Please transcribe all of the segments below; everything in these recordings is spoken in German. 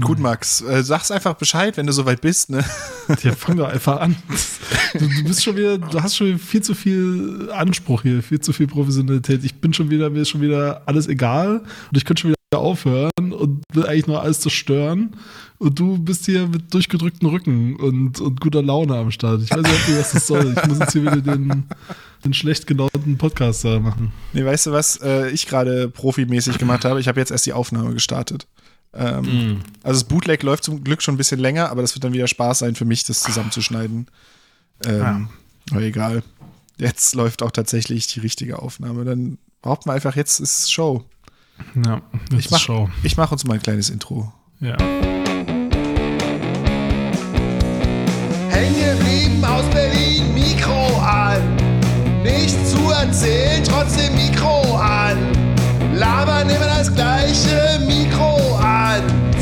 Gut, Max, äh, sag's einfach Bescheid, wenn du soweit bist, ne? Ja, fang doch einfach an. Du, du, bist schon wieder, du hast schon wieder viel zu viel Anspruch hier, viel zu viel Professionalität. Ich bin schon wieder, mir ist schon wieder alles egal und ich könnte schon wieder aufhören und will eigentlich nur alles zerstören. Und du bist hier mit durchgedrücktem Rücken und, und guter Laune am Start. Ich weiß nicht, was das soll. Ich muss jetzt hier wieder den, den schlecht gelaunten Podcaster machen. Nee, weißt du, was äh, ich gerade profimäßig gemacht habe? Ich habe jetzt erst die Aufnahme gestartet. Ähm, mm. Also das Bootleg läuft zum Glück schon ein bisschen länger, aber das wird dann wieder Spaß sein für mich, das zusammenzuschneiden. Ähm, ja. Aber egal. Jetzt läuft auch tatsächlich die richtige Aufnahme. Dann braucht man einfach, jetzt ist Show. Ja, jetzt ich mach, ist Show. Ich mache uns mal ein kleines Intro. Ja. Hängen geblieben aus Berlin, Mikro an. Nichts zu erzählen, trotzdem Mikro an. Labern immer das gleiche.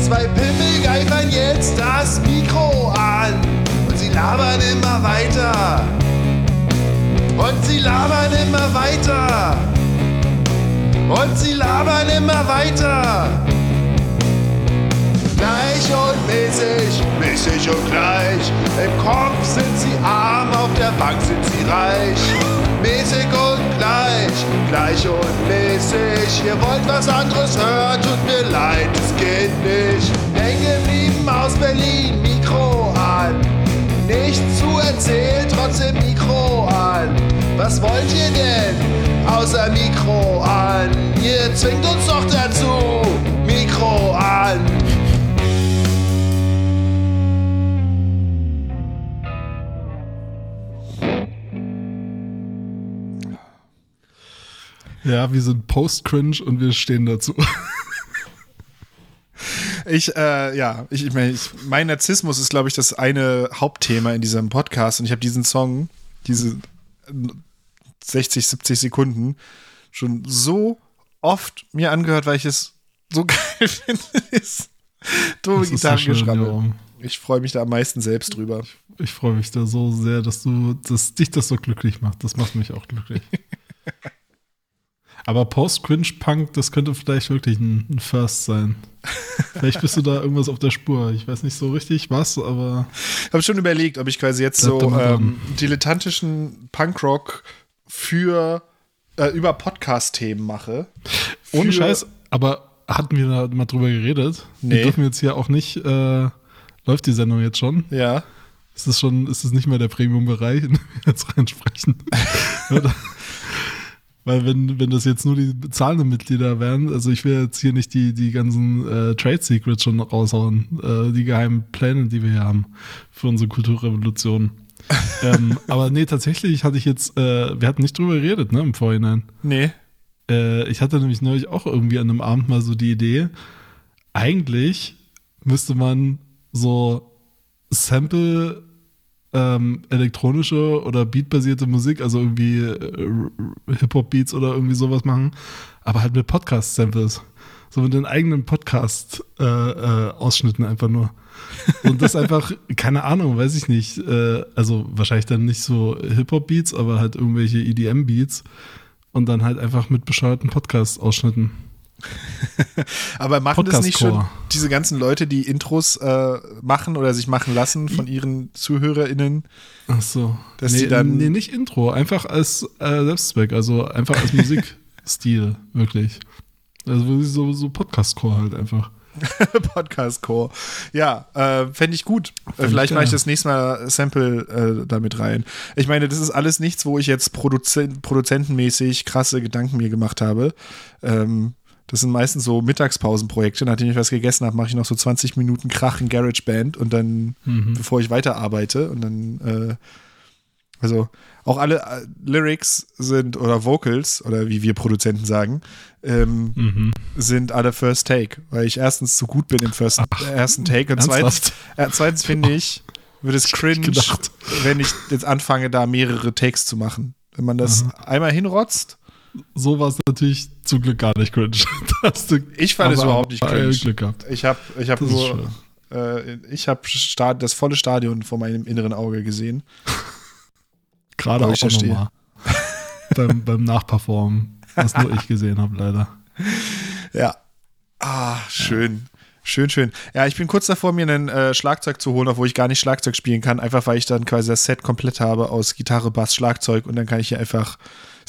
Zwei Pimmel geifern jetzt das Mikro an. Und sie labern immer weiter. Und sie labern immer weiter. Und sie labern immer weiter. Gleich und mäßig, mäßig und gleich. Im Kopf sind sie arm, auf der Bank sind sie reich. Mäßig und gleich, gleich und mäßig. Ihr wollt was anderes hören, tut mir leid, geht nicht. Hängen geblieben aus Berlin, Mikro an. Nichts zu erzählen, trotzdem Mikro an. Was wollt ihr denn außer Mikro an? Ihr zwingt uns doch dazu, Mikro an. Ja, wir sind Post-Cringe und wir stehen dazu. Ich, äh, ja, ich, ich meine, ich, mein Narzissmus ist, glaube ich, das eine Hauptthema in diesem Podcast und ich habe diesen Song, diese 60, 70 Sekunden, schon so oft mir angehört, weil ich es so geil finde. ist dumme Gitarrengeschrammel. So ich freue mich da am meisten selbst drüber. Ich, ich freue mich da so sehr, dass du, dass dich das so glücklich macht. Das macht mich auch glücklich. Aber Post-Cringe-Punk, das könnte vielleicht wirklich ein, ein First sein. vielleicht bist du da irgendwas auf der Spur. Ich weiß nicht so richtig was, aber. Ich habe schon überlegt, ob ich quasi jetzt so ähm, dilettantischen Punkrock für äh, über Podcast-Themen mache. Ohne Scheiß, aber hatten wir da mal drüber geredet? Nee. Wir dürfen jetzt hier auch nicht. Äh, läuft die Sendung jetzt schon? Ja. Ist es schon, ist es nicht mehr der Premium-Bereich, in den wir jetzt reinsprechen? Weil wenn, wenn das jetzt nur die zahlenden Mitglieder wären, also ich will jetzt hier nicht die, die ganzen äh, Trade Secrets schon raushauen, äh, die geheimen Pläne, die wir hier haben für unsere Kulturrevolution. ähm, aber nee, tatsächlich hatte ich jetzt, äh, wir hatten nicht drüber geredet, ne, im Vorhinein. Nee. Äh, ich hatte nämlich neulich auch irgendwie an einem Abend mal so die Idee, eigentlich müsste man so Sample ähm, elektronische oder beatbasierte Musik, also irgendwie äh, Hip-Hop-Beats oder irgendwie sowas machen, aber halt mit Podcast-Samples. So mit den eigenen Podcast-Ausschnitten äh, äh, einfach nur. Und das einfach, keine Ahnung, weiß ich nicht. Äh, also wahrscheinlich dann nicht so Hip-Hop-Beats, aber halt irgendwelche EDM-Beats. Und dann halt einfach mit bescheuerten Podcast-Ausschnitten. Aber machen das nicht schon diese ganzen Leute, die Intros äh, machen oder sich machen lassen von ihren ZuhörerInnen? Ach so. Dass nee, die dann nee, nicht Intro, einfach als äh, Selbstzweck, also einfach als Musikstil, wirklich. Also so, so Podcast-Core halt einfach. Podcast-Core. Ja, äh, fände ich gut. Äh, vielleicht mache ich das nächste Mal Sample äh, damit rein. Ich meine, das ist alles nichts, wo ich jetzt Produzen produzentenmäßig krasse Gedanken mir gemacht habe. Ähm, das sind meistens so Mittagspausenprojekte. Nachdem ich was gegessen habe, mache ich noch so 20 Minuten Krach in GarageBand und dann, mhm. bevor ich weiterarbeite. Und dann, äh, also auch alle äh, Lyrics sind oder Vocals, oder wie wir Produzenten sagen, ähm, mhm. sind alle First Take. Weil ich erstens zu gut bin im First, Ach, ersten Take. Und zweitens, äh, zweitens finde ich, wird es cringe, wenn ich jetzt anfange, da mehrere Takes zu machen. Wenn man das Aha. einmal hinrotzt so war es natürlich zum Glück gar nicht cringe. ich fand es überhaupt nicht cringe. Glück gehabt. Ich habe ich hab nur, äh, ich habe das volle Stadion vor meinem inneren Auge gesehen. Gerade auch nochmal. beim, beim Nachperformen, was nur ich gesehen habe, leider. Ja. Ah, schön. Ja. Schön, schön. Ja, ich bin kurz davor, mir ein äh, Schlagzeug zu holen, obwohl ich gar nicht Schlagzeug spielen kann, einfach weil ich dann quasi das Set komplett habe aus Gitarre, Bass, Schlagzeug und dann kann ich hier einfach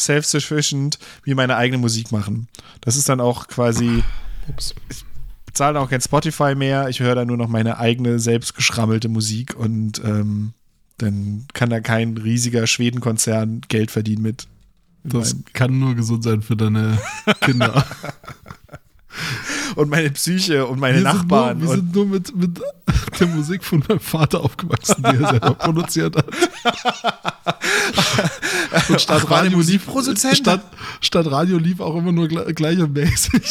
self-sufficient mir meine eigene Musik machen. Das ist dann auch quasi. Ups. Ich bezahle auch kein Spotify mehr, ich höre dann nur noch meine eigene selbstgeschrammelte Musik und ähm, dann kann da kein riesiger Schwedenkonzern Geld verdienen mit. Das kann nur gesund sein für deine Kinder. und meine Psyche und meine wir Nachbarn. Sind nur, wir sind nur mit, mit der Musik von meinem Vater aufgewachsen, die er selber produziert hat. Und statt Ach, Radio lief, statt, statt Radio lief auch immer nur gle- gleichermäßig.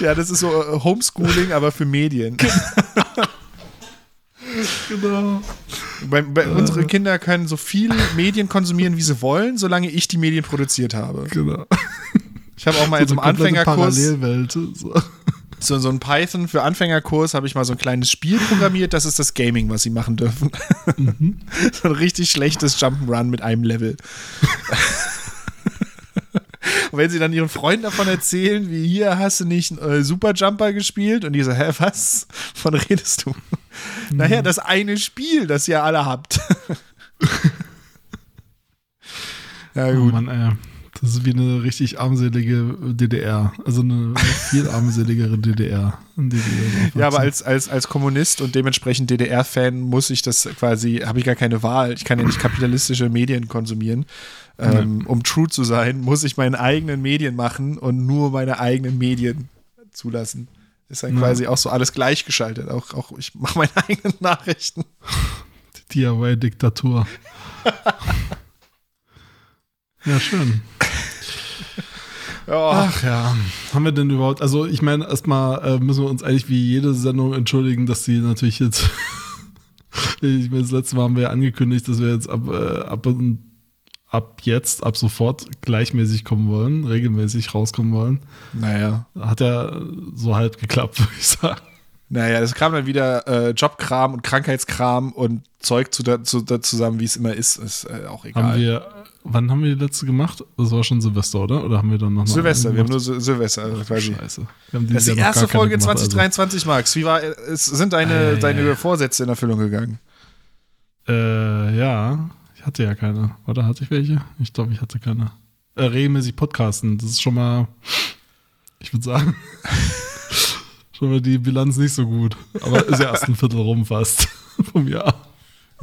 ja, das ist so äh, Homeschooling, aber für Medien. genau. Bei, bei unsere Kinder können so viel Medien konsumieren, wie sie wollen, solange ich die Medien produziert habe. genau. Ich habe auch mal in so einem Anfängerkurs, Parallelwelt. So. so, so ein Python für Anfängerkurs, habe ich mal so ein kleines Spiel programmiert. Das ist das Gaming, was sie machen dürfen. so ein richtig schlechtes Jump'n'Run mit einem Level. Und wenn sie dann ihren Freunden davon erzählen, wie hier hast du nicht äh, Superjumper gespielt und die so, hä, was? Von redest du? Naja, das eine Spiel, das ihr alle habt. ja, Oh gut. Mann, ey. Das ist wie eine richtig armselige DDR. Also eine viel armseligere DDR. aufwachsen. Ja, aber als, als, als Kommunist und dementsprechend DDR-Fan muss ich das quasi, habe ich gar keine Wahl. Ich kann ja nicht kapitalistische Medien konsumieren. Ähm, Um true zu sein, muss ich meine eigenen Medien machen und nur meine eigenen Medien zulassen. Ist dann Ja. quasi auch so alles gleichgeschaltet. Auch, auch ich mache meine eigenen Nachrichten. Die DIY-Diktatur. ja, schön. Ja, Ach ja, haben wir denn überhaupt, also ich meine, erstmal äh, müssen wir uns eigentlich wie jede Sendung entschuldigen, dass die natürlich jetzt, ich meine, das letzte Mal haben wir ja angekündigt, dass wir jetzt ab, äh, ab, ab jetzt, ab sofort gleichmäßig kommen wollen, regelmäßig rauskommen wollen. naja. Hat ja so halt geklappt, würde ich sagen. Naja, das kam dann wieder äh, Jobkram und Krankheitskram und Zeug zu, zu, zusammen, wie es immer ist. Ist äh, auch egal. Haben wir, wann haben wir die letzte gemacht? Das war schon Silvester, oder? Oder haben wir dann noch Silvester, wir haben nur? Sil Silvester. Also quasi. Scheiße. Das ist die erste Folge gemacht, also. 2023, Max. Wie war, es sind deine, Ei, ei, deine ei. Vorsätze in Erfüllung gegangen? Äh, ja, ich hatte ja keine. Oder hatte ich welche? Ich glaube, ich hatte keine. Äh, regelmäßig podcasten, das ist schon mal, ich würde sagen, schon mal die Bilanz nicht so gut. Aber ist ja erst ein Viertel rum fast vom Jahr.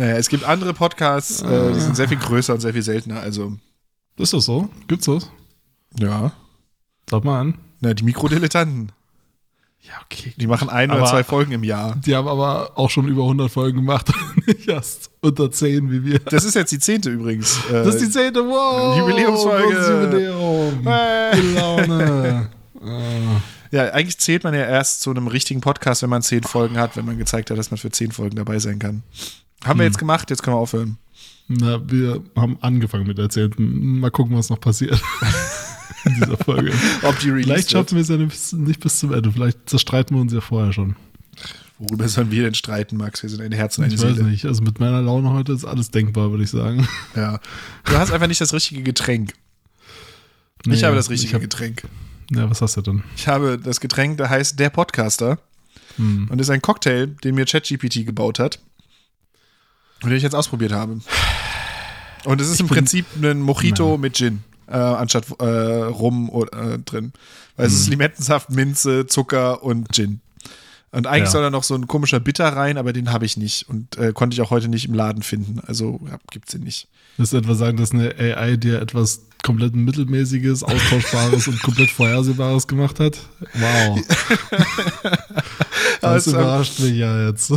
Naja, es gibt andere Podcasts, äh, die sind sehr viel größer und sehr viel seltener. Also, Ist das so? Gibt's das? ja. Sag mal an. Na, die Mikrodilettanten. Ja, okay. Die machen ein oder Aber- zwei Folgen im Jahr. Die haben aber auch schon über 100 Folgen gemacht. nicht erst unter 10 wie wir. Das ist jetzt die zehnte übrigens. Äh, Das ist die zehnte, wow! Jubiläumsfolge. Jubiläum. Äh. Gute Laune. Ja, eigentlich zählt man ja erst zu einem richtigen Podcast, wenn man zehn Folgen hat, wenn man gezeigt hat, dass man für zehn Folgen dabei sein kann. Haben Hm. wir jetzt gemacht, jetzt können wir aufhören. Na, wir haben angefangen mit der zehnten. Mal gucken, was noch passiert. In dieser Folge. Ob die Vielleicht released wird. schaffen wir es ja nicht bis, nicht bis zum Ende. Vielleicht zerstreiten wir uns ja vorher schon. Worüber sollen wir denn streiten, Max? Wir sind ein Herz und eine Ich weiß nicht. Also mit meiner Laune heute ist alles denkbar, würde ich sagen. Ja. Du hast einfach nicht das richtige Getränk. ich Nee, habe das richtige ich hab- Getränk. Ja, was hast du denn? Ich habe das Getränk, da heißt der Podcaster Hm. und ist ein Cocktail, den mir ChatGPT gebaut hat den ich jetzt ausprobiert habe. Und es ist Ich im Prinzip ein Mojito mit Gin äh, anstatt äh, Rum äh, drin. Weil es ist Hm. Limettensaft, Minze, Zucker und Gin. Und eigentlich Ja. soll da noch so ein komischer Bitter rein, aber den habe ich nicht und äh, konnte ich auch heute nicht im Laden finden. Also ja, gibt's den nicht. Willst du etwa sagen, dass eine AI dir etwas komplett Mittelmäßiges, Austauschbares und komplett Vorhersehbares gemacht hat? Wow. Das Also, überrascht mich ja jetzt.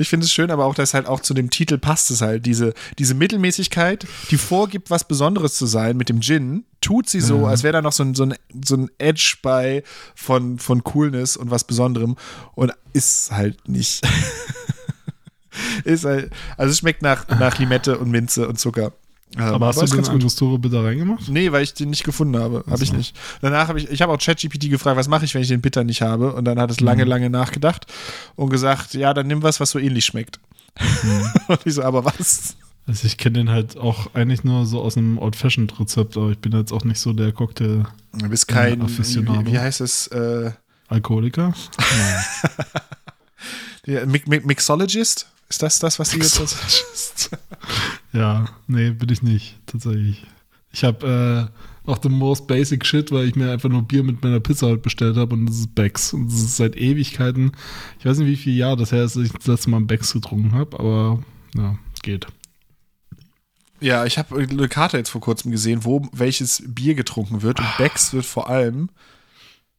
Ich finde es schön, aber auch, dass halt auch zu dem Titel passt es halt. Diese, diese Mittelmäßigkeit, die vorgibt, was Besonderes zu sein mit dem Gin, tut sie so, als wäre da noch so ein, so ein, so ein Edge bei von, von Coolness und was Besonderem und ist halt nicht. ist halt, also es schmeckt nach, nach Limette und Minze und Zucker. Ähm, Aber hast du ist den ganz gut. Angostura bitter reingemacht? Nee, weil ich den nicht gefunden habe. Habe ich nicht. Danach habe ich, ich habe auch ChatGPT gefragt, was mache ich, wenn ich den Bitter nicht habe? Und dann hat es lange, lange nachgedacht und gesagt, ja, dann nimm was, was so ähnlich schmeckt. und ich so, aber was? Also ich kenne den halt auch eigentlich nur so aus einem Old-Fashioned-Rezept, aber ich bin jetzt auch nicht so der Cocktail Du bist kein, Aficionado. wie, wie heißt es, äh, Alkoholiker. Nein. Mixologist? Ist das das, was Sie jetzt ja, nee, bin ich nicht, tatsächlich. Ich habe äh, auch den most basic shit, weil ich mir einfach nur Bier mit meiner Pizza halt bestellt habe und das ist Becks. Und das ist seit Ewigkeiten, ich weiß nicht, wie viele Jahre das her ist, dass ich das letzte Mal einen Becks getrunken habe, aber ja, geht. Ja, ich habe eine Karte jetzt vor kurzem gesehen, wo welches Bier getrunken wird. Und Becks wird vor allem.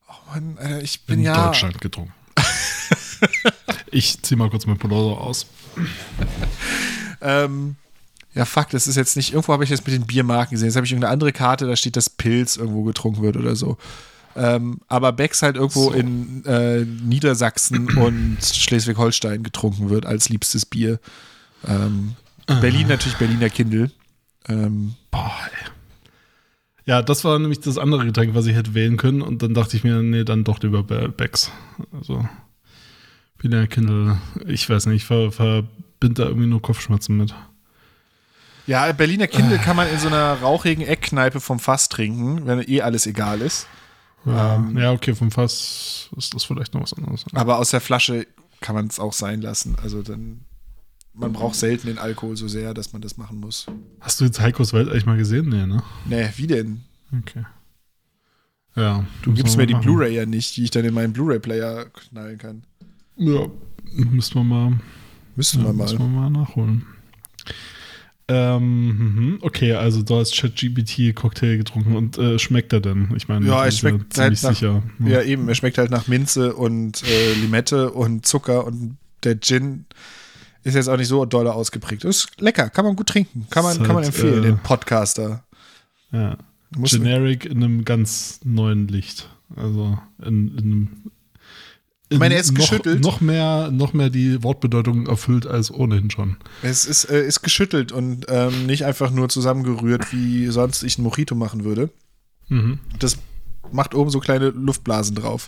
Oh Mann, äh, ich bin In ja. Deutschland getrunken. ich zieh mal kurz mein Pullover aus. Ähm, ja, fuck, das ist jetzt nicht. Irgendwo habe ich jetzt mit den Biermarken gesehen. Jetzt habe ich irgendeine andere Karte, da steht, dass Pilz irgendwo getrunken wird oder so. Ähm, aber Becks halt irgendwo So. in äh, Niedersachsen und Schleswig-Holstein getrunken wird als liebstes Bier. Ähm, Berlin natürlich Berliner Kindle. Ähm, Boah, ey. Ja, das war nämlich das andere Getränk, was ich hätte wählen können. Und dann dachte ich mir, nee, dann doch lieber Be- Becks. Also, Berliner Kindle, ich weiß nicht, ich ver, verbinde da irgendwie nur Kopfschmerzen mit. ja, Berliner Kindle kann man in so einer rauchigen Eckkneipe vom Fass trinken, wenn eh alles egal ist. Ja, Ähm. ja, okay, vom Fass ist das vielleicht noch was anderes. Aber aus der Flasche kann man es auch sein lassen. Also dann, man braucht selten den Alkohol so sehr, dass man das machen muss. Hast du jetzt Heikos Welt eigentlich mal gesehen? Nee, ne? Nee, wie denn? Okay. Ja. Du gibst mir die machen. Blu-ray ja nicht, die ich dann in meinen Blu-ray-Player knallen kann. Ja, müssen wir mal Müssten Ja, wir mal. Müssen wir mal nachholen. Ähm, mhm. okay, also du hast ChatGPT-Cocktail getrunken und äh, schmeckt er denn? Ich meine, Ja, ist schmeckt ziemlich halt nach- sicher. ne? Ja, eben. Er schmeckt halt nach Minze und äh, Limette und Zucker und der Gin ist jetzt auch nicht so doll ausgeprägt. Ist lecker, kann man gut trinken. Kann man, Ist kann man halt, empfehlen, äh, den Podcaster. ja. Muss- Generic in einem ganz neuen Licht. Also in, in einem. Ich meine, er ist noch, geschüttelt. Noch mehr, noch mehr die Wortbedeutung erfüllt als ohnehin schon. Es ist, äh, ist geschüttelt und ähm, nicht einfach nur zusammengerührt, wie sonst ich ein Mojito machen würde. Mhm. Das macht oben so kleine Luftblasen drauf.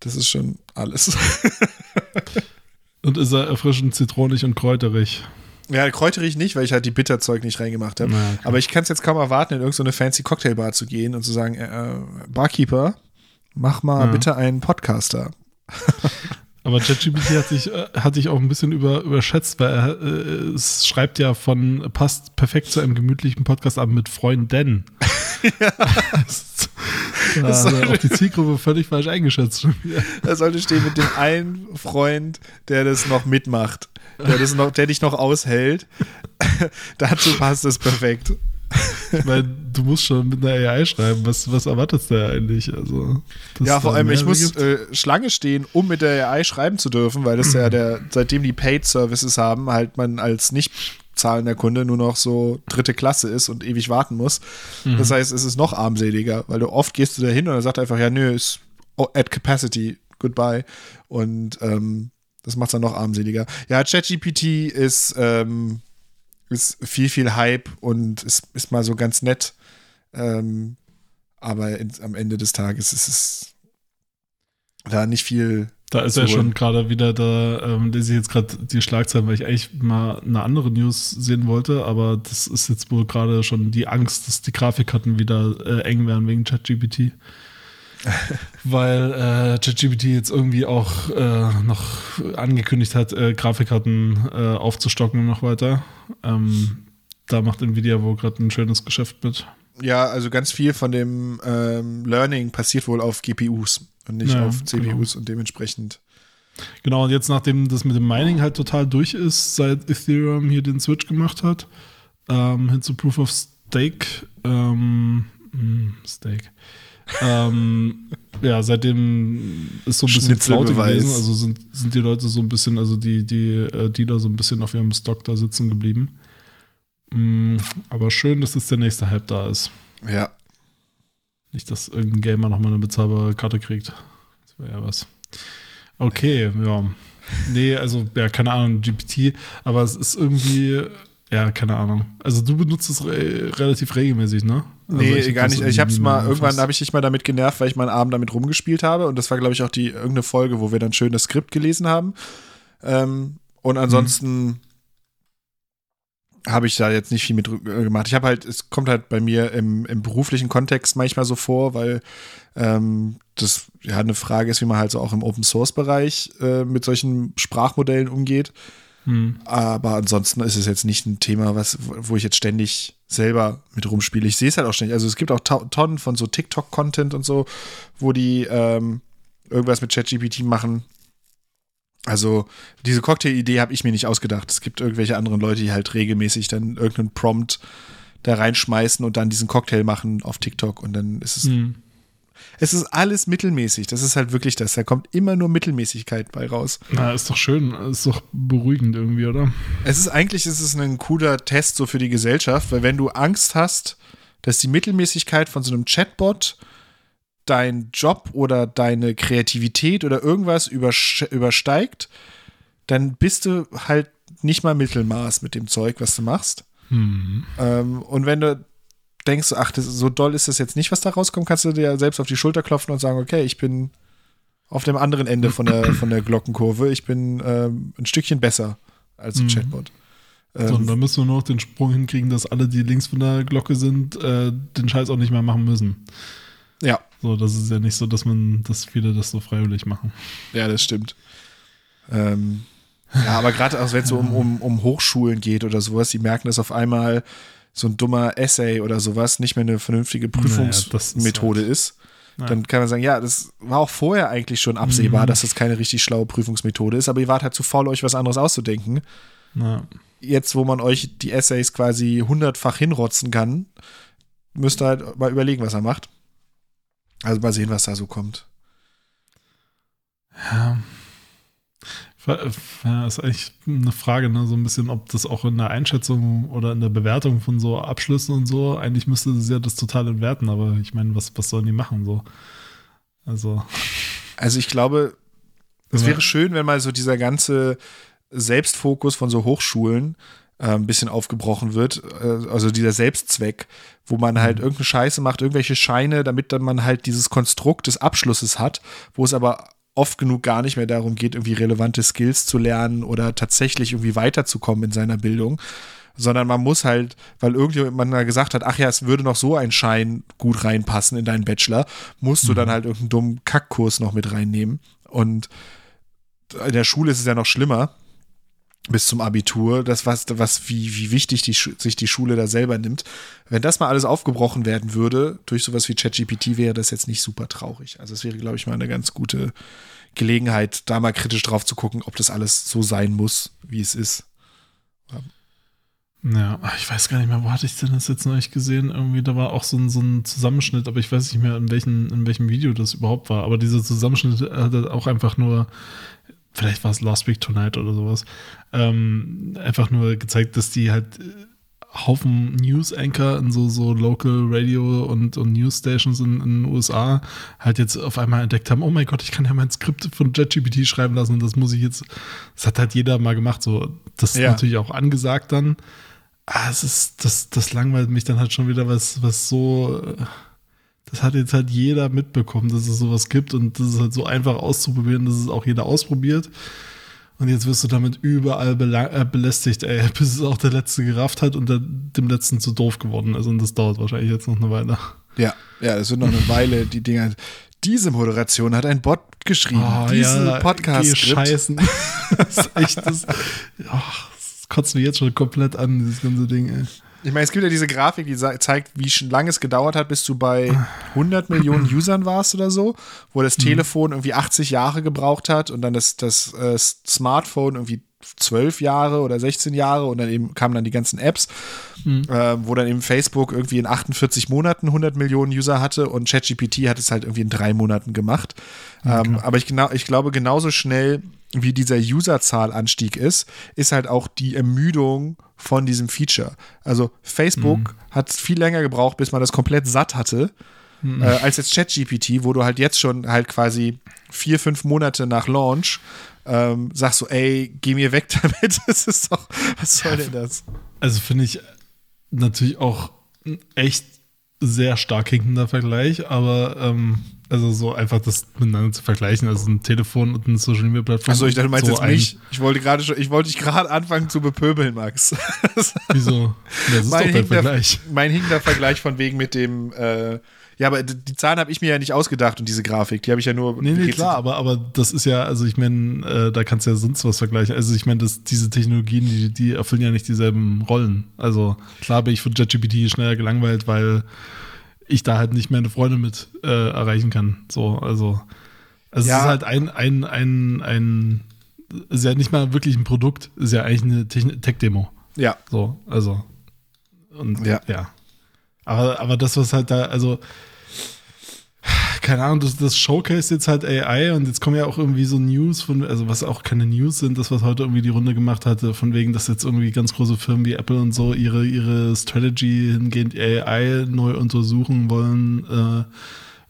Das ist schon alles. Und ist er erfrischend zitronig und kräuterig. ja, kräuterig nicht, weil ich halt die Bitterzeug nicht reingemacht habe. Na, okay. Aber ich kann es jetzt kaum erwarten, in irgendeine fancy Cocktailbar zu gehen und zu sagen, äh, Barkeeper, mach mal Ja. bitte einen Podcaster. Aber ChatGPT hat sich, äh, hat sich auch ein bisschen über, überschätzt, weil er, äh, es schreibt ja von, passt perfekt zu einem gemütlichen Podcast ab mit Freunden. Das- da Das er sollte- auch die Zielgruppe völlig falsch eingeschätzt. Da sollte stehen mit dem einen Freund, der das noch mitmacht, der, das noch, der dich noch aushält. Dazu passt es perfekt. Ich meine, du musst schon mit einer AI schreiben. Was, was erwartest du eigentlich? Also, Ja, vor da allem, ich muss äh, Schlange stehen, um mit der AI schreiben zu dürfen, weil das ja der, seitdem die Paid-Services haben, halt man als nicht zahlender Kunde nur noch so dritte Klasse ist und ewig warten muss. Das heißt, es ist noch armseliger, weil du oft gehst du da hin und er sagt einfach, ja, nö, ist at capacity, goodbye. Und ähm, das macht es dann noch armseliger. Ja, ChatGPT ist, ähm, ist viel, viel Hype und ist, ist mal so ganz nett. Ähm, aber in, am Ende des Tages ist es da nicht viel. Da ist holen. schon gerade wieder da, ähm, lese ich jetzt gerade die Schlagzeilen, weil ich eigentlich mal eine andere News sehen wollte, aber das ist jetzt wohl gerade schon die Angst, dass die Grafikkarten wieder äh, eng werden wegen ChatGPT. weil äh, ChatGPT jetzt irgendwie auch äh, noch angekündigt hat, äh, Grafikkarten äh, aufzustocken noch weiter. Ähm, da macht Nvidia wohl gerade ein schönes Geschäft mit. Ja, also ganz viel von dem ähm, Learning passiert wohl auf GPUs und nicht Ja, auf CPUs und dementsprechend. Genau, und jetzt nachdem das mit dem Mining halt total durch ist, seit Ethereum hier den Switch gemacht hat, ähm, hin zu Proof of Stake, ähm, mh, Stake. Ähm, ja, seitdem ist so ein bisschen Flaute gewesen, also sind, sind die Leute so ein bisschen, also die, die äh, Dealer so ein bisschen auf ihrem Stock da sitzen geblieben. Mm, aber schön, dass jetzt der nächste Hype da ist. Ja. Nicht, dass irgendein Gamer nochmal eine bezahlbare Karte kriegt. Das wäre ja was. Okay, ja. Nee, also, ja, keine Ahnung, GPT, aber es ist irgendwie, ja, keine Ahnung. Also, du benutzt es re relativ regelmäßig, ne? Also Nee, hab gar nicht. Ich hab's mal, irgendwann habe ich dich mal damit genervt, weil ich mal einen Abend damit rumgespielt habe. Und das war, glaube ich, auch die irgendeine Folge, wo wir dann schön das Skript gelesen haben. Ähm, und ansonsten habe ich da jetzt nicht viel mit äh, gemacht. Ich habe halt, es kommt halt bei mir im, im beruflichen Kontext manchmal so vor, weil ähm, das ja eine Frage ist, wie man halt so auch im Open Source Bereich äh, mit solchen Sprachmodellen umgeht. Hm. Aber ansonsten ist es jetzt nicht ein Thema, was, wo ich jetzt ständig selber mit rumspiele. Ich sehe es halt auch ständig. Also es gibt auch Tonnen von so TikTok-Content und so, wo die ähm, irgendwas mit ChatGPT machen. Also diese Cocktail-Idee habe ich mir nicht ausgedacht. Es gibt irgendwelche anderen Leute, die halt regelmäßig dann irgendeinen Prompt da reinschmeißen und dann diesen Cocktail machen auf TikTok und dann ist es hm. Es ist alles mittelmäßig. Das ist halt wirklich das. Da kommt immer nur Mittelmäßigkeit bei raus. Na, ist doch schön. Ist doch beruhigend irgendwie, oder? Es ist eigentlich ist es ein cooler Test so für die Gesellschaft, weil wenn du Angst hast, dass die Mittelmäßigkeit von so einem Chatbot dein Job oder deine Kreativität oder irgendwas übersteigt, dann bist du halt nicht mal Mittelmaß mit dem Zeug, was du machst. Mhm. Ähm, und wenn du denkst, ach, das, so doll ist das jetzt nicht, was da rauskommt, kannst du dir selbst auf die Schulter klopfen und sagen, okay, ich bin auf dem anderen Ende von der, von der Glockenkurve. Ich bin ähm, ein Stückchen besser als ein mhm. Chatbot. Ähm, so, und dann müssen wir nur noch den Sprung hinkriegen, dass alle, die links von der Glocke sind, äh, den Scheiß auch nicht mehr machen müssen. Ja. So, das ist ja nicht so, dass man, dass viele das so freiwillig machen. Ja, das stimmt. Ähm, ja, aber gerade auch wenn es so um, um, um Hochschulen geht oder sowas, die merken das auf einmal, so ein dummer Essay oder sowas nicht mehr eine vernünftige Prüfungsmethode naja, ist, ist dann kann man sagen, ja, das war auch vorher eigentlich schon absehbar, mhm. dass das keine richtig schlaue Prüfungsmethode ist, aber ihr wart halt zu faul, euch was anderes auszudenken. Ja. Jetzt, wo man euch die Essays quasi hundertfach hinrotzen kann, müsst ihr halt mal überlegen, was er macht. Also mal sehen, was da so kommt. Ja. Ja, ist eigentlich eine Frage, ne? so ein bisschen, ob das auch in der Einschätzung oder in der Bewertung von so Abschlüssen und so, eigentlich müsste es ja das total entwerten, aber ich meine, was, was sollen die machen so? Also. Also ich glaube, es wäre schön, wenn mal so dieser ganze Selbstfokus von so Hochschulen äh, ein bisschen aufgebrochen wird. Äh, also dieser Selbstzweck, wo man halt mhm. irgendeine Scheiße macht, irgendwelche Scheine, damit dann man halt dieses Konstrukt des Abschlusses hat, wo es aber oft genug gar nicht mehr darum geht, irgendwie relevante Skills zu lernen oder tatsächlich irgendwie weiterzukommen in seiner Bildung, sondern man muss halt, weil irgendjemand mal gesagt hat, ach ja, es würde noch so ein Schein gut reinpassen in deinen Bachelor, musst mhm. du dann halt irgendeinen dummen Kackkurs noch mit reinnehmen. Und in der Schule ist es ja noch schlimmer, bis zum Abitur, das was, was wie, wie wichtig die, sich die Schule da selber nimmt. Wenn das mal alles aufgebrochen werden würde, durch sowas wie ChatGPT, wäre das jetzt nicht super traurig. Also es wäre, glaube ich, mal eine ganz gute Gelegenheit, da mal kritisch drauf zu gucken, ob das alles so sein muss, wie es ist. Ja, ich weiß gar nicht mehr, wo hatte ich denn das jetzt noch nicht gesehen? Irgendwie, da war auch so ein, so ein Zusammenschnitt, aber ich weiß nicht mehr, in, welchen, in welchem Video das überhaupt war. Aber dieser Zusammenschnitt hat auch einfach nur vielleicht war es Last Week Tonight oder sowas, ähm, einfach nur gezeigt, dass die halt äh, Haufen News-Anchor in so, so Local Radio und, und News-Stations in, in, den USA halt jetzt auf einmal entdeckt haben, oh mein Gott, ich kann ja mein Skript von JetGPT schreiben lassen und das muss ich jetzt, das hat halt jeder mal gemacht, so, das ist ja. natürlich auch angesagt dann, ah, es ist, das, das langweilt mich dann halt schon wieder, was, was so, äh, das hat jetzt halt jeder mitbekommen, dass es sowas gibt und das ist halt so einfach auszuprobieren, dass es auch jeder ausprobiert. Und jetzt wirst du damit überall äh, belästigt, ey, bis es auch der Letzte gerafft hat und der, dem Letzten zu doof geworden ist. Und das dauert wahrscheinlich jetzt noch eine Weile. Ja, ja, das wird noch eine Weile, die Dinger. Diese Moderation hat ein Bot geschrieben. Oh, Diese ja, Podcast. Scheißen. das ist echt, das, oh, das kotzt mich jetzt schon komplett an, dieses ganze Ding, ey. Ich meine, es gibt ja diese Grafik, die zeigt, wie lange es gedauert hat, bis du bei 100 Millionen Usern warst oder so, wo das mhm. Telefon irgendwie 80 Jahre gebraucht hat und dann das, das äh, Smartphone irgendwie 12 Jahre oder 16 Jahre und dann eben kamen dann die ganzen Apps, mhm. äh, wo dann eben Facebook irgendwie in 48 Monaten 100 Millionen User hatte und ChatGPT hat es halt irgendwie in drei Monaten gemacht. Ja, ähm, aber ich, genau, ich glaube, genauso schnell wie dieser Userzahlanstieg ist, ist halt auch die Ermüdung von diesem Feature. Also Facebook mhm. hat viel länger gebraucht, bis man das komplett satt hatte, mhm. äh, als jetzt ChatGPT, wo du halt jetzt schon halt quasi vier, fünf Monate nach Launch ähm, sagst so, ey, geh mir weg damit. das ist doch, was soll denn das? Also finde ich natürlich auch echt sehr stark hinkender Vergleich, aber ähm, Also so einfach das miteinander zu vergleichen, also ein Telefon und eine Social Media Plattform. Achso, ich dachte, du meinst so jetzt mich. Ich wollte gerade schon, ich wollte dich gerade anfangen zu bepöbeln, Max. Wieso? Das ist mein doch dein Vergleich. mein hinkender Vergleich von wegen mit dem, äh, ja, aber die Zahlen habe ich mir ja nicht ausgedacht und diese Grafik, die habe ich ja nur. Nee, nee, klar, aber, aber das ist ja, also ich meine, äh, da kannst du ja sonst was vergleichen. Also ich meine, diese Technologien, die, die erfüllen ja nicht dieselben Rollen. Also klar bin ich von JetGPT schneller gelangweilt, weil ich da halt nicht meine Freunde mit äh, erreichen kann. So, also, also Ja. es ist halt ein, ein, ein, ein, ist ja nicht mal wirklich ein Produkt, ist ja eigentlich eine Tech-Demo. Ja, So, also. Und Ja. ja. Aber, aber das, was halt da, also, keine Ahnung, das, das Showcase jetzt halt AI und jetzt kommen ja auch irgendwie so News von, also was auch keine News sind, das, was heute irgendwie die Runde gemacht hatte, von wegen, dass jetzt irgendwie ganz große Firmen wie Apple und so ihre, ihre Strategy hingehend AI neu untersuchen wollen, äh,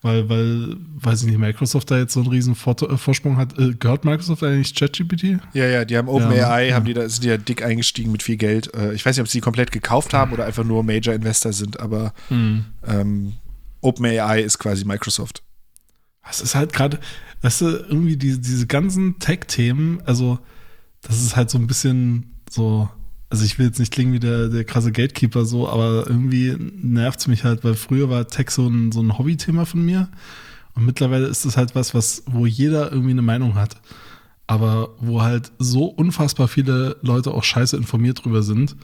weil, weil, weiß ich nicht, Microsoft da jetzt so einen riesen äh, Vorsprung hat. Äh, gehört Microsoft eigentlich ChatGPT? ja, ja, die haben OpenAI, Ja. haben die da, sind die ja dick eingestiegen mit viel Geld. Äh, Ich weiß nicht, ob sie die komplett gekauft haben oder einfach nur Major Investor sind, aber ähm, OpenAI ist quasi Microsoft. Es ist halt gerade, weißt du, irgendwie die, diese ganzen Tech-Themen, also das ist halt so ein bisschen so, also ich will jetzt nicht klingen wie der, der krasse Gatekeeper so, aber irgendwie nervt es mich halt, weil früher war Tech so ein, so ein Hobbythema von mir und mittlerweile ist es halt was, was, wo jeder irgendwie eine Meinung hat, aber wo halt so unfassbar viele Leute auch scheiße informiert drüber sind.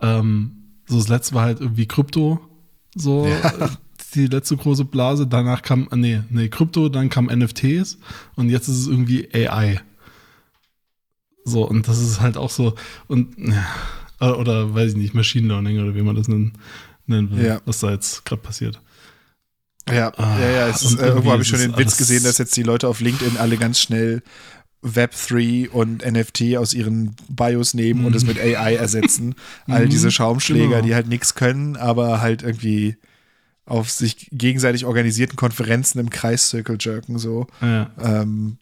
Ähm, so das letzte war halt irgendwie Krypto, so äh, die letzte große Blase. Danach kam, äh, nee, nee, Krypto, dann kam NFTs und jetzt ist es irgendwie AI. So, und das ist halt auch so, und ja, oder, weiß ich nicht, Machine Learning oder wie man das nennen, nennen will, Ja. was da jetzt gerade passiert. Ja, Ah, ja, ja. Es ist, äh, irgendwo habe ich schon den Witz gesehen, dass jetzt die Leute auf LinkedIn alle ganz schnell Web3 und NFT aus ihren Bios nehmen und es mit AI ersetzen. All Mhm, diese Schaumschläger, genau. die halt nichts können, aber halt irgendwie auf sich gegenseitig organisierten Konferenzen im Kreiszirkel jerken, so. Ja. Ähm,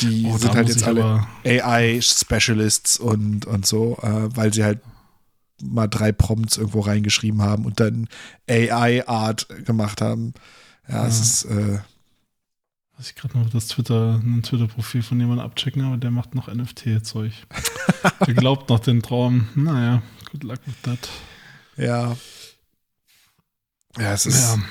die Oh, sind halt jetzt alle AI-Specialists und, und so, äh, weil sie halt mal drei Prompts irgendwo reingeschrieben haben und dann AI-Art gemacht haben. Ja, es Ja. ist, äh, ich gerade noch das Twitter, ein Twitter-Profil von jemandem abchecken, aber der macht noch NFT-Zeug. der glaubt noch den Traum. Naja, good luck with that. ja. Ja, es ist. Ja.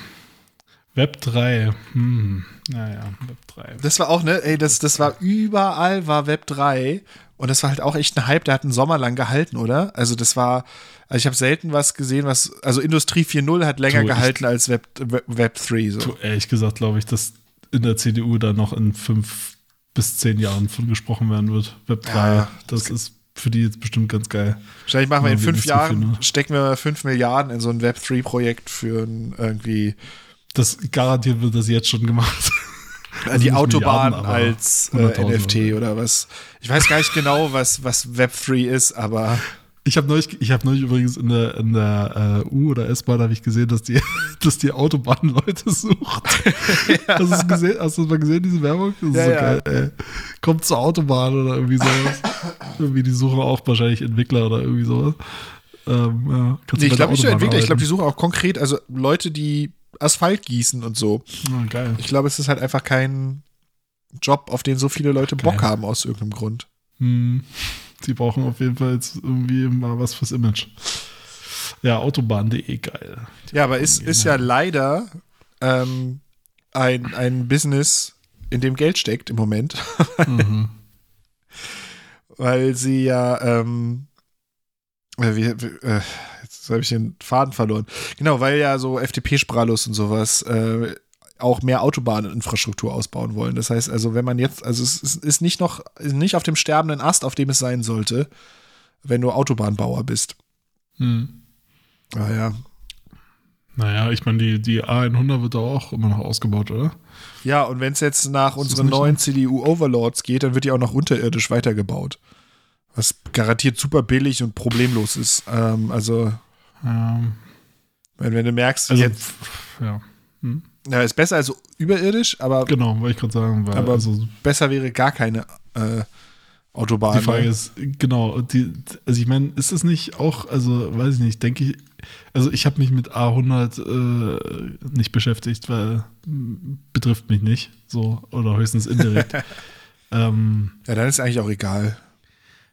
Web 3. Hm. Naja, Web 3. Das war auch, ne, ey, das, das war überall war Web 3 und das war halt auch echt ein Hype, der hat einen Sommer lang gehalten, oder? Also das war, also ich habe selten was gesehen, was, also Industrie 4.0 hat länger Du, ich- gehalten als Web, Web, Web 3, so. Du, ehrlich gesagt glaube ich, dass in der CDU da noch in fünf bis zehn Jahren von gesprochen werden wird. Web 3. Ja, das ist für die jetzt bestimmt ganz geil. Wahrscheinlich machen wir in fünf so viel, Jahren, ne? stecken wir fünf Milliarden in so ein Web 3-Projekt für ein irgendwie Das garantiert wird das jetzt schon gemacht. Also die Autobahn als äh, 100.000 NFT oder was. Ich weiß gar nicht genau, was, was Web 3 ist, aber Ich habe neulich, ich hab neulich übrigens in der, in der äh, U- oder S-Bahn habe ich gesehen, dass die, dass die Autobahn Leute sucht. Hast, du es gesehen? Hast du das mal gesehen, diese Werbung? Das ist Ja, so ja. geil, ey. Kommt zur Autobahn oder irgendwie sowas. irgendwie die suchen auch wahrscheinlich Entwickler oder irgendwie sowas. Ähm, ja, kannst nee, ich glaube nicht nur Entwickler, ich glaube, die suchen auch konkret, also Leute, die Asphalt gießen und so. Ah, geil. Ich glaube, es ist halt einfach kein Job, auf den so viele Leute Bock Geil. haben aus irgendeinem Grund. Hm. Sie brauchen auf jeden Fall jetzt irgendwie mal was fürs Image. Ja, Autobahn.de, geil. Ja, aber ist, ist ja leider ähm, ein, ein Business, in dem Geld steckt im Moment, Mhm. weil sie ja, ähm, äh, wie, wie, äh, jetzt habe ich den Faden verloren. Genau, weil ja so FDP-Sprallus und sowas äh, auch mehr Autobahninfrastruktur ausbauen wollen. Das heißt also, wenn man jetzt, also es ist, nicht noch, nicht auf dem sterbenden Ast, auf dem es sein sollte, wenn du Autobahnbauer bist. Hm. Ah ja. Naja, ich meine, die, die A100 wird da auch immer noch ausgebaut, oder? Ja, und wenn es jetzt nach Ist unseren neuen CDU-Overlords geht, dann wird die auch noch unterirdisch weitergebaut. Was garantiert super billig und problemlos ist. Ähm, also, Ähm, wenn, wenn du merkst, also, jetzt, ja. Hm. Ja, ist besser als überirdisch, aber Genau, wollte ich gerade sagen, weil Aber- also, besser wäre gar keine äh, Autobahn. Die Frage ne? ist, genau, die, also ich meine, ist es nicht auch, also weiß ich nicht, denke ich, also ich habe mich mit A100 äh, nicht beschäftigt, weil m, betrifft mich nicht, so, oder höchstens indirekt. ähm, Ja, dann ist eigentlich auch egal.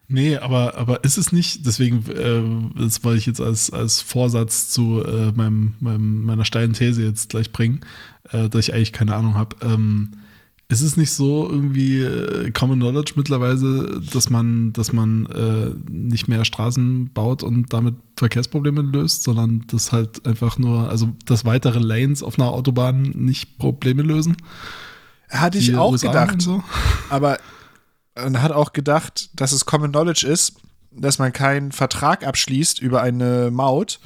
Nee, aber, aber ist es nicht, deswegen, äh, das wollte ich jetzt als, als Vorsatz zu äh, meinem, meinem, meiner steilen These jetzt gleich bringen, äh, dass ich eigentlich keine Ahnung habe. Ähm, ist es nicht so irgendwie äh, Common Knowledge mittlerweile, dass man, dass man äh, nicht mehr Straßen baut und damit Verkehrsprobleme löst, sondern dass halt einfach nur, also dass weitere Lanes auf einer Autobahn nicht Probleme lösen? Hatte ich auch USA gedacht. So? Aber man hat auch gedacht, dass es Common Knowledge ist, dass man keinen Vertrag abschließt über eine Maut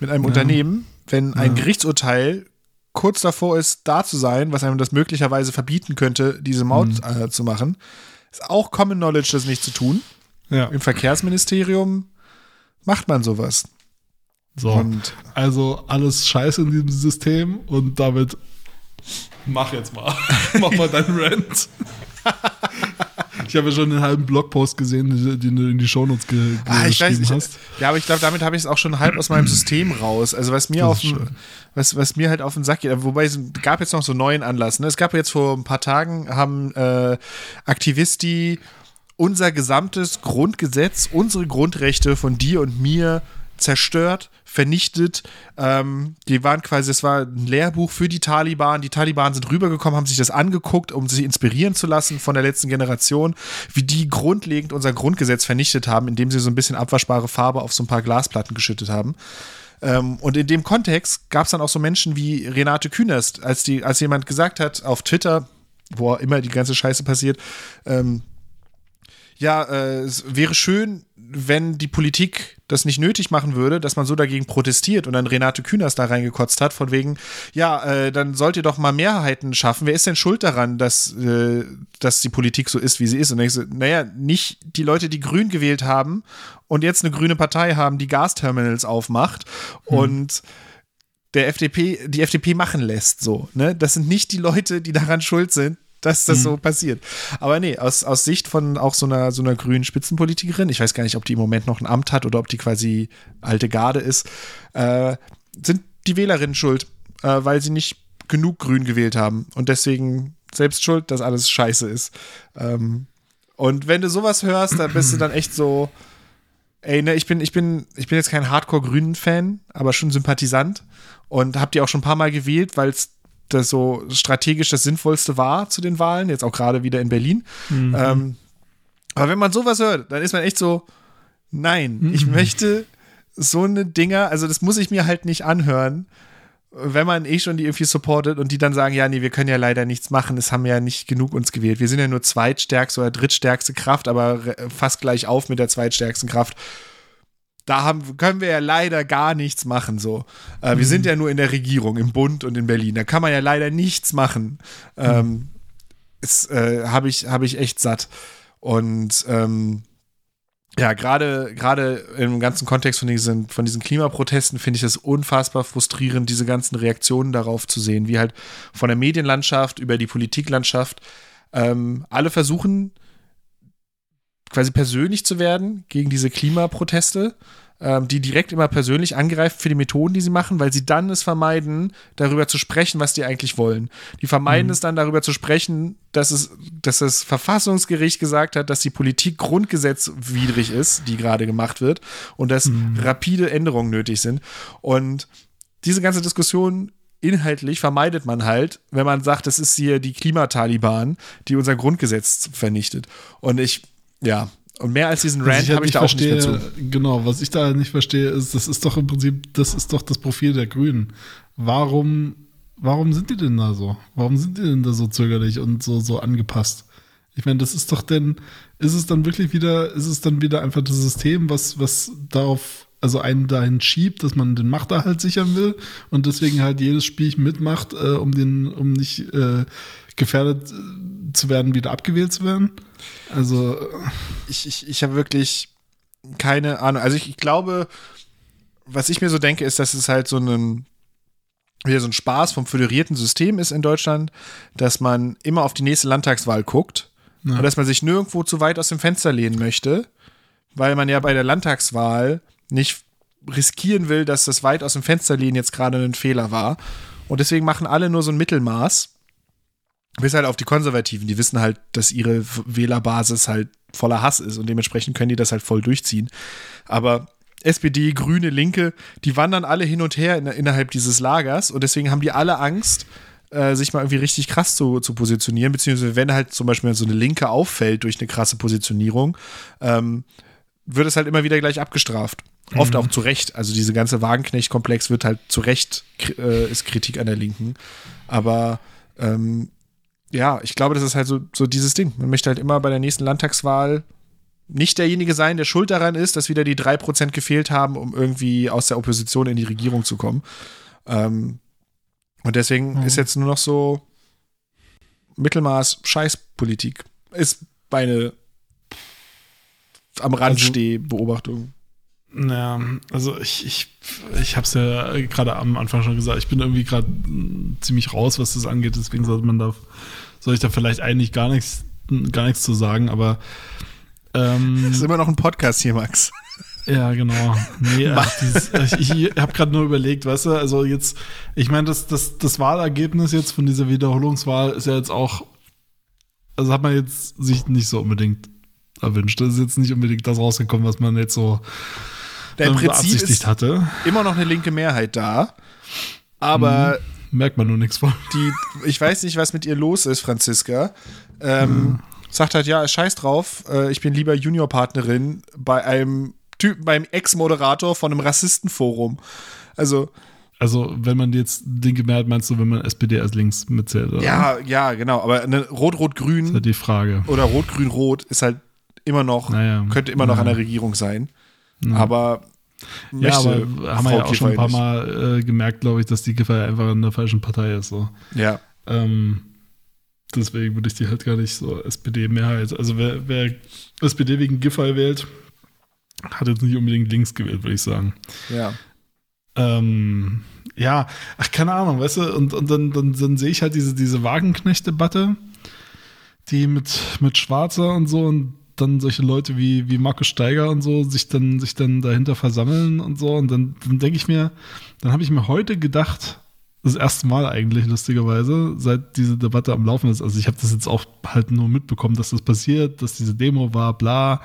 mit einem Unternehmen, wenn ein Gerichtsurteil kurz davor ist, da zu sein, was einem das möglicherweise verbieten könnte, diese Maut äh, zu machen. Ist auch Common Knowledge, das nicht zu tun. Ja. Im Verkehrsministerium macht man sowas. So. Und Also alles scheiße in diesem System und damit mach jetzt mal. mach mal deinen Rant. ich habe ja schon einen halben Blogpost gesehen, den, du in die Shownotes ge Ah, ich weiß geschrieben nicht. hast. Ja, aber ich glaube, damit habe ich es auch schon halb aus meinem System raus. Also was mir auf den, was, was mir halt auf den Sack geht, wobei es gab jetzt noch so einen neuen Anlass. Ne? Es gab jetzt vor ein paar Tagen haben äh, Aktivisti unser gesamtes Grundgesetz, unsere Grundrechte von dir und mir zerstört, vernichtet. Ähm, die waren quasi, es war ein Lehrbuch für die Taliban. Die Taliban sind rübergekommen, haben sich das angeguckt, um sich inspirieren zu lassen von der letzten Generation, wie die grundlegend unser Grundgesetz vernichtet haben, indem sie so ein bisschen abwaschbare Farbe auf so ein paar Glasplatten geschüttet haben. Ähm, und in dem Kontext gab es dann auch so Menschen wie Renate Künast, als, die, als jemand gesagt hat auf Twitter, wo immer die ganze Scheiße passiert, ähm, ja, äh, es wäre schön, wenn die Politik das nicht nötig machen würde, dass man so dagegen protestiert und dann Renate Künast da reingekotzt hat, von wegen, ja, äh, dann sollt ihr doch mal Mehrheiten schaffen. Wer ist denn schuld daran, dass, äh, dass die Politik so ist, wie sie ist? Und dann ich so, naja, nicht die Leute, die grün gewählt haben und jetzt eine grüne Partei haben, die Gasterminals aufmacht und der FDP, die FDP machen lässt, so, ne? Das sind nicht die Leute, die daran schuld sind, dass das so passiert. Aber nee, aus, aus Sicht von auch so einer, so einer grünen Spitzenpolitikerin, ich weiß gar nicht, ob die im Moment noch ein Amt hat oder ob die quasi alte Garde ist, äh, sind die Wählerinnen schuld, äh, weil sie nicht genug grün gewählt haben und deswegen selbst schuld, dass alles scheiße ist. Ähm, und wenn du sowas hörst, dann bist du dann echt so, ey, ne, ich bin, ich bin, ich bin jetzt kein Hardcore-Grünen-Fan, aber schon Sympathisant und hab die auch schon ein paar Mal gewählt, weil es das so strategisch das Sinnvollste war zu den Wahlen, jetzt auch gerade wieder in Berlin. Ähm, aber wenn man sowas hört, dann ist man echt so, nein, ich möchte so eine Dinger, also das muss ich mir halt nicht anhören, wenn man eh schon die irgendwie supportet und die dann sagen, ja, nee, wir können ja leider nichts machen, es haben ja nicht genug uns gewählt. Wir sind ja nur zweitstärkste oder drittstärkste Kraft, aber fast gleich auf mit der zweitstärksten Kraft. Da haben, können wir ja leider gar nichts machen, so. Äh, Wir sind ja nur in der Regierung, im Bund und in Berlin. Da kann man ja leider nichts machen. Ähm, es äh, habe ich, hab ich echt satt. Und ähm, ja, gerade gerade im ganzen Kontext von diesen, von diesen Klimaprotesten finde ich es unfassbar frustrierend, diese ganzen Reaktionen darauf zu sehen, wie halt von der Medienlandschaft über die Politiklandschaft ähm, alle versuchen, quasi persönlich zu werden gegen diese Klimaproteste, ähm, die direkt immer persönlich angreifen für die Methoden, die sie machen, weil sie dann es vermeiden, darüber zu sprechen, was die eigentlich wollen. Die vermeiden es dann, darüber zu sprechen, dass es, dass das Verfassungsgericht gesagt hat, dass die Politik grundgesetzwidrig ist, die gerade gemacht wird, und dass rapide Änderungen nötig sind. Und diese ganze Diskussion inhaltlich vermeidet man halt, wenn man sagt, das ist hier die Klimataliban, die unser Grundgesetz vernichtet. Und ich, ja, und mehr als diesen Rant halt habe ich da auch nicht mehr zu. Genau, was ich da nicht verstehe, ist, das ist doch im Prinzip, das ist doch das Profil der Grünen. Warum, warum sind die denn da so? Warum sind die denn da so zögerlich und so, so angepasst? Ich meine, das ist doch denn, ist es dann wirklich wieder, ist es dann wieder einfach das System, was, was darauf, also einen dahin schiebt, dass man den Machterhalt sichern will und deswegen halt jedes Spielchen mitmacht, äh, um den, um nicht äh, gefährdet äh, zu werden, wieder abgewählt zu werden? Also, ich, ich, ich habe wirklich keine Ahnung. Also ich, ich glaube, was ich mir so denke, ist, dass es halt so ein wieder so ein Spaß vom föderierten System ist in Deutschland, dass man immer auf die nächste Landtagswahl guckt Ja. Und dass man sich nirgendwo zu weit aus dem Fenster lehnen möchte, weil man ja bei der Landtagswahl nicht riskieren will, dass das weit aus dem Fenster lehnen jetzt gerade ein Fehler war. Und deswegen machen alle nur so ein Mittelmaß. Bis halt auf die Konservativen, die wissen halt, dass ihre Wählerbasis halt voller Hass ist und dementsprechend können die das halt voll durchziehen. Aber SPD, Grüne, Linke, die wandern alle hin und her in, innerhalb dieses Lagers und deswegen haben die alle Angst, äh, sich mal irgendwie richtig krass zu, zu positionieren, beziehungsweise wenn halt zum Beispiel so eine Linke auffällt durch eine krasse Positionierung, ähm, wird es halt immer wieder gleich abgestraft. Mhm. Oft auch zu Recht. Also diese ganze Wagenknecht-Komplex wird halt zu Recht äh, ist Kritik an der Linken. Aber ähm, ja, ich glaube, das ist halt so, so dieses Ding. Man möchte halt immer bei der nächsten Landtagswahl nicht derjenige sein, der schuld daran ist, dass wieder die 3% gefehlt haben, um irgendwie aus der Opposition in die Regierung zu kommen. Ähm, und deswegen mhm. ist jetzt nur noch so Mittelmaß Scheißpolitik. Ist meine am Rand also, Beobachtung. Ja, also ich, ich, ich habe es ja gerade am Anfang schon gesagt, ich bin irgendwie gerade ziemlich raus, was das angeht, deswegen sollte man da, soll ich da vielleicht eigentlich gar nichts, gar nichts zu sagen, aber ähm, das ist immer noch ein Podcast hier, Max. Ja, genau. Nee, ach, dieses, ich, ich habe gerade nur überlegt, weißt du, also jetzt, ich meine, das, das, das Wahlergebnis jetzt von dieser Wiederholungswahl ist ja jetzt auch, also hat man jetzt sich nicht so unbedingt erwünscht. Das ist jetzt nicht unbedingt das rausgekommen, was man jetzt so der im Prinzip ist hatte. immer noch eine linke Mehrheit da, aber mhm. merkt man nur nichts von. Die, ich weiß nicht, was mit ihr los ist, Franziska. Ähm, mhm. Sagt halt, ja, scheiß drauf, äh, ich bin lieber Juniorpartnerin bei einem Typen, beim Ex-Moderator von einem Rassistenforum. Also. Also, wenn man jetzt linke Mehrheit meinst du, wenn man SPD als links mitzählt? Oder? Ja, ja, genau. Aber eine Rot-Rot-Grün. ist halt die Frage. Oder Rot-Grün-Rot ist halt immer noch, naja, könnte immer noch naja. an der Regierung sein. Ja. Aber ja, aber haben wir ja auch schon ein paar Mal äh, gemerkt, glaube ich, dass die Giffey einfach in der falschen Partei ist. So. Ja. Ähm, deswegen würde ich die halt gar nicht so SPD-Mehrheit. Also wer, wer SPD wegen Giffey wählt, hat jetzt nicht unbedingt links gewählt, würde ich sagen. Ja. Ähm, ja, ach, keine Ahnung, weißt du, und, und dann, dann, dann sehe ich halt diese, diese Wagenknecht-Debatte, die mit, mit Schwarzer und so und dann solche Leute wie, wie Markus Steiger und so sich dann, sich dann dahinter versammeln und so. Und dann, dann denke ich mir, dann habe ich mir heute gedacht, das erste Mal eigentlich, lustigerweise, seit diese Debatte am Laufen ist. Also ich habe das jetzt auch halt nur mitbekommen, dass das passiert, dass diese Demo war, bla.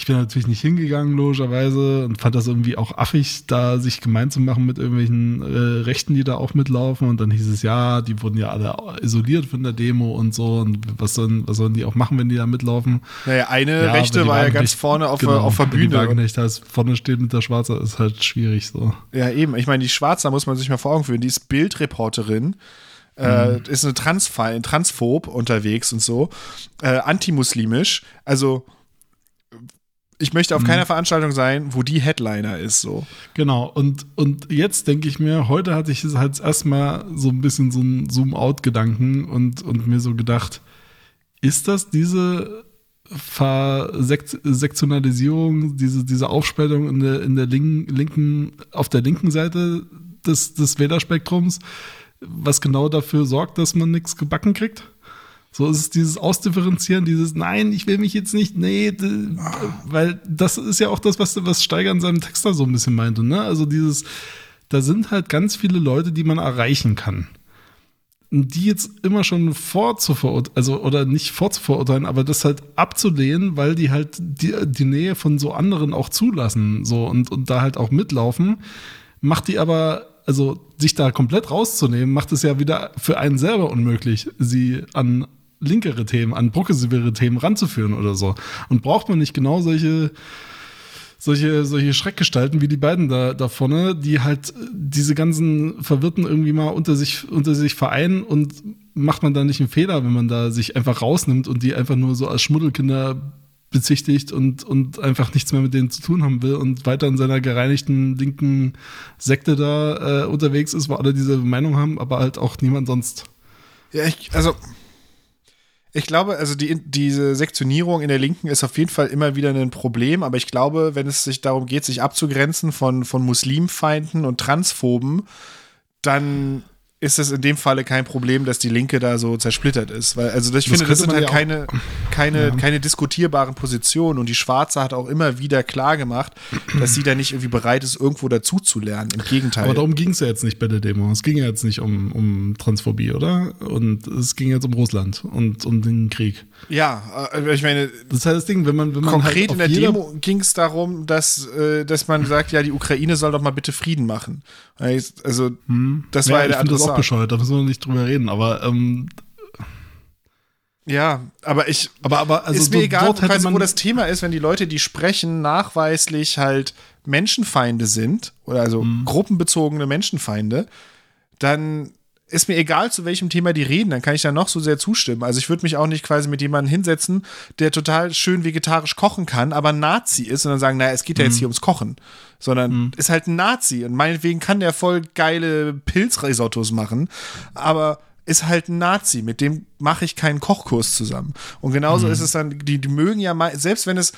Ich bin natürlich nicht hingegangen, logischerweise, und fand das irgendwie auch affig, da sich gemein zu machen mit irgendwelchen äh, Rechten, die da auch mitlaufen. Und dann hieß es, ja, die wurden ja alle isoliert von der Demo und so. Und was sollen, was sollen die auch machen, wenn die da mitlaufen? Naja, eine ja, Rechte war ja ganz vorne auf, genau, auf der Bühne. Die Wagenknecht da vorne steht mit der Schwarzer, ist halt schwierig so. Ja, eben. Ich meine, die Schwarzer muss man sich mal vor Augen führen. Die ist Bildreporterin. Äh, mhm. ist eine Transphob unterwegs und so, äh, antimuslimisch. Also ich möchte auf mhm. keiner Veranstaltung sein, wo die Headliner ist, so. Genau, und, und jetzt denke ich mir, heute hatte ich halt erstmal so ein bisschen so einen Zoom-out-Gedanken und, und mir so gedacht, ist das diese Versektionalisierung, diese, diese Aufspaltung in der, in der linken, auf der linken Seite des, des Wählerspektrums, was genau dafür sorgt, dass man nichts gebacken kriegt? So ist es dieses Ausdifferenzieren, dieses Nein, ich will mich jetzt nicht, nee, weil das ist ja auch das, was, was Steiger in seinem Text da so ein bisschen meinte, ne? Also dieses, da sind halt ganz viele Leute, die man erreichen kann. Und die jetzt immer schon vorzuverurteilen, also oder nicht vorzuverurteilen, aber das halt abzulehnen, weil die halt die, die Nähe von so anderen auch zulassen, so und, und da halt auch mitlaufen, macht die aber also sich da komplett rauszunehmen, macht es ja wieder für einen selber unmöglich, sie an linkere Themen, an progressivere Themen ranzuführen oder so. Und braucht man nicht genau solche solche, solche Schreckgestalten wie die beiden da, da vorne, die halt diese ganzen Verwirrten irgendwie mal unter sich, unter sich vereinen und macht man da nicht einen Fehler, wenn man da sich einfach rausnimmt und die einfach nur so als Schmuddelkinder bezichtigt und, und einfach nichts mehr mit denen zu tun haben will und weiter in seiner gereinigten linken Sekte da äh, unterwegs ist, wo alle diese Meinung haben, aber halt auch niemand sonst. Ja, ich, also ich glaube, also die, diese Sektionierung in der Linken ist auf jeden Fall immer wieder ein Problem, aber ich glaube, wenn es sich darum geht, sich abzugrenzen von, von Muslimfeinden und Transphoben, dann ist es in dem Falle kein Problem, dass die Linke da so zersplittert ist. Weil, also ich Das finde, das sind halt ja keine, keine, Ja. keine diskutierbaren Positionen. Und die Schwarze hat auch immer wieder klar gemacht, dass sie da nicht irgendwie bereit ist, irgendwo dazu zu lernen. Im Gegenteil. Aber darum ging es ja jetzt nicht bei der Demo. Es ging ja jetzt nicht um, um Transphobie, oder? Und es ging jetzt um Russland und um den Krieg. ja, äh, ich meine, Das ist halt das Ding, wenn man, wenn man konkret halt in der Demo ging es darum, dass, äh, dass man sagt, ja, die Ukraine soll doch mal bitte Frieden machen. Also, das Ja, war ja der das auch bescheuert, da müssen wir nicht drüber reden. Aber, ähm, Ja, aber ich, aber, aber also ist mir so egal, wo man, das Thema ist, wenn die Leute, die sprechen, nachweislich halt Menschenfeinde sind oder also Mhm. gruppenbezogene Menschenfeinde, dann ist mir egal, zu welchem Thema die reden, dann kann ich da noch so sehr zustimmen. Also ich würde mich auch nicht quasi mit jemandem hinsetzen, der total schön vegetarisch kochen kann, aber Nazi ist und dann sagen, naja, es geht ja Mhm. jetzt hier ums Kochen, sondern ist halt ein Nazi und meinetwegen kann der voll geile Pilzrisottos machen, aber ist halt ein Nazi, mit dem mache ich keinen Kochkurs zusammen. Und genauso ist es dann, die, die mögen ja mal, selbst wenn es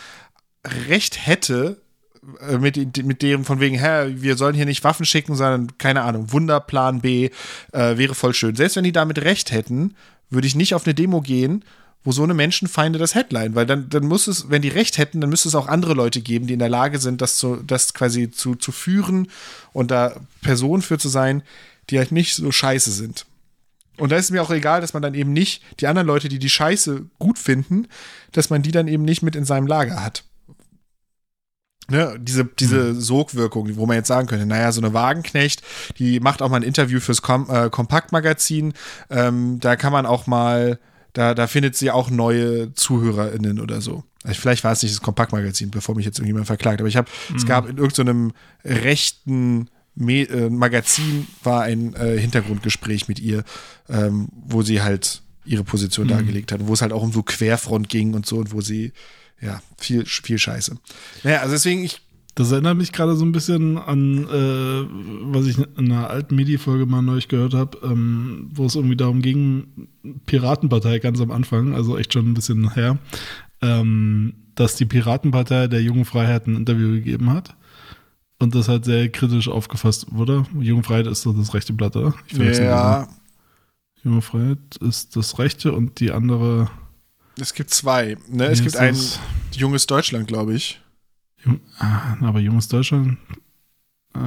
Recht hätte, mit, mit dem von wegen, hä, wir sollen hier nicht Waffen schicken, sondern, keine Ahnung, Wunderplan B äh, wäre voll schön. Selbst wenn die damit Recht hätten, würde ich nicht auf eine Demo gehen, wo so eine Menschenfeinde das Headline, weil dann, dann muss es, wenn die Recht hätten, dann müsste es auch andere Leute geben, die in der Lage sind, das, zu, das quasi zu, zu führen und da Personen für zu sein, die halt nicht so scheiße sind. Und da ist mir auch egal, dass man dann eben nicht die anderen Leute, die die Scheiße gut finden, dass man die dann eben nicht mit in seinem Lager hat. Ne, diese, diese Sogwirkung, wo man jetzt sagen könnte, naja, so eine Wagenknecht, die macht auch mal ein Interview fürs Kom äh, Kompaktmagazin, ähm, da kann man auch mal, da, da findet sie auch neue ZuhörerInnen oder so. Also vielleicht war es nicht das Kompaktmagazin, bevor mich jetzt irgendjemand verklagt, aber ich habe, es gab in irgendeinem rechten Me äh, Magazin war ein äh, Hintergrundgespräch mit ihr, ähm, wo sie halt ihre Position dargelegt hat, wo es halt auch um so Querfront ging und so und wo sie, ja, viel, viel Scheiße. Naja, also deswegen, ich, Das erinnert mich gerade so ein bisschen an, äh, was ich in einer alten Medi-Folge mal neulich gehört habe, ähm, wo es irgendwie darum ging, Piratenpartei ganz am Anfang, also echt schon ein bisschen her, ähm, dass die Piratenpartei der Jungen Freiheit ein Interview gegeben hat. Und das halt sehr kritisch aufgefasst wurde. Junge Freiheit ist so das rechte Blatt, oder? Ich ja. Junge Freiheit ist das rechte und die andere. Es gibt zwei. Ne? Es gibt ist ein junges Deutschland, glaube ich. Jung, ah, aber junges Deutschland. Äh,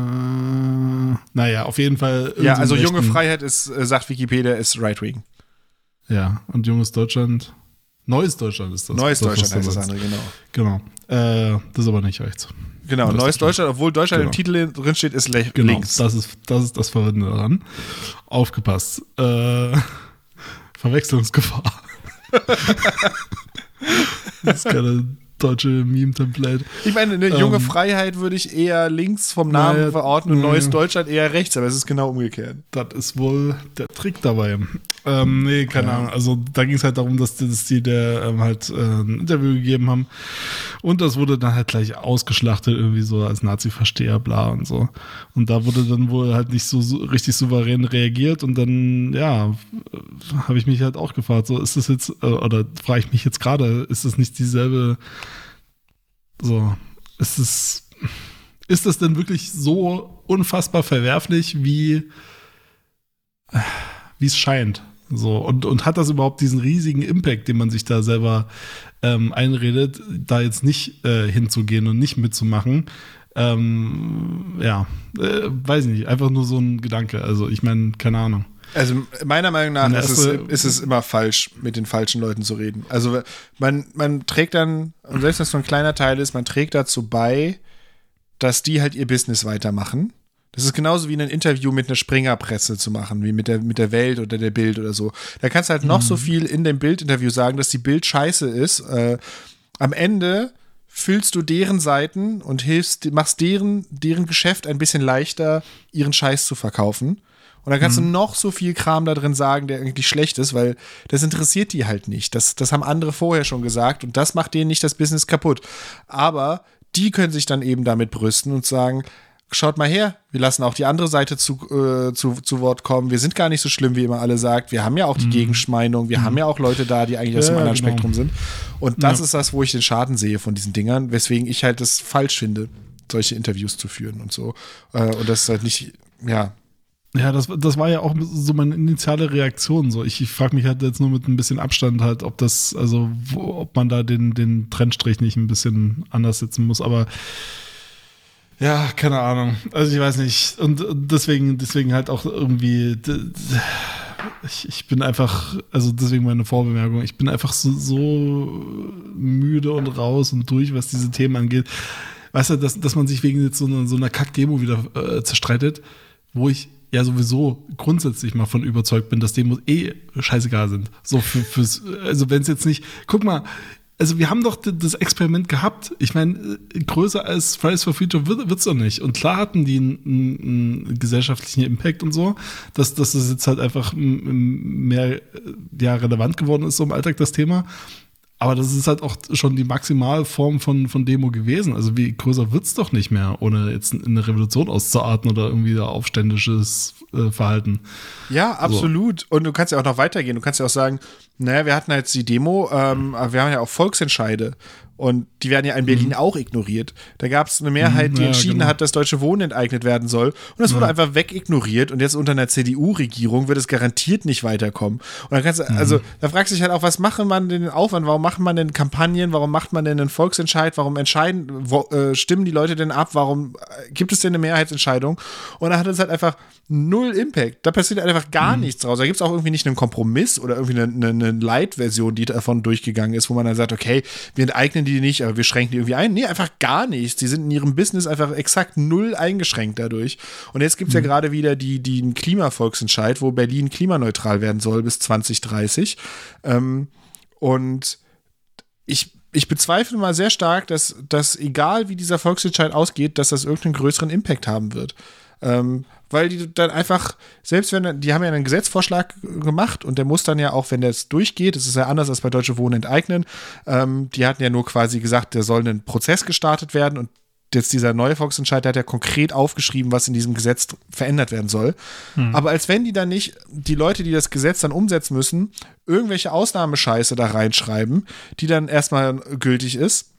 naja, auf jeden Fall. Ja, also junge Freiheit ist, äh, sagt Wikipedia, ist Right-Wing. Ja, und junges Deutschland. Neues Deutschland ist das. Neues das, Deutschland heißt das andere, genau. Genau. Äh, das ist aber nicht rechts. Genau, Neues Neues Deutschland, obwohl Deutschland Genau. im Titel drin steht, ist Genau. links. Das ist, das ist das Verwirrende daran. Aufgepasst. Äh, Verwechslungsgefahr. Das ist keine deutsche Meme-Template. Ich meine, eine junge Ähm, Freiheit würde ich eher links vom Namen naja, verorten und. Neues Deutschland eher rechts, aber es ist genau umgekehrt. Das ist wohl der Trick dabei. Ähm, nee, keine Ja. Ahnung. Also da ging es halt darum, dass, dass die der ähm, halt äh, ein Interview gegeben haben. Und das wurde dann halt gleich ausgeschlachtet, irgendwie so als Nazi-Versteher, bla und so. Und da wurde dann wohl halt nicht so, so richtig souverän reagiert. Und dann, ja, äh, habe ich mich halt auch gefragt, so ist das jetzt, äh, oder frage ich mich jetzt gerade, ist das nicht dieselbe, so, ist es, ist das denn wirklich so unfassbar verwerflich, wie wie es scheint. So, und, und hat das überhaupt diesen riesigen Impact, den man sich da selber ähm, einredet, da jetzt nicht äh, hinzugehen und nicht mitzumachen? Ähm, ja, äh, weiß ich nicht, einfach nur so ein Gedanke. Also, ich meine, keine Ahnung. Also meiner Meinung nach ist es, ist es immer falsch, mit den falschen Leuten zu reden. Also man, man trägt dann, und selbst wenn es nur ein kleiner Teil ist, man trägt dazu bei, dass die halt ihr Business weitermachen. Das ist genauso wie ein Interview mit einer Springerpresse zu machen, wie mit der, mit der Welt oder der Bild oder so. Da kannst du halt noch so viel in dem Bildinterview sagen, dass die Bild scheiße ist. Äh, am Ende füllst du deren Seiten und hilfst, machst deren, deren Geschäft ein bisschen leichter, ihren Scheiß zu verkaufen. Und dann kannst du noch so viel Kram da drin sagen, der eigentlich schlecht ist, weil das interessiert die halt nicht. Das, das haben andere vorher schon gesagt und das macht denen nicht das Business kaputt. Aber die können sich dann eben damit brüsten und sagen, schaut mal her, wir lassen auch die andere Seite zu, äh, zu, zu Wort kommen. Wir sind gar nicht so schlimm, wie immer alle sagt. Wir haben ja auch die Gegenmeinung. Wir haben ja auch Leute da, die eigentlich aus dem Ja, anderen genau. Spektrum sind. Und das Ja. ist das, wo ich den Schaden sehe von diesen Dingern, weswegen ich halt das falsch finde, solche Interviews zu führen und so. Äh, und das ist halt nicht, ja, Ja, das, das war ja auch so meine initiale Reaktion. So, ich, ich frage mich halt jetzt nur mit ein bisschen Abstand halt, ob das, also wo, ob man da den, den Trennstrich nicht ein bisschen anders setzen muss. Aber ja, keine Ahnung. Also ich weiß nicht. Und deswegen, deswegen halt auch irgendwie. Ich, ich bin einfach, also deswegen meine Vorbemerkung, ich bin einfach so, so müde und raus und durch, was diese Themen angeht. Weißt du, dass, dass man sich wegen jetzt so einer, so einer Kack-Demo wieder äh, zerstreitet, wo ich ja sowieso grundsätzlich mal von überzeugt bin, dass Demos eh scheißegal sind. So für, fürs, also wenn es jetzt nicht, guck mal, also wir haben doch das Experiment gehabt. Ich meine, größer als Fridays for Future wird es doch nicht. Und klar hatten die einen, einen, gesellschaftlichen Impact und so, dass, dass das jetzt halt einfach mehr ja, relevant geworden ist so im Alltag, das Thema. Aber das ist halt auch schon die Maximalform von, von Demo gewesen. Also wie größer wird es doch nicht mehr, ohne jetzt eine Revolution auszuarten oder irgendwie aufständisches äh, Verhalten. Ja, absolut. So. Und du kannst ja auch noch weitergehen. Du kannst ja auch sagen, naja, wir hatten jetzt die Demo, ähm, wir haben ja auch Volksentscheide. Und die werden ja in Berlin mhm. auch ignoriert. Da gab es eine Mehrheit, die mhm, ja, entschieden genau. hat, dass deutsche Wohnen enteignet werden soll. Und das ja. wurde einfach wegignoriert. Und jetzt unter einer CDU-Regierung wird es garantiert nicht weiterkommen. Und dann kannst du, mhm. also, da fragst du dich halt auch, was macht man denn den Aufwand? Warum macht man denn Kampagnen? Warum macht man denn einen Volksentscheid? Warum entscheiden, wo, äh, stimmen die Leute denn ab? Warum äh, gibt es denn eine Mehrheitsentscheidung? Und dann hat es halt einfach null Impact. Da passiert einfach gar mhm. nichts draus. Da gibt es auch irgendwie nicht einen Kompromiss oder irgendwie eine, eine, eine Light-Version, die davon durchgegangen ist, wo man dann sagt, okay, wir enteignen die nicht, aber wir schränken die irgendwie ein. Nee, einfach gar nichts. Die sind in ihrem Business einfach exakt null eingeschränkt dadurch. Und jetzt gibt es mhm. ja gerade wieder die, die Klimavolksentscheid, wo Berlin klimaneutral werden soll bis 2030. Ähm, und ich ich bezweifle mal sehr stark, dass, dass egal wie dieser Volksentscheid ausgeht, dass das irgendeinen größeren Impact haben wird. Ähm, weil die dann einfach, selbst wenn, die haben ja einen Gesetzvorschlag gemacht und der muss dann ja auch, wenn der jetzt durchgeht, das ist ja anders als bei Deutsche Wohnen enteignen, ähm, die hatten ja nur quasi gesagt, der soll ein Prozess gestartet werden und jetzt dieser neue Volksentscheid, der hat ja konkret aufgeschrieben, was in diesem Gesetz verändert werden soll. Hm. Aber als wenn die dann nicht, die Leute, die das Gesetz dann umsetzen müssen, irgendwelche Ausnahmescheiße da reinschreiben, die dann erstmal gültig ist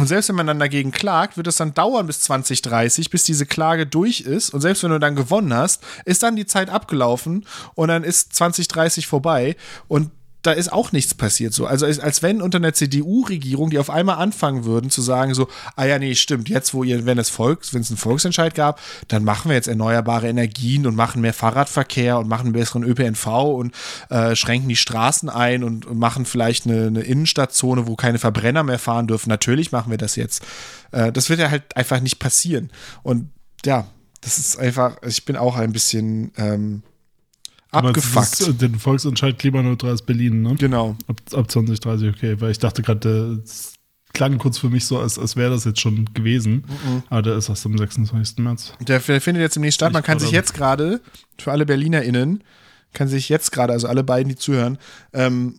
und selbst wenn man dann dagegen klagt, wird es dann dauern bis 2030, bis diese Klage durch ist. Und selbst wenn du dann gewonnen hast, ist dann die Zeit abgelaufen und dann ist 2030 vorbei. Und da ist auch nichts passiert so. Also als wenn unter einer CDU-Regierung, die auf einmal anfangen würden zu sagen so, ah ja, nee, stimmt, jetzt wo ihr, wenn es Volks, wenn es einen Volksentscheid gab, dann machen wir jetzt erneuerbare Energien und machen mehr Fahrradverkehr und machen besseren ÖPNV und äh, schränken die Straßen ein und, und machen vielleicht eine, eine, Innenstadtzone, wo keine Verbrenner mehr fahren dürfen. Natürlich machen wir das jetzt. Äh, das wird ja halt einfach nicht passieren. Und ja, das ist einfach, ich bin auch ein bisschen ähm, abgefuckt. Ist, den Volksentscheid klimaneutrales Berlin, ne? Genau. Ab, ab 2030, okay. Weil ich dachte gerade, das klang kurz für mich so, als, als wäre das jetzt schon gewesen. Mhm. Aber der ist erst am 26. März. Der, der findet jetzt demnächst statt. Man kann sich jetzt gerade, für alle BerlinerInnen, kann sich jetzt gerade, also alle beiden, die zuhören, ähm,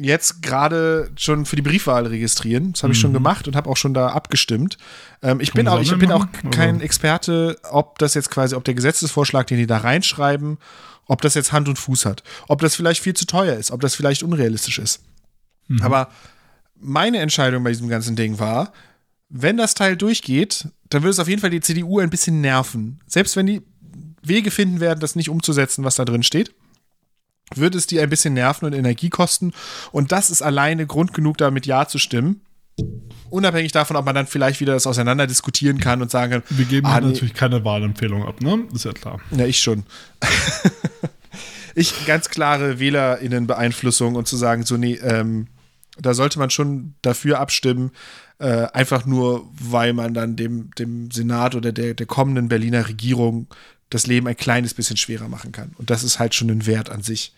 jetzt gerade schon für die Briefwahl registrieren. Das habe ich mhm. schon gemacht und habe auch schon da abgestimmt. Ähm, ich bin auch, ich bin auch kein Experte, ob das jetzt quasi, ob der Gesetzesvorschlag, den die da reinschreiben, ob das jetzt Hand und Fuß hat, ob das vielleicht viel zu teuer ist, ob das vielleicht unrealistisch ist. Mhm. Aber meine Entscheidung bei diesem ganzen Ding war, wenn das Teil durchgeht, dann wird es auf jeden Fall die CDU ein bisschen nerven. Selbst wenn die Wege finden werden, das nicht umzusetzen, was da drin steht, wird es die ein bisschen nerven und Energie kosten. Und das ist alleine Grund genug, damit Ja zu stimmen. Unabhängig davon, ob man dann vielleicht wieder das auseinander diskutieren kann und sagen kann. Wir geben ah, natürlich keine Wahlempfehlung ab, ne? Ist ja klar. Ja, ich schon. ich ganz klare WählerInnen-Beeinflussung und zu sagen, so, nee, ähm, da sollte man schon dafür abstimmen, äh, einfach nur, weil man dann dem, dem Senat oder der, der kommenden Berliner Regierung das Leben ein kleines bisschen schwerer machen kann. Und das ist halt schon ein Wert an sich.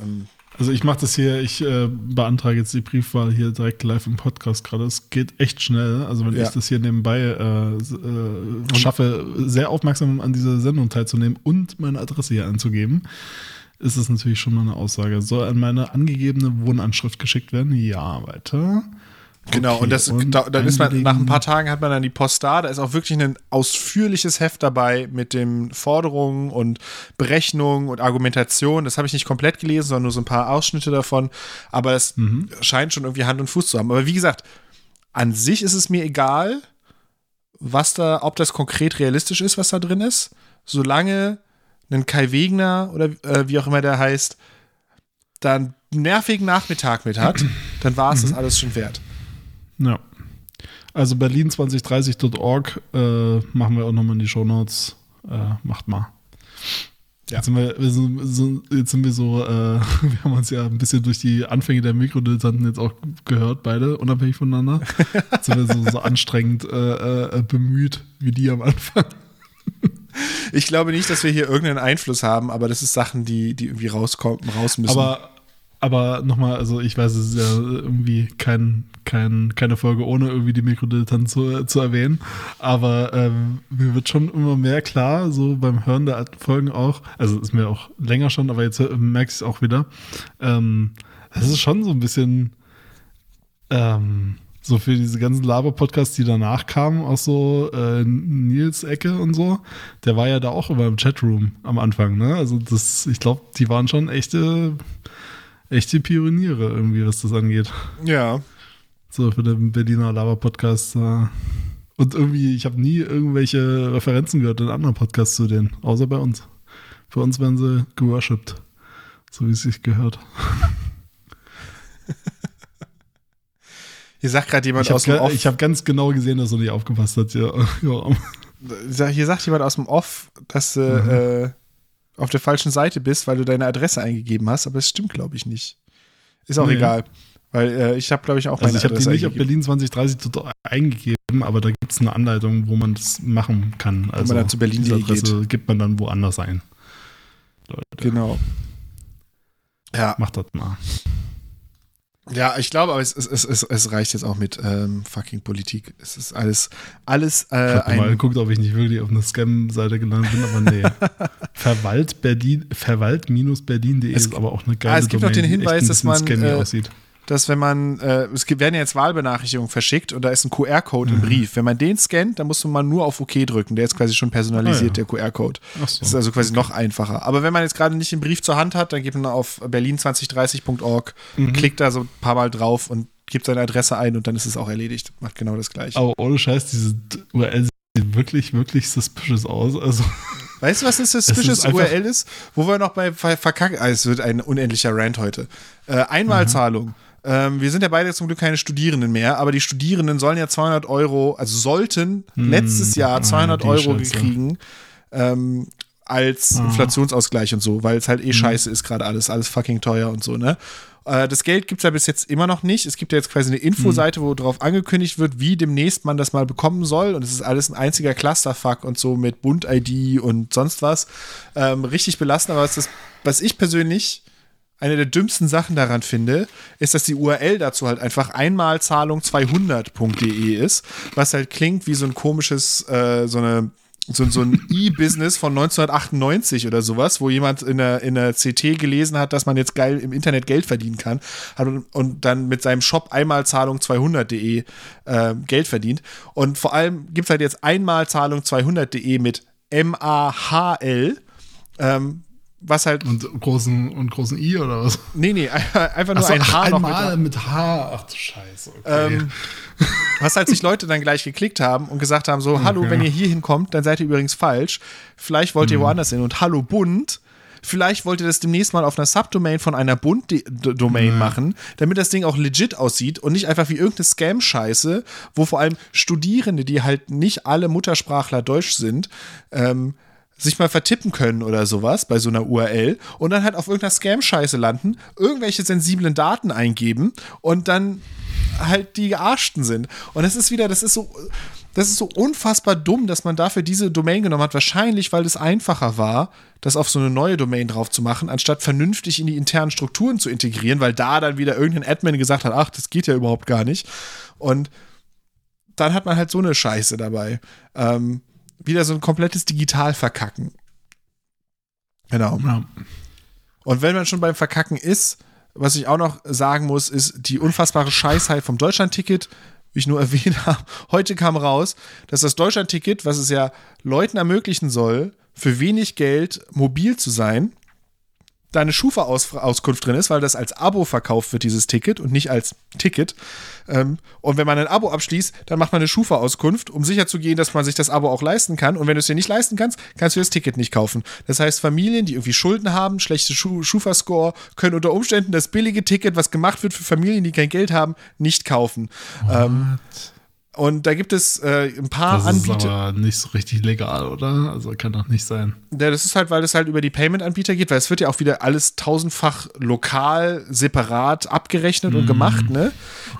Ähm, also ich mache das hier, ich äh, beantrage jetzt die Briefwahl hier direkt live im Podcast gerade. Es geht echt schnell. Also wenn ja. ich das hier nebenbei äh, äh, schaffe, sehr aufmerksam an dieser Sendung teilzunehmen und meine Adresse hier anzugeben, ist es natürlich schon mal eine Aussage. Soll an meine angegebene Wohnanschrift geschickt werden? Ja, weiter. Genau, okay, und das und da, dann ist man nach ein paar Tagen hat man dann die Post da. Da ist auch wirklich ein ausführliches Heft dabei mit den Forderungen und Berechnungen und Argumentationen. Das habe ich nicht komplett gelesen, sondern nur so ein paar Ausschnitte davon. Aber es mhm. scheint schon irgendwie Hand und Fuß zu haben. Aber wie gesagt, an sich ist es mir egal, was da, ob das konkret realistisch ist, was da drin ist, solange einen Kai Wegner oder äh, wie auch immer der heißt, da einen nervigen Nachmittag mit hat, dann war es das alles schon wert. Ja. Also berlin2030.org äh, machen wir auch nochmal in die Shownotes. Äh, macht mal. Ja. Jetzt sind wir, wir sind, so, jetzt sind wir so, äh, wir haben uns ja ein bisschen durch die Anfänge der Mikrodilettanten jetzt auch gehört, beide, unabhängig voneinander. Jetzt sind wir so, so anstrengend äh, äh, bemüht wie die am Anfang. Ich glaube nicht, dass wir hier irgendeinen Einfluss haben, aber das ist Sachen, die, die irgendwie rauskommen, raus müssen. Aber, aber nochmal, also ich weiß, es ist ja irgendwie kein, kein, keine Folge ohne irgendwie die Mikrodilettanten zu, zu erwähnen. Aber ähm, mir wird schon immer mehr klar, so beim Hören der alten Folgen auch, also ist mir auch länger schon, aber jetzt merke ich es auch wieder. Ähm, das ist schon so ein bisschen ähm, so für diese ganzen Laber-Podcasts, die danach kamen, auch so äh, Nils Ecke und so, der war ja da auch immer im Chatroom am Anfang, ne? Also das, ich glaube, die waren schon echte, echte Pioniere irgendwie, was das angeht. ja. So für den Berliner Laber-Podcast. Äh. Und irgendwie, ich habe nie irgendwelche Referenzen gehört in anderen Podcasts zu denen, außer bei uns. Für uns werden sie geworshipped, so wie es sich gehört. Hier sagt gerade jemand Ich aus dem habe Off. hab ganz genau gesehen, dass du nicht aufgepasst hast. Ja. Ja. Hier sagt jemand aus dem Off, dass du Mhm. äh, auf der falschen Seite bist, weil du deine Adresse eingegeben hast, aber es stimmt, glaube ich, nicht. Ist auch Nee. egal. Weil äh, ich habe, glaube ich, auch meine Also ich habe die nicht auf. Berlin 2030 dort eingegeben, aber da gibt es eine Anleitung, wo man das machen kann. Also man dann zu Berlin diese geht. Adresse gibt man dann woanders ein. Genau. Ja, Macht das mal. ja, ich glaube, aber es, es, es, es, reicht jetzt auch mit ähm, fucking Politik. Es ist alles, alles Ich äh, habe mal geguckt, ob ich nicht wirklich auf eine Scam-Seite gelandet bin, aber nee. Verwalt Berlin, verwalt-berlin.de ist aber auch eine geile Ah, es gibt noch den Hinweis, dass man, scammy äh, aussieht. Dass wenn man, äh, es gibt, werden ja jetzt Wahlbenachrichtigungen verschickt und da ist ein QR-Code im Brief. Wenn man den scannt, dann muss man nur auf OK drücken. Der ist quasi schon personalisiert, Ah, ja. der QR-Code. So. Das ist also quasi noch einfacher. Aber wenn man jetzt gerade nicht den Brief zur Hand hat, dann geht man auf berlin2030.org, Mhm. klickt da so ein paar Mal drauf und gibt seine Adresse ein und dann ist es auch erledigt. Macht genau das gleiche. Aber ohne Scheiß, diese URL sieht wirklich, wirklich suspicious aus. Also, Weißt du, was das suspicious ist URL ist? Wo wir noch bei Ver- Verkack... Ah, es wird ein unendlicher Rant heute. Äh, Einmalzahlung. Ähm, wir sind ja beide zum Glück keine Studierenden mehr, aber die Studierenden sollen ja 200 Euro, also sollten letztes Jahr ah, 200 die Euro Scheiße. gekriegen ähm, als Ah. Inflationsausgleich und so, weil es halt eh scheiße ist gerade alles, alles fucking teuer und so, ne? Äh, Das Geld gibt es ja bis jetzt immer noch nicht. Es gibt ja jetzt quasi eine Infoseite, wo drauf angekündigt wird, wie demnächst man das mal bekommen soll. Und es ist alles ein einziger Clusterfuck und so mit Bund-ID und sonst was. Ähm, richtig belastend, aber was, das, was ich persönlich eine der dümmsten Sachen daran finde, ist, dass die URL dazu halt einfach einmalzahlung200.de ist, was halt klingt wie so ein komisches, äh, so eine so, so ein E-Business von 1998 oder sowas, wo jemand in der, in der CT gelesen hat, dass man jetzt geil im Internet Geld verdienen kann und, und dann mit seinem Shop einmalzahlung200.de äh, Geld verdient. Und vor allem gibt es halt jetzt einmalzahlung200.de mit M-A-H-L, ähm, was halt, und großen, und großen I oder was? nee, nee, einfach nur so, ein H noch mit einmal mit H. Ach du Scheiße. Okay. Ähm, was halt sich Leute dann gleich geklickt haben und gesagt haben: so, hallo, Okay. wenn ihr hier hinkommt, dann seid ihr übrigens falsch. Vielleicht wollt ihr woanders hin. Und hallo Bund. Vielleicht wollt ihr das demnächst mal auf einer Subdomain von einer Bund-Domain machen, damit das Ding auch legit aussieht und nicht einfach wie irgendeine Scam-Scheiße, wo vor allem Studierende, die halt nicht alle Muttersprachler Deutsch sind, ähm, sich mal vertippen können oder sowas bei so einer URL und dann halt auf irgendeiner Scam-Scheiße landen, irgendwelche sensiblen Daten eingeben und dann halt die Gearschten sind. Und das ist wieder, das ist so, das ist so unfassbar dumm, dass man dafür diese Domain genommen hat. Wahrscheinlich, weil es einfacher war, das auf so eine neue Domain drauf zu machen, anstatt vernünftig in die internen Strukturen zu integrieren, weil da dann wieder irgendein Admin gesagt hat, ach, das geht ja überhaupt gar nicht. Und dann hat man halt so eine Scheiße dabei. Ähm, wieder so ein komplettes Digital verkacken. Genau. ja. Und wenn man schon beim Verkacken ist, was ich auch noch sagen muss, ist die unfassbare Scheißheit vom Deutschlandticket, wie ich nur erwähnt habe. Heute kam raus, dass das Deutschlandticket, was es ja Leuten ermöglichen soll, für wenig Geld mobil zu sein, da eine Schufa-Auskunft drin ist, weil das als Abo verkauft wird, dieses Ticket und nicht als Ticket. Ähm, und wenn man ein Abo abschließt, dann macht man eine Schufa-Auskunft, um sicherzugehen, dass man sich das Abo auch leisten kann. Und wenn du es dir nicht leisten kannst, kannst du das Ticket nicht kaufen. Das heißt, Familien, die irgendwie Schulden haben, schlechte Schufa-Score, können unter Umständen das billige Ticket, was gemacht wird für Familien, die kein Geld haben, nicht kaufen. Ähm, und da gibt es äh, ein paar das Anbieter. Das ist aber nicht so richtig legal, oder? Also kann doch nicht sein. Ja, das ist halt, weil es halt über die Payment-Anbieter geht, weil es wird ja auch wieder alles tausendfach lokal, separat abgerechnet und Mhm. gemacht, ne?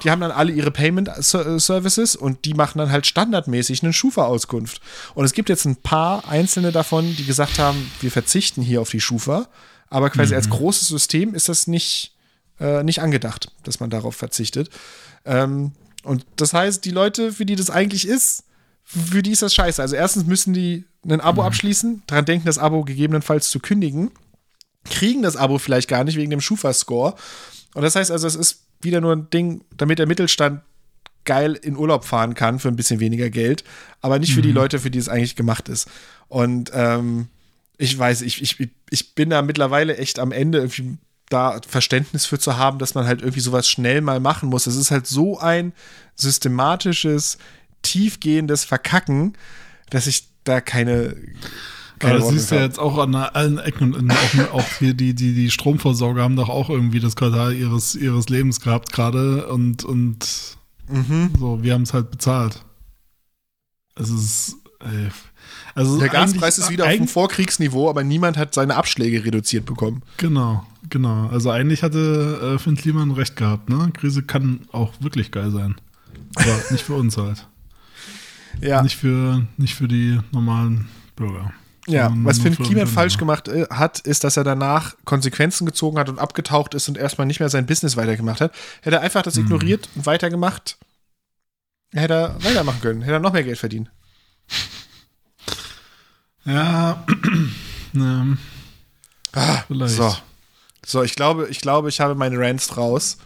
Die haben dann alle ihre Payment-Services und die machen dann halt standardmäßig eine Schufa-Auskunft. Und es gibt jetzt ein paar einzelne davon, die gesagt haben, wir verzichten hier auf die Schufa, aber quasi Mhm. als großes System ist das nicht, äh, nicht angedacht, dass man darauf verzichtet. Ähm, und das heißt, die Leute, für die das eigentlich ist, für die ist das scheiße. Also erstens müssen die ein Abo abschließen, dran denken, das Abo gegebenenfalls zu kündigen, kriegen das Abo vielleicht gar nicht wegen dem Schufa-Score. Und das heißt also, es ist wieder nur ein Ding, damit der Mittelstand geil in Urlaub fahren kann für ein bisschen weniger Geld, aber nicht für die Leute, für die es eigentlich gemacht ist. Und ähm, ich weiß, ich, ich, ich bin da mittlerweile echt am Ende irgendwie da Verständnis für zu haben, dass man halt irgendwie sowas schnell mal machen muss. Es ist halt so ein systematisches, tiefgehendes Verkacken, dass ich da keine. Aber das siehst du ja jetzt auch an allen Ecken und auch, auch hier die, die, die Stromversorger haben doch auch irgendwie das Quartal ihres, ihres Lebens gehabt gerade und, und Mhm. so, wir haben es halt bezahlt. Es ist, also Der Gaspreis ist wieder auf dem Vorkriegsniveau, aber niemand hat seine Abschläge reduziert bekommen. Genau, genau. Also eigentlich hatte äh, Finn Kliman recht gehabt, ne? Krise kann auch wirklich geil sein. Aber nicht für uns halt. Ja, Nicht für, nicht für die normalen Bürger. ja. was Finn Kliman falsch gemacht äh, hat, ist, dass er danach Konsequenzen gezogen hat und abgetaucht ist und erstmal nicht mehr sein Business weitergemacht hat. Hätte er einfach das Mhm. ignoriert und weitergemacht, hätte er weitermachen können, hätte er noch mehr Geld verdient. Ja, ne, Ah, vielleicht. So. So, ich glaube, ich glaube, ich habe meine Rants raus.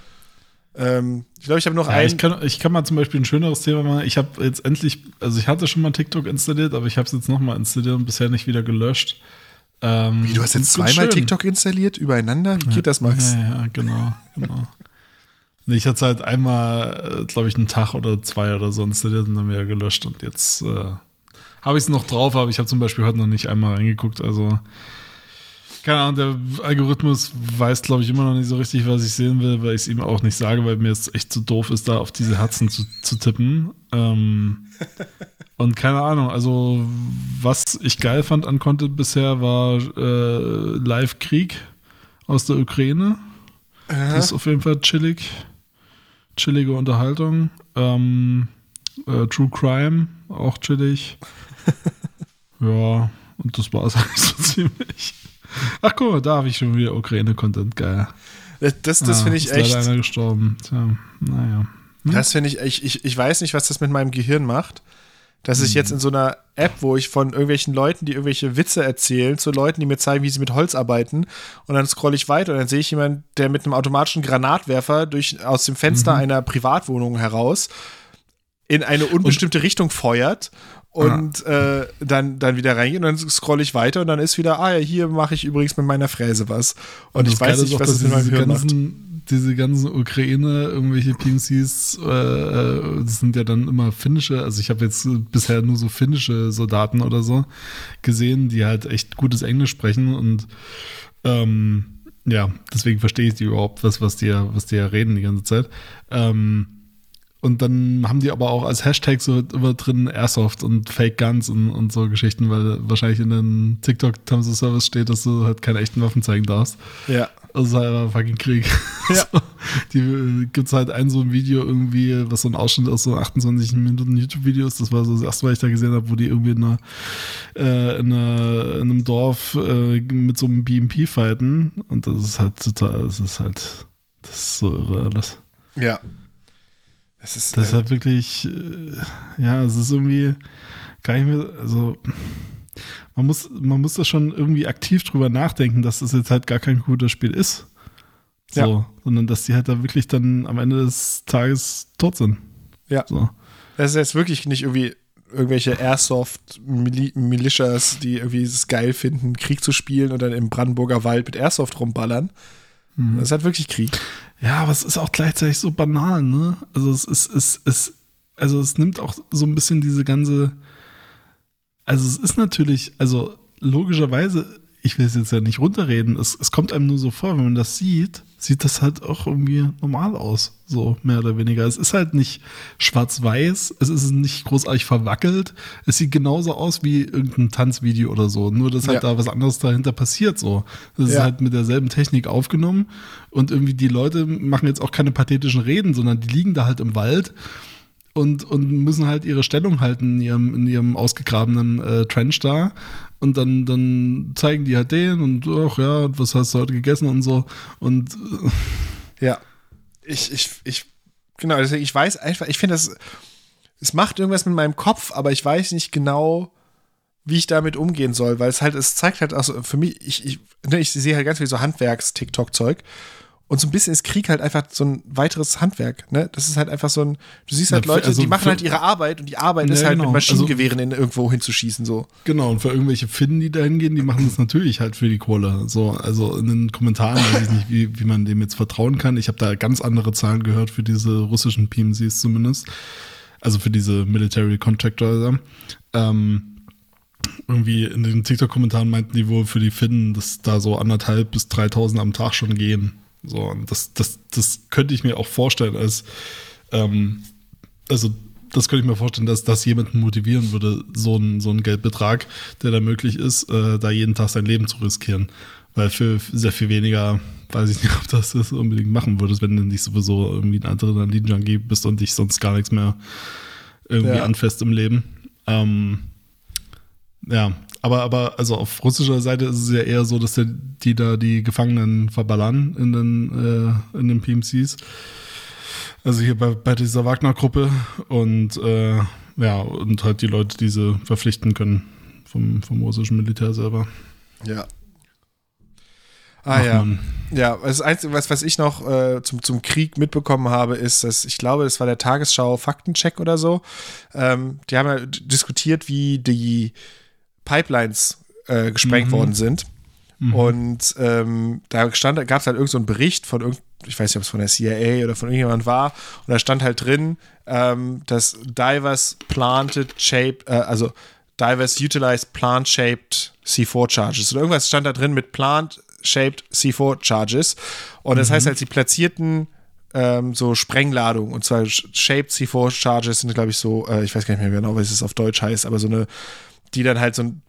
Ähm, ich glaube, ich habe noch Ja, einen. ich, kann, ich kann mal zum Beispiel ein schöneres Thema machen. Ich habe jetzt endlich, also ich hatte schon mal TikTok installiert, aber ich habe es jetzt nochmal installiert und bisher nicht wieder gelöscht. Ähm, Wie, du hast jetzt zweimal schön. TikTok installiert, übereinander? Wie geht das, Max? Ja, ja, genau, genau. Nee, Ich hatte es halt einmal, glaube ich, einen Tag oder zwei oder so installiert und dann wieder gelöscht. Und jetzt äh, habe ich es noch drauf, aber ich habe zum Beispiel heute noch nicht einmal reingeguckt. Also, keine Ahnung, der Algorithmus weiß, glaube ich, immer noch nicht so richtig, was ich sehen will, weil ich es ihm auch nicht sage, weil mir es echt zu doof ist, da auf diese Herzen zu, zu tippen. Ähm, und keine Ahnung, also was ich geil fand an Content bisher war äh, Live-Krieg aus der Ukraine. Das ist auf jeden Fall chillig. Chillige Unterhaltung. Ähm, äh, True Crime, auch chillig. ja, und das war es eigentlich so ziemlich. Ach guck mal, da habe ich schon wieder Ukraine-Content, geil. Das, das, das Ja, finde ich ist leider echt. einer gestorben. Tja, naja. Das finde ich, ich, ich, ich weiß nicht, was das mit meinem Gehirn macht. Dass ich jetzt in so einer App, wo ich von irgendwelchen Leuten, die irgendwelche Witze erzählen, zu Leuten, die mir zeigen, wie sie mit Holz arbeiten, und dann scrolle ich weiter und dann sehe ich jemanden, der mit einem automatischen Granatwerfer durch, aus dem Fenster einer Privatwohnung heraus in eine unbestimmte Richtung feuert und äh, dann, dann wieder reingeht und dann scrolle ich weiter und dann ist wieder, ah ja, hier mache ich übrigens mit meiner Fräse was. Und, ich das weiß nicht, was das mit meinem diese Hirn macht. ganzen, diese ganzen Ukraine, irgendwelche PMCs, äh, äh, das sind ja dann immer finnische, also ich habe jetzt bisher nur so finnische Soldaten oder so gesehen, die halt echt gutes Englisch sprechen und ähm, ja, deswegen verstehe ich die überhaupt, was, was die, ja- was die ja reden die ganze Zeit. Ähm, und dann haben die aber auch als Hashtag so immer drin Airsoft und Fake Guns und, und so Geschichten, weil wahrscheinlich in den TikTok Terms of Service steht, dass du halt keine echten Waffen zeigen darfst. Ja. Das ist halt einfach fucking Krieg. Ja. So, die äh, gibt's halt ein so ein Video irgendwie, was so ein Ausschnitt aus so 28 Minuten YouTube-Video ist. Das war so das erste, was ich da gesehen habe, wo die irgendwie in, einer, äh, in, einer, in einem Dorf äh, mit so einem BMP fighten. Und das ist halt total, das ist halt, das ist so irre alles. Ja. Das ist, Das ist äh, halt wirklich, äh, ja, es ist irgendwie gar nicht mehr, also man muss, man muss da schon irgendwie aktiv drüber nachdenken, dass das jetzt halt gar kein gutes Spiel ist. So, Ja. sondern dass die halt da wirklich dann am Ende des Tages tot sind. Ja. So. Das ist jetzt wirklich nicht irgendwie irgendwelche Airsoft-Militias, die irgendwie es geil finden, Krieg zu spielen und dann im Brandenburger Wald mit Airsoft rumballern. Mhm. Ist halt wirklich Krieg. Ja, aber es ist auch gleichzeitig so banal, ne? Also es ist, es, es, also es nimmt auch so ein bisschen diese ganze, also es ist natürlich, also logischerweise, ich will es jetzt ja nicht runterreden, es, es kommt einem nur so vor, wenn man das sieht, sieht das halt auch irgendwie normal aus, so mehr oder weniger. Es ist halt nicht schwarz-weiß, es ist nicht großartig verwackelt, es sieht genauso aus wie irgendein Tanzvideo oder so, nur dass halt Ja. da was anderes dahinter passiert, so. Das ist Ja. halt mit derselben Technik aufgenommen und irgendwie die Leute machen jetzt auch keine pathetischen Reden, sondern die liegen da halt im Wald und, und müssen halt ihre Stellung halten in ihrem, in ihrem ausgegrabenen äh, Trench da. Und dann, dann zeigen die halt den und ach ja, was hast du heute gegessen und so. Und äh, Ja. Ich, ich, ich, genau, deswegen, ich weiß einfach, ich finde das, es macht irgendwas mit meinem Kopf, aber ich weiß nicht genau, wie ich damit umgehen soll, weil es halt, es zeigt halt auch so, für mich, ich, ich, ne, ich sehe halt ganz viel so Handwerks-TikTok-Zeug. Und so ein bisschen ist Krieg halt einfach so ein weiteres Handwerk, ne? Das ist halt einfach so ein, du siehst halt Ja, Leute, also die machen halt ihre Arbeit und die Arbeit ist Ja, halt genau. mit Maschinengewehren in irgendwo hinzuschießen, so. genau, und für irgendwelche Finnen, die da hingehen, die machen das natürlich halt für die Kohle. So, also in den Kommentaren weiß ich nicht, wie, wie man dem jetzt vertrauen kann. Ich habe da ganz andere Zahlen gehört für diese russischen PMCs zumindest. Also für diese Military Contractor. Ähm, irgendwie in den TikTok-Kommentaren meinten die wohl für die Finnen, dass da so anderthalb bis 3000 am Tag schon gehen. So, und das, das, das könnte ich mir auch vorstellen, als, ähm, also, das könnte ich mir vorstellen, dass das jemanden motivieren würde, so ein, so ein Geldbetrag, der da möglich ist, äh, da jeden Tag sein Leben zu riskieren. Weil für sehr viel weniger weiß ich nicht, ob das das unbedingt machen würdest, wenn du nicht sowieso irgendwie ein Adrenalin-Junkie bist und dich sonst gar nichts mehr irgendwie Ja. anfasst im Leben. Ähm, ja, aber, aber also auf russischer Seite ist es ja eher so, dass der, die da die Gefangenen verballern in den, äh, in den PMCs. Also hier bei, bei dieser Wagner-Gruppe und äh, ja, und halt die Leute, die sie verpflichten können vom, vom russischen Militär selber. Ja. Ah Ach, ja. Mann. Ja, das Einzige, was, was ich noch äh, zum, zum Krieg mitbekommen habe, ist, dass ich glaube, das war der Tagesschau Faktencheck oder so. Ähm, die haben ja diskutiert, wie die Pipelines äh, gesprengt Mhm. worden sind. Mhm. Und ähm, da stand, gab es halt irgendeinen so einen Bericht von irgend, ich weiß nicht, ob es von der CIA oder von irgendjemand war, und da stand halt drin, ähm, dass Divers planted shape, äh, also Divers utilized plant-shaped C4 Charges. Oder irgendwas stand da drin mit plant-shaped C4 Charges. Und das heißt halt, sie platzierten ähm, so Sprengladungen. Und zwar Shaped C4 Charges sind, glaube ich, so, äh, ich weiß gar nicht mehr genau, was es auf Deutsch heißt, aber so eine, die dann halt so ein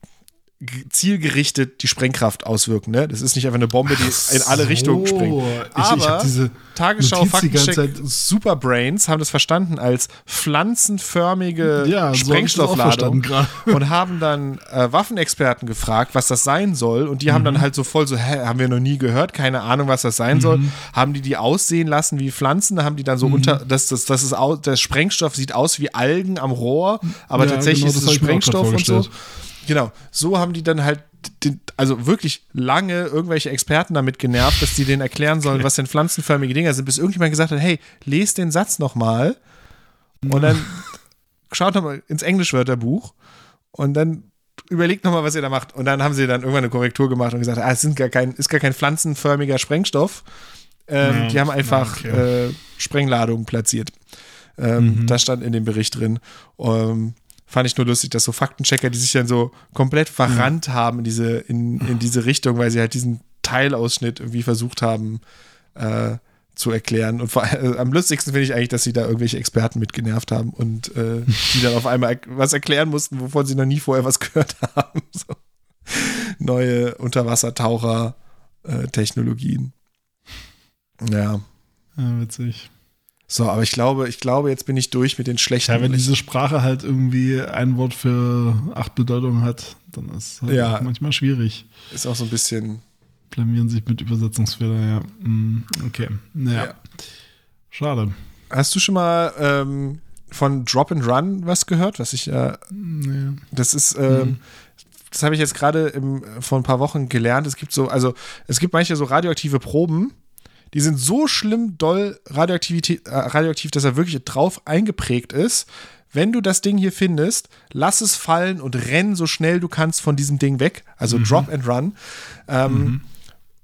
zielgerichtet die Sprengkraft auswirken. Ne? Das ist nicht einfach eine Bombe, die in alle so. Richtungen springt. Ich- ich Aber hab diese Tagesschau, Faktencheck, Superbrains haben das verstanden als pflanzenförmige Ja, so ich Sprengstoffladung gerade. und haben dann äh, Waffenexperten gefragt, was das sein soll. Und die haben Mhm. dann halt so voll so, hä, haben wir noch nie gehört, keine Ahnung, was das sein soll. Mhm. Haben die die aussehen lassen wie Pflanzen? Da haben die dann so unter, das, das, das ist au, der Sprengstoff sieht aus wie Algen am Rohr, aber Ja, tatsächlich genau, ist es ich Sprengstoff und so. Genau, so haben die dann halt, den, also wirklich lange irgendwelche Experten damit genervt, dass die denen erklären sollen, was denn pflanzenförmige Dinger sind, bis irgendjemand gesagt hat, hey, lest den Satz nochmal und dann schaut nochmal ins Englischwörterbuch und dann überlegt nochmal, was ihr da macht. Und dann haben sie dann irgendwann eine Korrektur gemacht und gesagt, ah, es sind gar kein, ist gar kein pflanzenförmiger Sprengstoff. Ähm, Ja, die haben einfach okay. äh, Sprengladungen platziert. Ähm, Mhm. Das stand in dem Bericht drin. Ähm, fand ich nur lustig, dass so Faktenchecker, die sich dann so komplett verrannt haben in diese, in, in diese Richtung, weil sie halt diesen Teilausschnitt irgendwie versucht haben äh, zu erklären. Und vor, äh, am lustigsten finde ich eigentlich, dass sie da irgendwelche Experten mit genervt haben und äh, die dann auf einmal was erklären mussten, wovon sie noch nie vorher was gehört haben. So. Neue Unterwassertaucher-Technologien. ja. Ja, witzig. So, aber ich glaube, ich glaube, jetzt bin ich durch mit den schlechten. Ja, wenn diese Sprache halt irgendwie ein Wort für acht Bedeutungen hat, dann ist es halt Ja. manchmal schwierig. ist auch so ein bisschen. Blamieren sich mit Übersetzungsfehlern, ja. Mm, Okay. Naja. Ja. Schade. Hast du schon mal ähm, von Drop and Run was gehört? Was ich, äh, Nee. das ist, ähm, das habe ich jetzt gerade vor ein paar Wochen gelernt. Es gibt so, also es gibt manche so radioaktive Proben, die sind so schlimm doll Radioaktivität, äh, radioaktiv, dass er wirklich drauf eingeprägt ist. wenn du das Ding hier findest, lass es fallen und renn so schnell du kannst von diesem Ding weg. Also Mhm. Drop and Run. Ähm,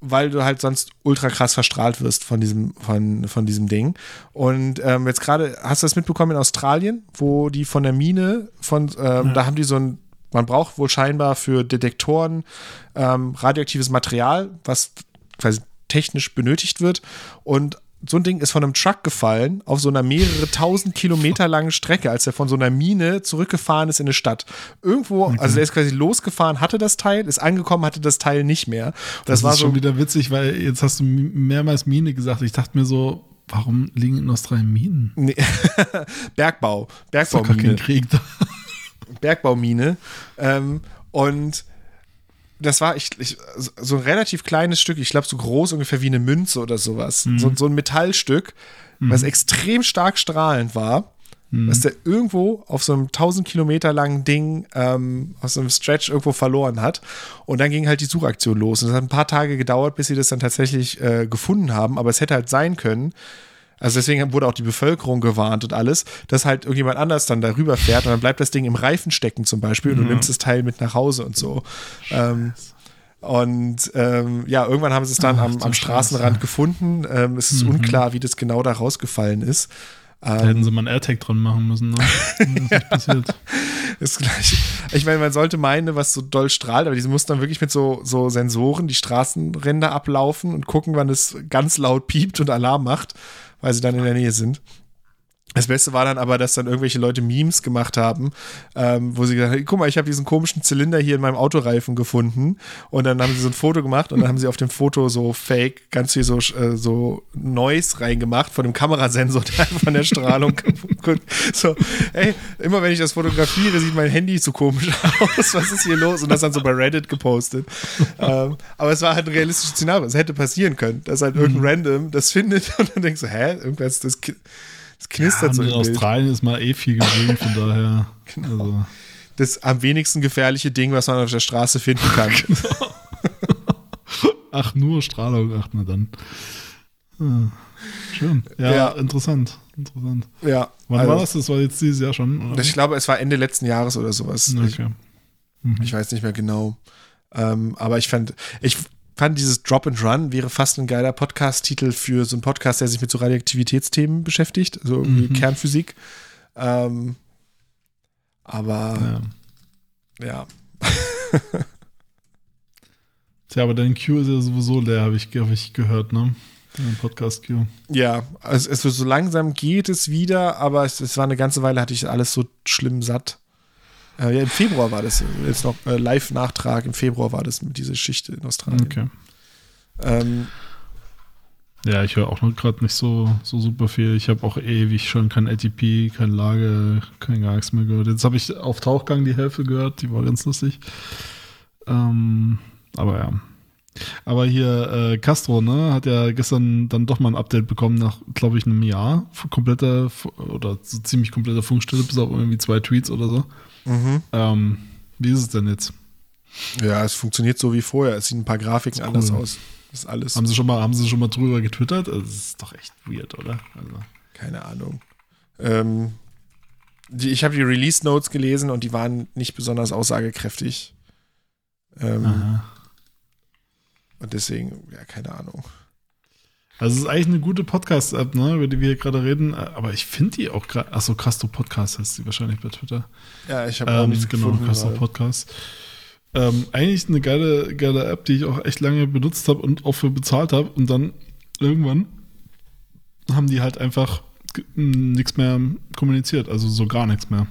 Weil du halt sonst ultra krass verstrahlt wirst von diesem, von, von diesem Ding. Und ähm, jetzt gerade, hast du das mitbekommen in Australien, wo die von der Mine, von, ähm, da haben die so ein, man braucht wohl scheinbar für Detektoren ähm, radioaktives Material, was quasi technisch benötigt wird. Und so ein Ding ist von einem Truck gefallen auf so einer mehrere tausend Kilometer langen Strecke, als er von so einer Mine zurückgefahren ist in eine Stadt. Irgendwo, also der ist quasi losgefahren, hatte das Teil, ist angekommen, hatte das Teil nicht mehr. Das, Das, war ist so schon wieder witzig, weil jetzt hast du mehrmals Mine gesagt. Ich dachte mir so, warum liegen in Australien Minen? nee, Bergbau, Bergbaumine. Bergbaumine. Ähm, und das war ich, ich, so ein relativ kleines Stück, ich glaube so groß ungefähr wie eine Münze oder sowas. So, so ein Metallstück, was extrem stark strahlend war. Was der irgendwo auf so einem 1000 Kilometer langen Ding ähm, aus so einem Stretch irgendwo verloren hat. Und dann ging halt die Suchaktion los. Und es hat ein paar Tage gedauert, bis sie das dann tatsächlich äh, gefunden haben. Aber es hätte halt sein können, also deswegen wurde auch die Bevölkerung gewarnt und alles, dass halt irgendjemand anders dann darüber fährt und dann bleibt das Ding im Reifen stecken zum Beispiel und du nimmst das Teil mit nach Hause und so. Ähm, und ähm, ja, irgendwann haben sie es dann Ach, am, am Straßenrand Scheiße. gefunden. Ähm, es ist unklar, wie das genau da rausgefallen ist. Da hätten sie mal einen AirTag dran machen müssen. Ne? Das ist nicht passiert. Ist gleich. Ich meine, man sollte meinen, was so doll strahlt, aber die mussten dann wirklich mit so, so Sensoren die Straßenränder ablaufen und gucken, wann es ganz laut piept und Alarm macht, weil sie dann in der Nähe sind. Das Beste war dann aber, dass dann irgendwelche Leute Memes gemacht haben, ähm, wo sie gesagt haben, guck mal, ich habe diesen komischen Zylinder hier in meinem Autoreifen gefunden. Und dann haben sie so ein Foto gemacht und dann haben sie auf dem Foto so fake ganz viel so, äh, so Noise reingemacht von dem Kamerasensor, der einfach von der Strahlung. So, ey, immer wenn ich das fotografiere, sieht mein Handy so komisch aus. Was ist hier los? Und das dann so bei Reddit gepostet. ähm, aber es war halt ein realistisches Szenario. Es hätte passieren können, dass halt irgendein Random das findet und dann denkst du, hä, irgendwas, das, das knistert Ja, so in Bild. Australien ist mal eh viel gewesen, von daher. Genau. Also, Das am wenigsten gefährliche Ding, was man auf der Straße finden kann. ach, nur Strahlung, ach, na dann. Hm. Schön. Ja, Ja. interessant. Interessant. ja. Wann also, war das? Das war jetzt dieses Jahr schon? Oder? Ich glaube, es war Ende letzten Jahres oder sowas. Ich, Okay. ich weiß nicht mehr genau. Ähm, aber ich fand, ich fand dieses Drop and Run wäre fast ein geiler Podcast-Titel für so einen Podcast, der sich mit so Radioaktivitätsthemen beschäftigt, also irgendwie Mhm. Kernphysik. Ähm, aber Ja. ja. Tja, aber dein Q ist ja sowieso leer, habe ich, hab ich gehört, ne? Dein Podcast-Q. Ja, also es so langsam geht es wieder, aber es, es war eine ganze Weile, hatte ich alles so schlimm satt. Äh, ja, im Februar war das jetzt noch äh, Live-Nachtrag. Im Februar war das mit dieser Geschichte in Australien. Okay. Ähm, Ja, ich höre auch noch gerade nicht so, so super viel. Ich habe auch ewig schon kein ATP, kein Lage, kein gar nichts mehr gehört. Jetzt habe ich auf Tauchgang die Hälfte gehört, die war ganz lustig. Ähm, aber ja. Aber hier, äh, Castro, ne, hat ja gestern dann doch mal ein Update bekommen nach, glaube ich, einem Jahr. Kompletter, oder so ziemlich kompletter Funkstille, bis auf irgendwie zwei Tweets oder so. Mhm. Ähm, wie ist es denn jetzt? Ja, es funktioniert so wie vorher. Es sehen ein paar Grafiken Cool. anders aus. Das ist alles. Haben sie schon mal, haben sie schon mal drüber getwittert? Also, Das ist doch echt weird, oder? Also. Keine Ahnung. Ähm, die, ich habe die Release Notes gelesen und die waren nicht besonders aussagekräftig. Ähm, und deswegen, ja, keine Ahnung. Also es ist eigentlich eine gute Podcast-App, ne, über die wir hier gerade reden. Aber ich finde die auch gerade. Achso, Castro Podcast heißt sie wahrscheinlich bei Twitter. Ja, ich habe auch Ähm, nichts genau, gefunden. Castro weil- Podcast. Ähm, eigentlich eine geile, geile App, die ich auch echt lange benutzt habe und auch für bezahlt habe. Und dann irgendwann haben die halt einfach nichts mehr kommuniziert, also so gar nichts mehr.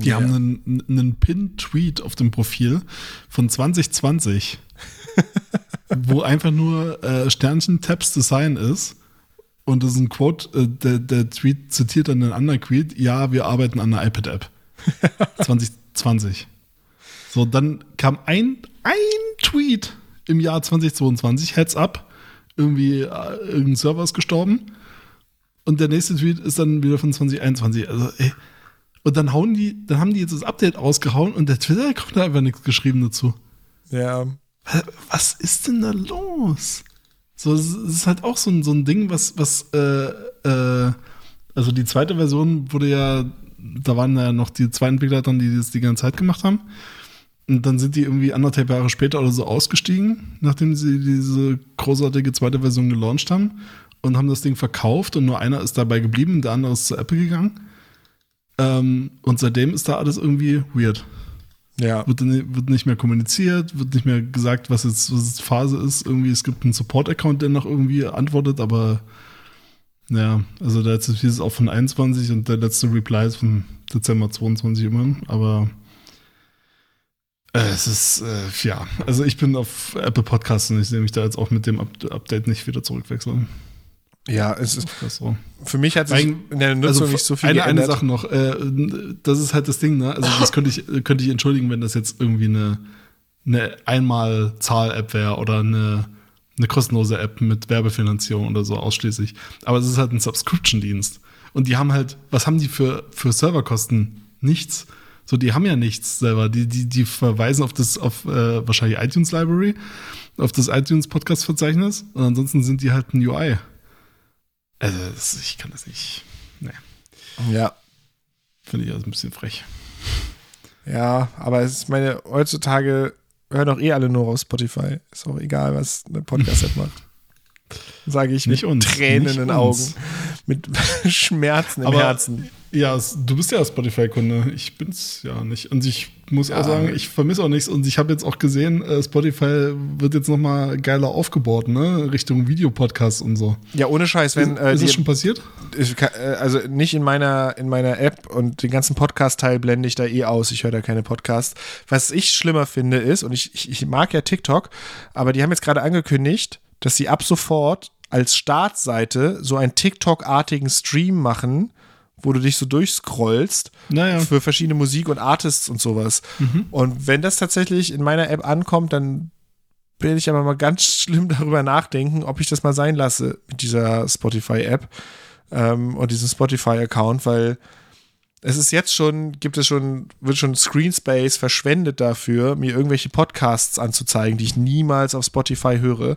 Die Ja. haben einen, einen Pin-Tweet auf dem Profil von 2020, wo einfach nur äh, Sternchen Tabs Design ist. Und das ist ein Quote, äh, der, der Tweet zitiert dann einen anderen Tweet, ja, wir arbeiten an einer iPad-App. 2020. So, dann kam ein, ein Tweet im Jahr 2022, Heads up, irgendwie äh, irgendein Server ist gestorben. Und der nächste Tweet ist dann wieder von 2021. Also, ey. Und dann hauen die, dann haben die jetzt das Update ausgehauen und der Twitter kommt da einfach nichts geschrieben dazu. Ja, Was ist denn da los? So, es ist halt auch so ein, so ein Ding, was, was äh, äh, also die zweite Version wurde ja, da waren ja noch die zwei Entwickler dran, die das die ganze Zeit gemacht haben. Und dann sind die irgendwie anderthalb Jahre später oder so ausgestiegen, nachdem sie diese großartige zweite Version gelauncht haben und haben das Ding verkauft und nur einer ist dabei geblieben, der andere ist zu Apple gegangen. Ähm, und seitdem ist da alles irgendwie weird. Ja. Wird, wird nicht mehr kommuniziert, wird nicht mehr gesagt, was jetzt, was jetzt Phase ist. Irgendwie, es gibt einen Support-Account, der noch irgendwie antwortet, aber ja, also der letzte ist auch von 21 und der letzte Reply ist von Dezember 22 immerhin, aber äh, es ist, äh, ja, also ich bin auf Apple Podcasts und ich sehe mich da jetzt auch mit dem Up Update nicht wieder zurückwechseln. Ja, es ist. So. Für mich hat sich in der Nutzung also nicht so viel eine, geändert. Eine Sache noch, äh, das ist halt das Ding, ne? Also das könnte ich, könnte ich entschuldigen, wenn das jetzt irgendwie eine, eine Einmal-Zahl-App wäre oder eine, eine kostenlose App mit Werbefinanzierung oder so ausschließlich. Aber es ist halt ein Subscription-Dienst. Und die haben halt, was haben die für, für Serverkosten? Nichts. So, die haben ja nichts selber. Die, die, die verweisen auf das, auf äh, wahrscheinlich iTunes Library, auf das iTunes Podcast-Verzeichnis. Und ansonsten sind die halt ein UI. Also, ich kann das nicht. Nee. ja. Finde ich also ein bisschen frech. Ja, aber es ist meine, heutzutage hören doch eh alle nur auf Spotify. Ist auch egal, was eine Podcast-App macht. Sage ich Nicht mit uns, Tränen nicht in den uns. Augen. Mit Schmerzen im Aber- Herzen. Ja, du bist ja Spotify-Kunde. Ich bin's ja nicht. Und ich muss Ja. auch sagen, ich vermisse auch nichts. Und ich habe jetzt auch gesehen, äh, Spotify wird jetzt noch mal geiler aufgebaut, ne? Richtung Videopodcasts und so. Ja, ohne Scheiß, wenn ist äh, ist das schon passiert? ich äh, also nicht in meiner in meiner App und den ganzen Podcast-Teil blende ich da eh aus. Ich höre da keine Podcasts. Was ich schlimmer finde ist, und ich, ich, ich mag ja TikTok, aber die haben jetzt gerade angekündigt, dass sie ab sofort als Startseite so einen TikTok-artigen Stream machen, wo du dich so durchscrollst Naja. für verschiedene Musik und Artists und sowas. Und wenn das tatsächlich in meiner App ankommt, dann will ich aber mal ganz schlimm darüber nachdenken, ob ich das mal sein lasse mit dieser Spotify-App ähm, und diesem Spotify-Account, weil es ist jetzt schon, gibt es schon, wird schon Screen Space verschwendet dafür, mir irgendwelche Podcasts anzuzeigen, die ich niemals auf Spotify höre.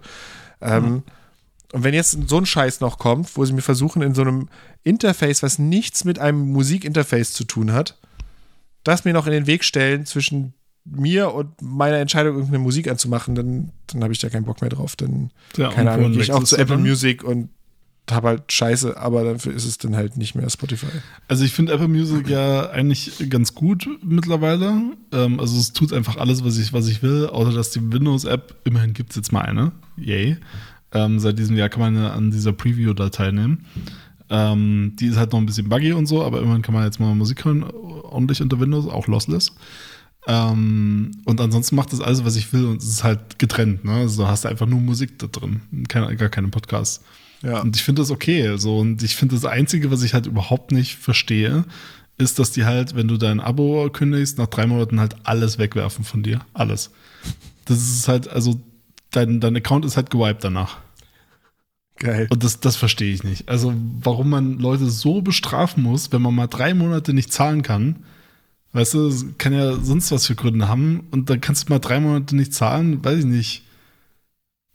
Ähm, Und wenn jetzt so ein Scheiß noch kommt, wo sie mir versuchen, in so einem Interface, was nichts mit einem Musikinterface zu tun hat, das mir noch in den Weg stellen zwischen mir und meiner Entscheidung, irgendeine Musik anzumachen, dann, dann habe ich da keinen Bock mehr drauf. Dann, Ja, keine Ahnung, gehe ich auch zu Apple dann? Music und habe halt Scheiße, aber dafür ist es dann halt nicht mehr Spotify. Also ich finde Apple Music ja eigentlich ganz gut mittlerweile. Ähm, also es tut einfach alles, was ich, was ich will, außer dass die Windows-App, immerhin gibt es jetzt mal eine. Yay. Ähm, seit diesem Jahr kann man ja an dieser Preview da teilnehmen. Ähm, die ist halt noch ein bisschen buggy und so, aber immerhin kann man jetzt mal Musik hören, ordentlich unter Windows, auch lossless. Ähm, und ansonsten macht das alles, was ich will und es ist halt getrennt. Ne? Also du hast einfach nur Musik da drin, keine, gar keine Podcasts. Ja. Und ich finde das okay. So. Und ich finde das Einzige, was ich halt überhaupt nicht verstehe, ist, dass die halt, wenn du dein Abo kündigst, nach drei Monaten halt alles wegwerfen von dir. Alles. Das ist halt, also dein, dein Account ist halt gewiped danach. Geil. Und das, das verstehe ich nicht. Also, warum man Leute so bestrafen muss, wenn man mal drei Monate nicht zahlen kann. Weißt du, kann ja sonst was für Gründe haben. Und dann kannst du mal drei Monate nicht zahlen, weiß ich nicht.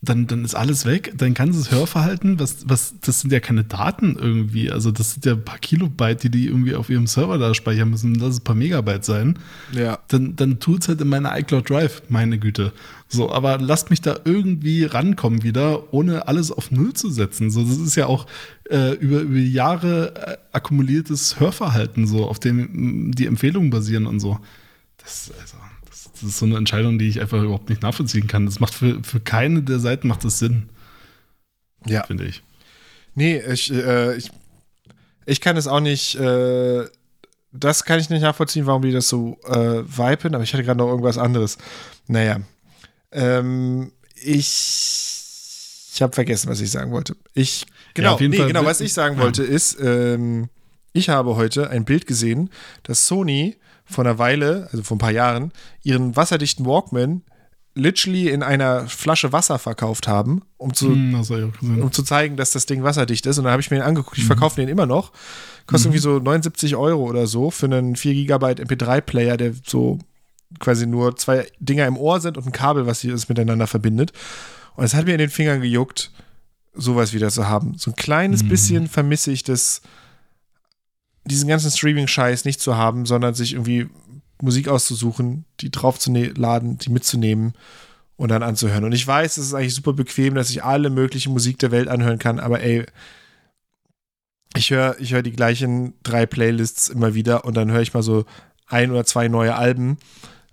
Dann, dann ist alles weg. Dein ganzes Hörverhalten, was, was, das sind ja keine Daten irgendwie. Also, das sind ja ein paar Kilobyte, die die irgendwie auf ihrem Server da speichern müssen. Lass es ein paar Megabyte sein Ja. dann, dann tut es halt in meiner iCloud Drive, meine Güte. So, aber lasst mich da irgendwie rankommen wieder, ohne alles auf Null zu setzen. So, das ist ja auch äh, über, über Jahre äh, akkumuliertes Hörverhalten, so, auf dem die Empfehlungen basieren und so. Das, also, das, das ist so eine Entscheidung, die ich einfach überhaupt nicht nachvollziehen kann. Das macht für, für keine der Seiten macht das Sinn, Ja. finde ich. Nee, ich, äh, ich, ich kann es auch nicht, äh, das kann ich nicht nachvollziehen, warum die das so äh, vipen, aber ich hatte gerade noch irgendwas anderes. Naja. Ähm, ich ich habe vergessen, was ich sagen wollte. Ich, genau, jeden nee, Fall genau, was ich sagen Ja. wollte ist, ähm, ich habe heute ein Bild gesehen, dass Sony vor einer Weile, also vor ein paar Jahren, ihren wasserdichten Walkman literally in einer Flasche Wasser verkauft haben, um zu, Hm, um zu zeigen, dass das Ding wasserdicht ist. Und dann habe ich mir den angeguckt. Ich verkaufe den immer noch. Kostet irgendwie so 79 Euro oder so für einen 4 GB MP3-Player, der so quasi nur zwei Dinger im Ohr sind und ein Kabel, was hier das miteinander verbindet. Und es hat mir in den Fingern gejuckt, sowas wieder zu haben. So ein kleines bisschen vermisse ich das diesen ganzen Streaming-Scheiß nicht zu haben, sondern sich irgendwie Musik auszusuchen, die draufzuladen, die mitzunehmen und dann anzuhören. Und ich weiß, es ist eigentlich super bequem, dass ich alle mögliche Musik der Welt anhören kann, aber ey, ich höre ich hör die gleichen drei Playlists immer wieder und dann höre ich mal so ein oder zwei neue Alben.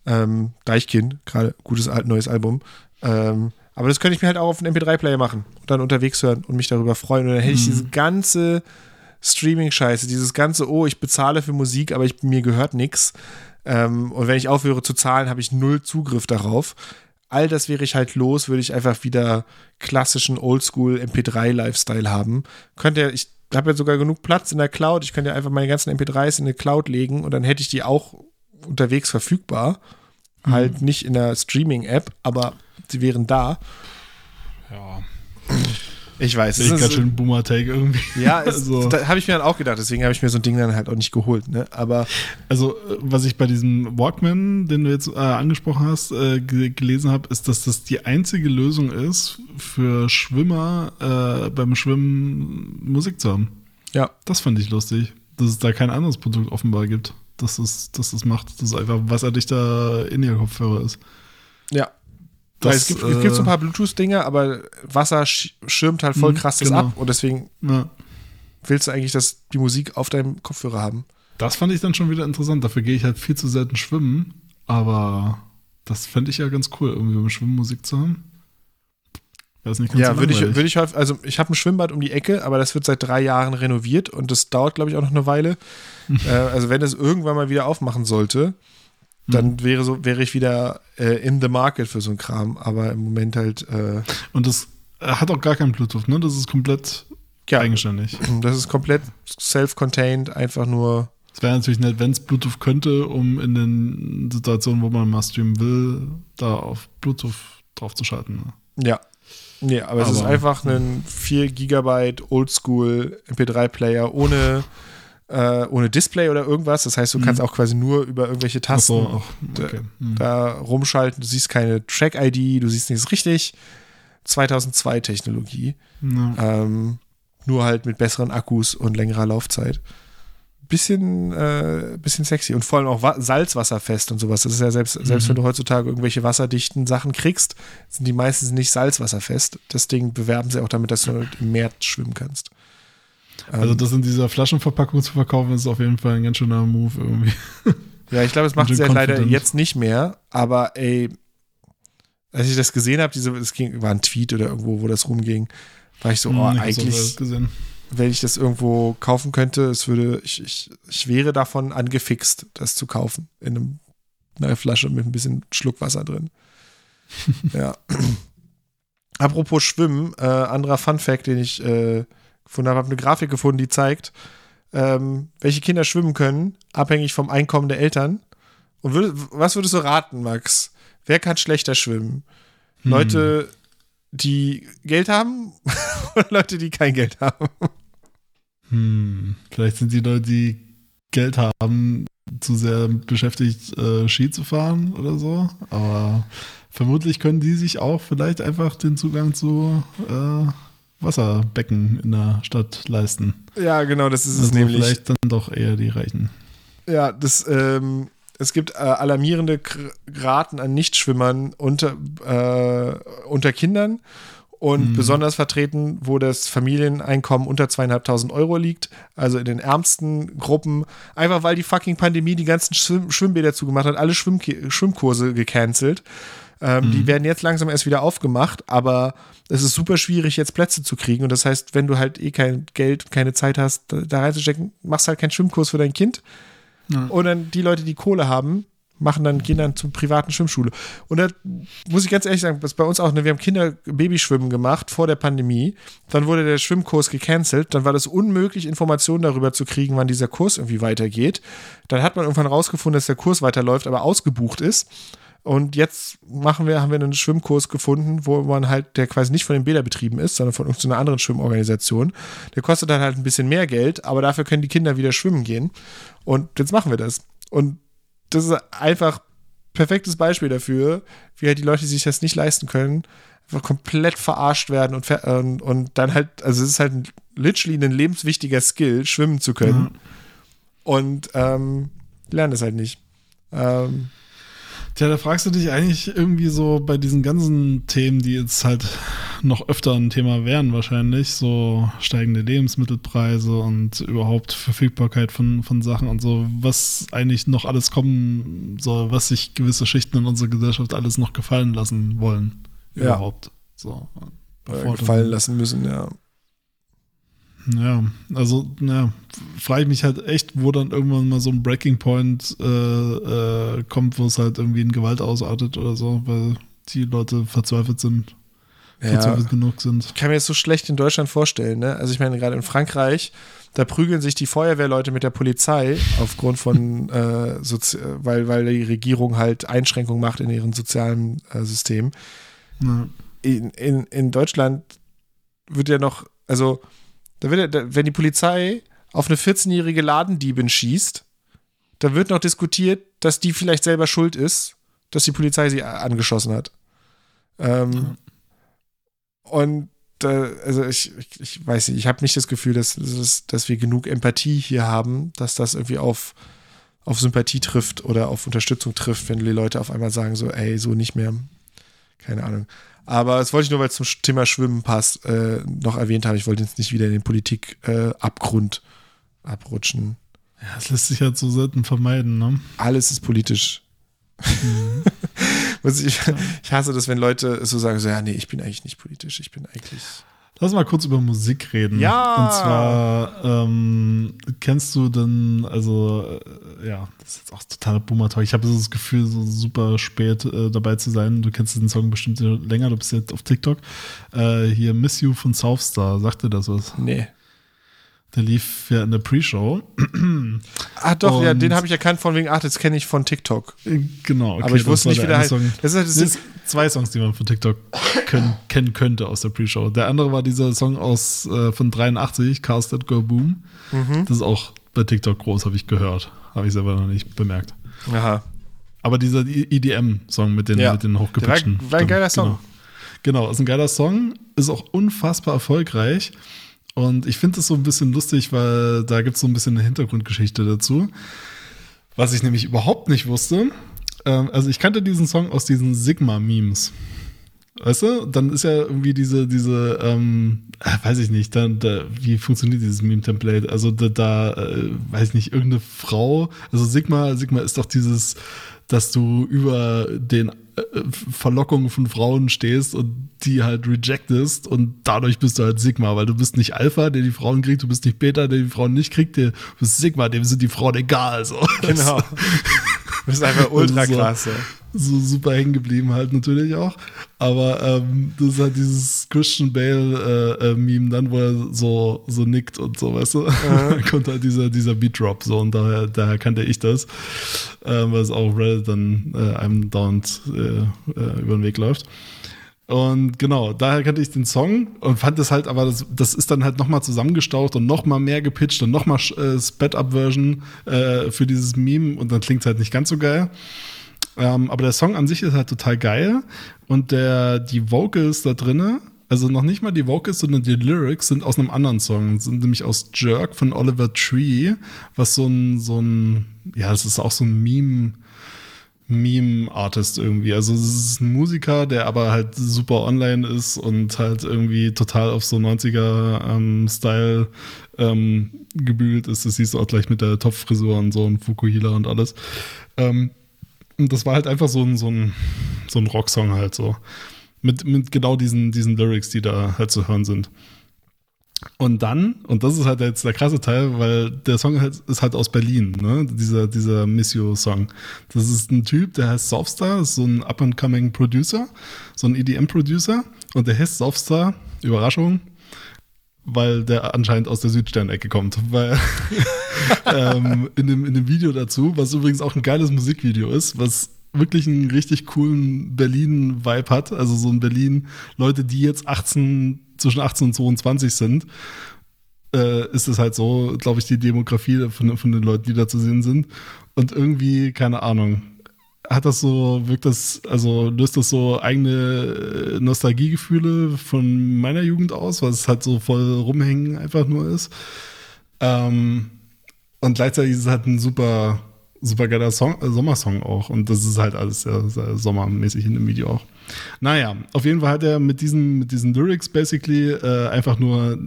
Ähm, Deichkind, gerade gutes neues Album. Ähm, aber das könnte ich mir halt auch auf einen MP3-Player machen und dann unterwegs hören und mich darüber freuen. Und dann hätte ich mhm. diese ganze Streaming-Scheiße, dieses ganze, oh, ich bezahle für Musik, aber ich, mir gehört nichts. Ähm, und wenn ich aufhöre zu zahlen, habe ich null Zugriff darauf. All das wäre ich halt los, würde ich einfach wieder klassischen Oldschool MP3-Lifestyle haben. Könnte ich habe ja sogar genug Platz in der Cloud. Ich könnte ja einfach meine ganzen MP3s in eine Cloud legen und dann hätte ich die auch unterwegs verfügbar. Mhm. Halt nicht in der Streaming-App, aber sie wären da. Ja. Ich weiß. Das ist ganz schön Boomer-Take irgendwie. Ja, also, da habe ich mir dann auch gedacht. Deswegen habe ich mir so ein Ding dann halt auch nicht geholt. Ne? Aber also, was ich bei diesem Walkman, den du jetzt äh, angesprochen hast, äh, gelesen habe, ist, dass das die einzige Lösung ist, für Schwimmer äh, beim Schwimmen Musik zu haben. Ja. Das fand ich lustig, dass es da kein anderes Produkt offenbar gibt, dass das, dass das macht, dass es einfach wasserdichter In-Ear-Kopfhörer ist. Ja, das, es, gibt, äh, es gibt so ein paar Bluetooth-Dinger, aber Wasser schirmt halt voll mhm, krass das genau. ab und deswegen ja. willst du eigentlich dass die Musik auf deinem Kopfhörer haben. Das fand ich dann schon wieder interessant. Dafür gehe ich halt viel zu selten schwimmen, aber das fände ich ja ganz cool, irgendwie beim Schwimmen Musik zu haben. Das nicht ganz ja, so würde ich, würde ich häufig, also ich habe ein Schwimmbad um die Ecke, aber das wird seit drei Jahren renoviert und das dauert, glaube ich, auch noch eine Weile. äh, also wenn es irgendwann mal wieder aufmachen sollte, dann wäre so wäre ich wieder äh, in the market für so ein Kram, aber im Moment halt. Äh, und das hat auch gar kein Bluetooth, ne? Das ist komplett ja, eigenständig. Das ist komplett self-contained, einfach nur. Es wäre natürlich nett, wenn es Bluetooth könnte, um in den Situationen, wo man mal streamen will, da auf Bluetooth draufzuschalten. Ne? Ja. Nee, aber, aber, es ist einfach ein 4 GB Oldschool MP3-Player ohne äh, ohne Display oder irgendwas. Das heißt, du mhm. kannst auch quasi nur über irgendwelche Tasten so, okay. mhm. da, rumschalten. Du siehst keine Track-ID, du siehst nichts richtig. 2002 Technologie. Mhm. Ähm, nur halt mit besseren Akkus und längerer Laufzeit. Bisschen, äh, bisschen sexy und vor allem auch salzwasserfest und sowas. Das ist ja selbst, selbst wenn mhm. du heutzutage irgendwelche wasserdichten Sachen kriegst, sind die meistens nicht salzwasserfest. Das Ding bewerben sie auch damit, dass du im Meer schwimmen kannst. Also das in dieser Flaschenverpackung zu verkaufen, ist auf jeden Fall ein ganz schöner Move irgendwie. Ja, ich glaube, es macht es ja leider jetzt nicht mehr, aber ey, als ich das gesehen habe, diese, das ging, war ein Tweet oder irgendwo, wo das rumging, war ich so, oh, hm, eigentlich, wenn ich das irgendwo kaufen könnte, es würde, ich, ich, ich wäre davon angefixt, das zu kaufen. In einem, einer Flasche mit ein bisschen Schluckwasser drin. ja. Apropos Schwimmen, äh, anderer Fun Fact, den ich äh, gefunden habe, habe eine Grafik gefunden, die zeigt, ähm, welche Kinder schwimmen können, abhängig vom Einkommen der Eltern. Und würd, was würdest du raten, Max? Wer kann schlechter schwimmen? Hm. Leute, die Geld haben oder Leute, die kein Geld haben? Hm. Vielleicht sind die Leute, die Geld haben, zu sehr beschäftigt, äh, Ski zu fahren oder so. Aber vermutlich können die sich auch vielleicht einfach den Zugang zu äh, Wasserbecken in der Stadt leisten. Ja, genau, das ist also es nämlich. Vielleicht dann doch eher die Reichen. Ja, das, ähm, es gibt äh, alarmierende Raten an Nichtschwimmern unter, äh, unter Kindern und mhm. besonders vertreten, wo das Familieneinkommen unter zweieinhalbtausend Euro liegt, also in den ärmsten Gruppen, einfach weil die fucking Pandemie die ganzen Schwimm Schwimmbäder zugemacht hat, alle Schwimm Schwimmkurse gecancelt. Ähm, mhm. Die werden jetzt langsam erst wieder aufgemacht, aber es ist super schwierig, jetzt Plätze zu kriegen. Und das heißt, wenn du halt eh kein Geld, keine Zeit hast, da reinzustecken, machst halt keinen Schwimmkurs für dein Kind. Ja. Und dann die Leute, die Kohle haben, machen dann, gehen dann zur privaten Schwimmschule. Und da muss ich ganz ehrlich sagen, das bei uns auch, ne, wir haben Kinder Babyschwimmen gemacht vor der Pandemie. Dann wurde der Schwimmkurs gecancelt. Dann war das unmöglich, Informationen darüber zu kriegen, wann dieser Kurs irgendwie weitergeht. Dann hat man irgendwann rausgefunden, dass der Kurs weiterläuft, aber ausgebucht ist. Und jetzt machen wir, haben wir einen Schwimmkurs gefunden, wo man halt, der quasi nicht von den Bäder betrieben ist, sondern von irgendeiner anderen Schwimmorganisation. Der kostet dann halt ein bisschen mehr Geld, aber dafür können die Kinder wieder schwimmen gehen. Und jetzt machen wir das. Und das ist einfach perfektes Beispiel dafür, wie halt die Leute, die sich das nicht leisten können, einfach komplett verarscht werden und, und, und dann halt, also es ist halt literally ein lebenswichtiger Skill, schwimmen zu können. Mhm. und ähm, lernen das halt nicht. Ähm, Tja, da fragst du dich eigentlich irgendwie so bei diesen ganzen Themen, die jetzt halt noch öfter ein Thema wären wahrscheinlich, so steigende Lebensmittelpreise und überhaupt Verfügbarkeit von, von Sachen und so, was eigentlich noch alles kommen soll, was sich gewisse Schichten in unserer Gesellschaft alles noch gefallen lassen wollen. Ja. Überhaupt. So. äh, gefallen lassen müssen, ja. Ja, also, ja, frage ich mich halt echt, wo dann irgendwann mal so ein Breaking Point äh, äh, kommt, wo es halt irgendwie in Gewalt ausartet oder so, weil die Leute verzweifelt sind, verzweifelt genug sind. Ich kann mir das so schlecht in Deutschland vorstellen, ne? Also ich meine, gerade in Frankreich, da prügeln sich die Feuerwehrleute mit der Polizei aufgrund von, äh, Sozi- weil, weil die Regierung halt Einschränkungen macht in ihrem sozialen äh, System. Ja. In, in, in Deutschland wird ja noch, also, da wird ja, da, wenn die Polizei auf eine 14-jährige Ladendiebin schießt, da wird noch diskutiert, dass die vielleicht selber schuld ist, dass die Polizei sie angeschossen hat. Ähm, Und äh, also ich, ich, ich weiß nicht, ich habe nicht das Gefühl, dass, dass, dass wir genug Empathie hier haben, dass das irgendwie auf, auf Sympathie trifft oder auf Unterstützung trifft, wenn die Leute auf einmal sagen, so, ey, so nicht mehr. Keine Ahnung. Aber das wollte ich nur, weil es zum Thema Schwimmen passt, äh, noch erwähnt haben. Ich wollte jetzt nicht wieder in den Politik-Abgrund abrutschen. Ja, das lässt sich halt so selten vermeiden, ne? Alles ist politisch. Was ich, ich hasse das, wenn Leute so sagen, so, ja, nee, ich bin eigentlich nicht politisch, ich bin eigentlich. Lass mal kurz über Musik reden. Ja. Und zwar, ähm, kennst du denn, also, äh, ja, das ist jetzt auch total Boomer-Talk. Ich habe so das Gefühl, so super spät äh, dabei zu sein. Du kennst den Song bestimmt länger, du bist jetzt auf TikTok. Äh, hier Miss You von Southstar, sagt dir das was? Nee. Der lief ja in der Pre-Show. Ah, doch, ja, Und- den habe ich erkannt von wegen, ach, das kenne ich von TikTok. Äh, Genau. Okay, Aber ich wusste nicht, wie der heißt. Das ist das sind zwei Songs, die man von TikTok können, kennen könnte aus der Pre-Show. Der andere war dieser Song aus äh, von 83, Cars That Go Boom. Mhm. Das ist auch bei TikTok groß, habe ich gehört. Habe ich selber noch nicht bemerkt. Aha. Aber dieser EDM-Song mit den, Ja. mit den hochgepitchten. War- war ein geiler Song. Genau. genau, ist ein geiler Song, ist auch unfassbar erfolgreich. Und ich finde es so ein bisschen lustig, weil da gibt es so ein bisschen eine Hintergrundgeschichte dazu. Was ich nämlich überhaupt nicht wusste. Ähm, also ich kannte diesen Song aus diesen Sigma-Memes. Weißt du? Dann ist ja irgendwie diese, diese, ähm, äh, weiß ich nicht, dann, da, wie funktioniert dieses Meme-Template? Also da, da äh, weiß ich nicht, irgendeine Frau, also Sigma, Sigma ist doch dieses, dass du über den äh, Verlockungen von Frauen stehst und die halt rejectest und dadurch bist du halt Sigma, weil du bist nicht Alpha, der die Frauen kriegt, du bist nicht Beta, der die Frauen nicht kriegt, du bist Sigma, dem sind die Frauen egal. So. Genau. Das ist einfach ultra so- krass. ja. so super hängen geblieben halt natürlich auch. Aber ähm, das ist halt dieses Christian Bale äh, äh, dann, wo er so, so nickt und so, weißt du? Da kommt halt dieser, dieser Beat Drop so und daher, daher kannte ich das, ähm, weil es auch Reddit dann äh, einem dauernd äh, äh, über den Weg läuft. Und genau, daher kannte ich den Song und fand es halt, aber das, das ist dann halt nochmal zusammengestaucht und nochmal mehr gepitcht und nochmal äh, Sped-Up-Version äh, für dieses Meme und dann klingt es halt nicht ganz so geil. Ähm, aber der Song an sich ist halt total geil und der, die Vocals da drinne, also noch nicht mal die Vocals, sondern die Lyrics sind aus einem anderen Song, sind nämlich aus Jerk von Oliver Tree, was so ein, so ein, ja, es ist auch so ein Meme, Meme-Artist irgendwie. Also es ist ein Musiker, der aber halt super online ist und halt irgendwie total auf so 90er-Style ähm, gebügelt ist. Das siehst du auch gleich mit der Topfrisur und so und Fukuhila und alles. Ähm, und das war halt einfach so ein, so ein, so ein Rocksong halt so. Mit, mit genau diesen, diesen Lyrics, die da halt zu hören sind. Und dann, und das ist halt jetzt der krasse Teil, weil der Song halt, ist halt aus Berlin, ne? Dieser, dieser Miss You-Song. Das ist ein Typ, der heißt Softstar, ist so ein up-and-coming Producer, so ein EDM-Producer. Und der heißt Softstar, Überraschung, weil der anscheinend aus der Südstern-Ecke kommt. Weil ähm, in, dem, in dem Video dazu, was übrigens auch ein geiles Musikvideo ist, was wirklich einen richtig coolen Berlin-Vibe hat. Also so ein Berlin, Leute, die jetzt 18, zwischen 18 und 22 sind, äh, ist es halt so, glaube ich, die Demografie von, von den Leuten, die da zu sehen sind. Und irgendwie, keine Ahnung, hat das so, wirkt das, also löst das so eigene äh, Nostalgiegefühle von meiner Jugend aus, weil es halt so voll rumhängen einfach nur ist. Ähm, und gleichzeitig ist es halt ein super, super geiler Song, äh, Sommersong auch. Und das ist halt alles sehr, sehr sommermäßig in dem Video auch. Naja, auf jeden Fall hat er mit diesen, mit diesen Lyrics basically äh, einfach nur,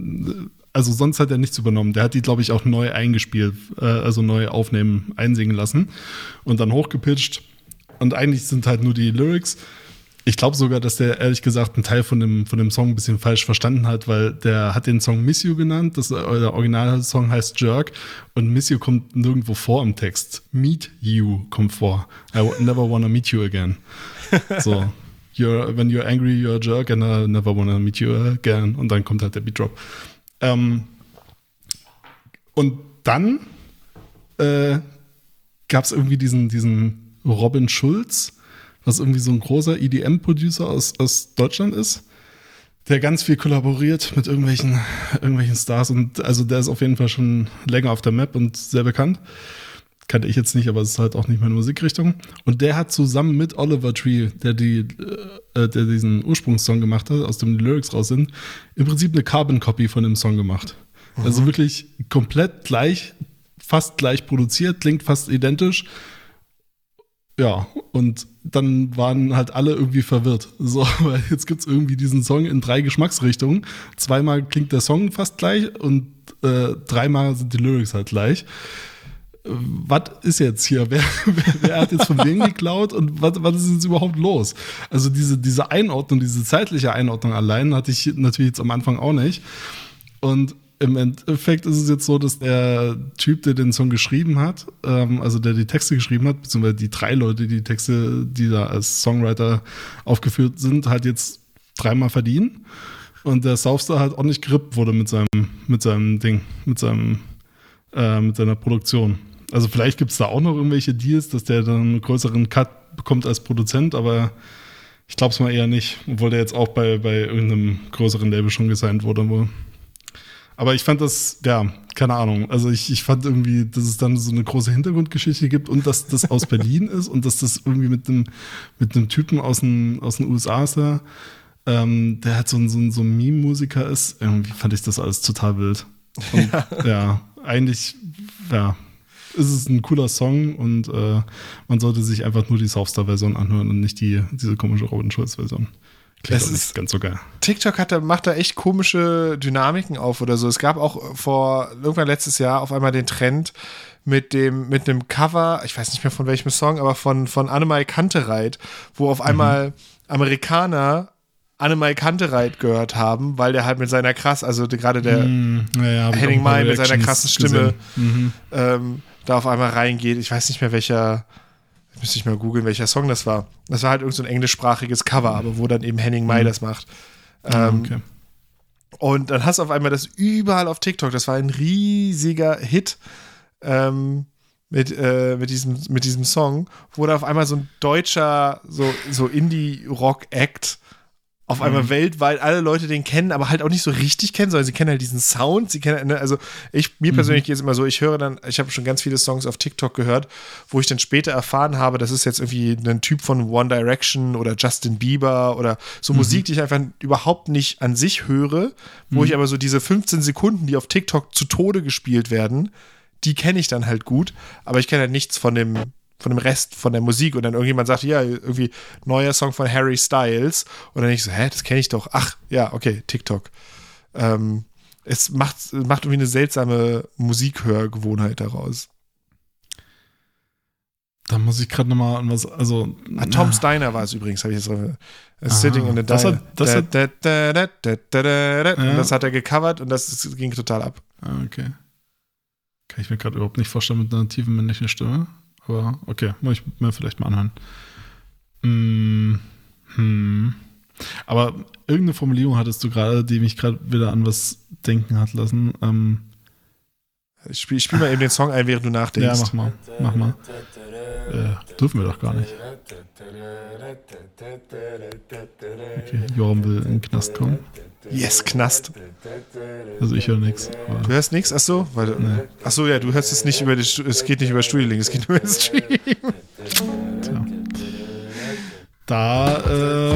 also sonst hat er nichts übernommen. Der hat die, glaube ich, auch neu eingespielt, äh, also neu aufnehmen, einsingen lassen und dann hochgepitcht. Und eigentlich sind halt nur die Lyrics. Ich glaube sogar, dass der ehrlich gesagt einen Teil von dem, von dem Song ein bisschen falsch verstanden hat, weil der hat den Song Miss You genannt. Das, äh, der Originalsong heißt Jerk und Miss You kommt nirgendwo vor im Text. Meet You kommt vor. I never wanna meet you again. So. You're, when you're angry, you're a jerk and I never wanna meet you again. Und dann kommt halt der Beat Drop. Ähm, und dann äh, gab es irgendwie diesen, diesen Robin Schulz, was irgendwie so ein großer EDM-Producer aus, aus Deutschland ist, der ganz viel kollaboriert mit irgendwelchen, irgendwelchen Stars. Und also der ist auf jeden Fall schon länger auf der Map und sehr bekannt. Kannte ich jetzt nicht, aber es ist halt auch nicht meine Musikrichtung. Und der hat zusammen mit Oliver Tree, der, die, äh, der diesen Ursprungssong gemacht hat, aus dem die Lyrics raus sind, im Prinzip eine Carbon-Copy von dem Song gemacht. Mhm. Also wirklich komplett gleich, fast gleich produziert, klingt fast identisch. Ja, und dann waren halt alle irgendwie verwirrt. So, weil jetzt gibt es irgendwie diesen Song in drei Geschmacksrichtungen. Zweimal klingt der Song fast gleich und äh, dreimal sind die Lyrics halt gleich was ist jetzt hier? Wer, wer, wer, hat jetzt von wem geklaut und was, was ist jetzt überhaupt los? Also diese, diese Einordnung, diese zeitliche Einordnung allein hatte ich natürlich jetzt am Anfang auch nicht. Und im Endeffekt ist es jetzt so, dass der Typ, der den Song geschrieben hat, ähm, also der die Texte geschrieben hat, beziehungsweise die drei Leute, die Texte, die da als Songwriter aufgeführt sind, halt jetzt dreimal verdienen. Und der Southstar halt auch nicht gerippt wurde mit seinem, mit seinem Ding, mit seinem, äh, mit seiner Produktion. Also vielleicht gibt es da auch noch irgendwelche Deals, dass der dann einen größeren Cut bekommt als Produzent, aber ich glaube es mal eher nicht, obwohl der jetzt auch bei, bei irgendeinem größeren Label schon gesigned wurde wohl. Aber ich fand das, ja, keine Ahnung. Also ich, ich fand irgendwie, dass es dann so eine große Hintergrundgeschichte gibt und dass das aus Berlin ist und dass das irgendwie mit einem mit einem Typen aus den, aus den USA ist da, ähm, der halt so ein, so ein, so ein Meme-Musiker ist. Irgendwie fand ich das alles total wild. Und, ja. ja, eigentlich, ja, ist es ein cooler Song und äh, man sollte sich einfach nur die Soufstar-Version anhören und nicht die, diese komische Robin Schulz-Version. Klingt das ist ganz so geil. TikTok hat, macht da echt komische Dynamiken auf oder so. Es gab auch vor irgendwann letztes Jahr auf einmal den Trend mit dem mit einem Cover, ich weiß nicht mehr von welchem Song, aber von von Annemai Kantereit, wo auf einmal mhm. Amerikaner Annemai Kantereit gehört haben, weil der halt mit seiner krass, also gerade der mm, ja, Henning Mai mit seiner krassen Stimme mhm. ähm, da auf einmal reingeht. Ich weiß nicht mehr, welcher, müsste ich mal googeln, welcher Song das war. Das war halt irgendein so englischsprachiges Cover, aber wo dann eben Henning Mai mhm. das macht. Ah, ähm, okay. Und dann hast du auf einmal das überall auf TikTok. Das war ein riesiger Hit ähm, mit, äh, mit, diesem, mit diesem Song, wo da auf einmal so ein deutscher, so, so Indie-Rock-Act auf einmal mhm. weltweit alle Leute den kennen, aber halt auch nicht so richtig kennen, sondern sie kennen halt diesen Sound. Sie kennen, ne, also ich, mir mhm. persönlich geht es immer so, ich höre dann, ich habe schon ganz viele Songs auf TikTok gehört, wo ich dann später erfahren habe, das ist jetzt irgendwie ein Typ von One Direction oder Justin Bieber oder so mhm. Musik, die ich einfach überhaupt nicht an sich höre, wo ich mhm. aber so diese 15 Sekunden, die auf TikTok zu Tode gespielt werden, die kenne ich dann halt gut, aber ich kenne halt nichts von dem von dem Rest von der Musik und dann irgendjemand sagt, ja, irgendwie neuer Song von Harry Styles und dann ich so, hä, das kenne ich doch. Ach, ja, okay, TikTok. Ähm, es macht, macht irgendwie eine seltsame Musikhörgewohnheit daraus. Da muss ich gerade nochmal an was, also. Ah, Tom Steiner war es übrigens, habe ich jetzt. Uh, Sitting in the das hat, das, hat, das hat er gecovert und das ging total ab. Ah, okay. Kann ich mir gerade überhaupt nicht vorstellen mit einer tiefen männlichen Stimme. Aber okay, muss ich mir vielleicht mal anhören. Hm. hm. Aber irgendeine Formulierung hattest du gerade, die mich gerade wieder an was denken hat lassen. Ähm, ich spiele spiel mal eben den Song ein, während du nachdenkst. Ja, mach mal. Mach mal. Äh, dürfen wir doch gar nicht. Okay, Joram will in den Knast kommen. Yes, Knast. Also ich höre nichts. Du hörst nichts? Achso? Weil, nee. Achso, ja, du hörst es nicht über die, es geht nicht über Studio Link, es geht nur über den Stream. Tja. Da äh,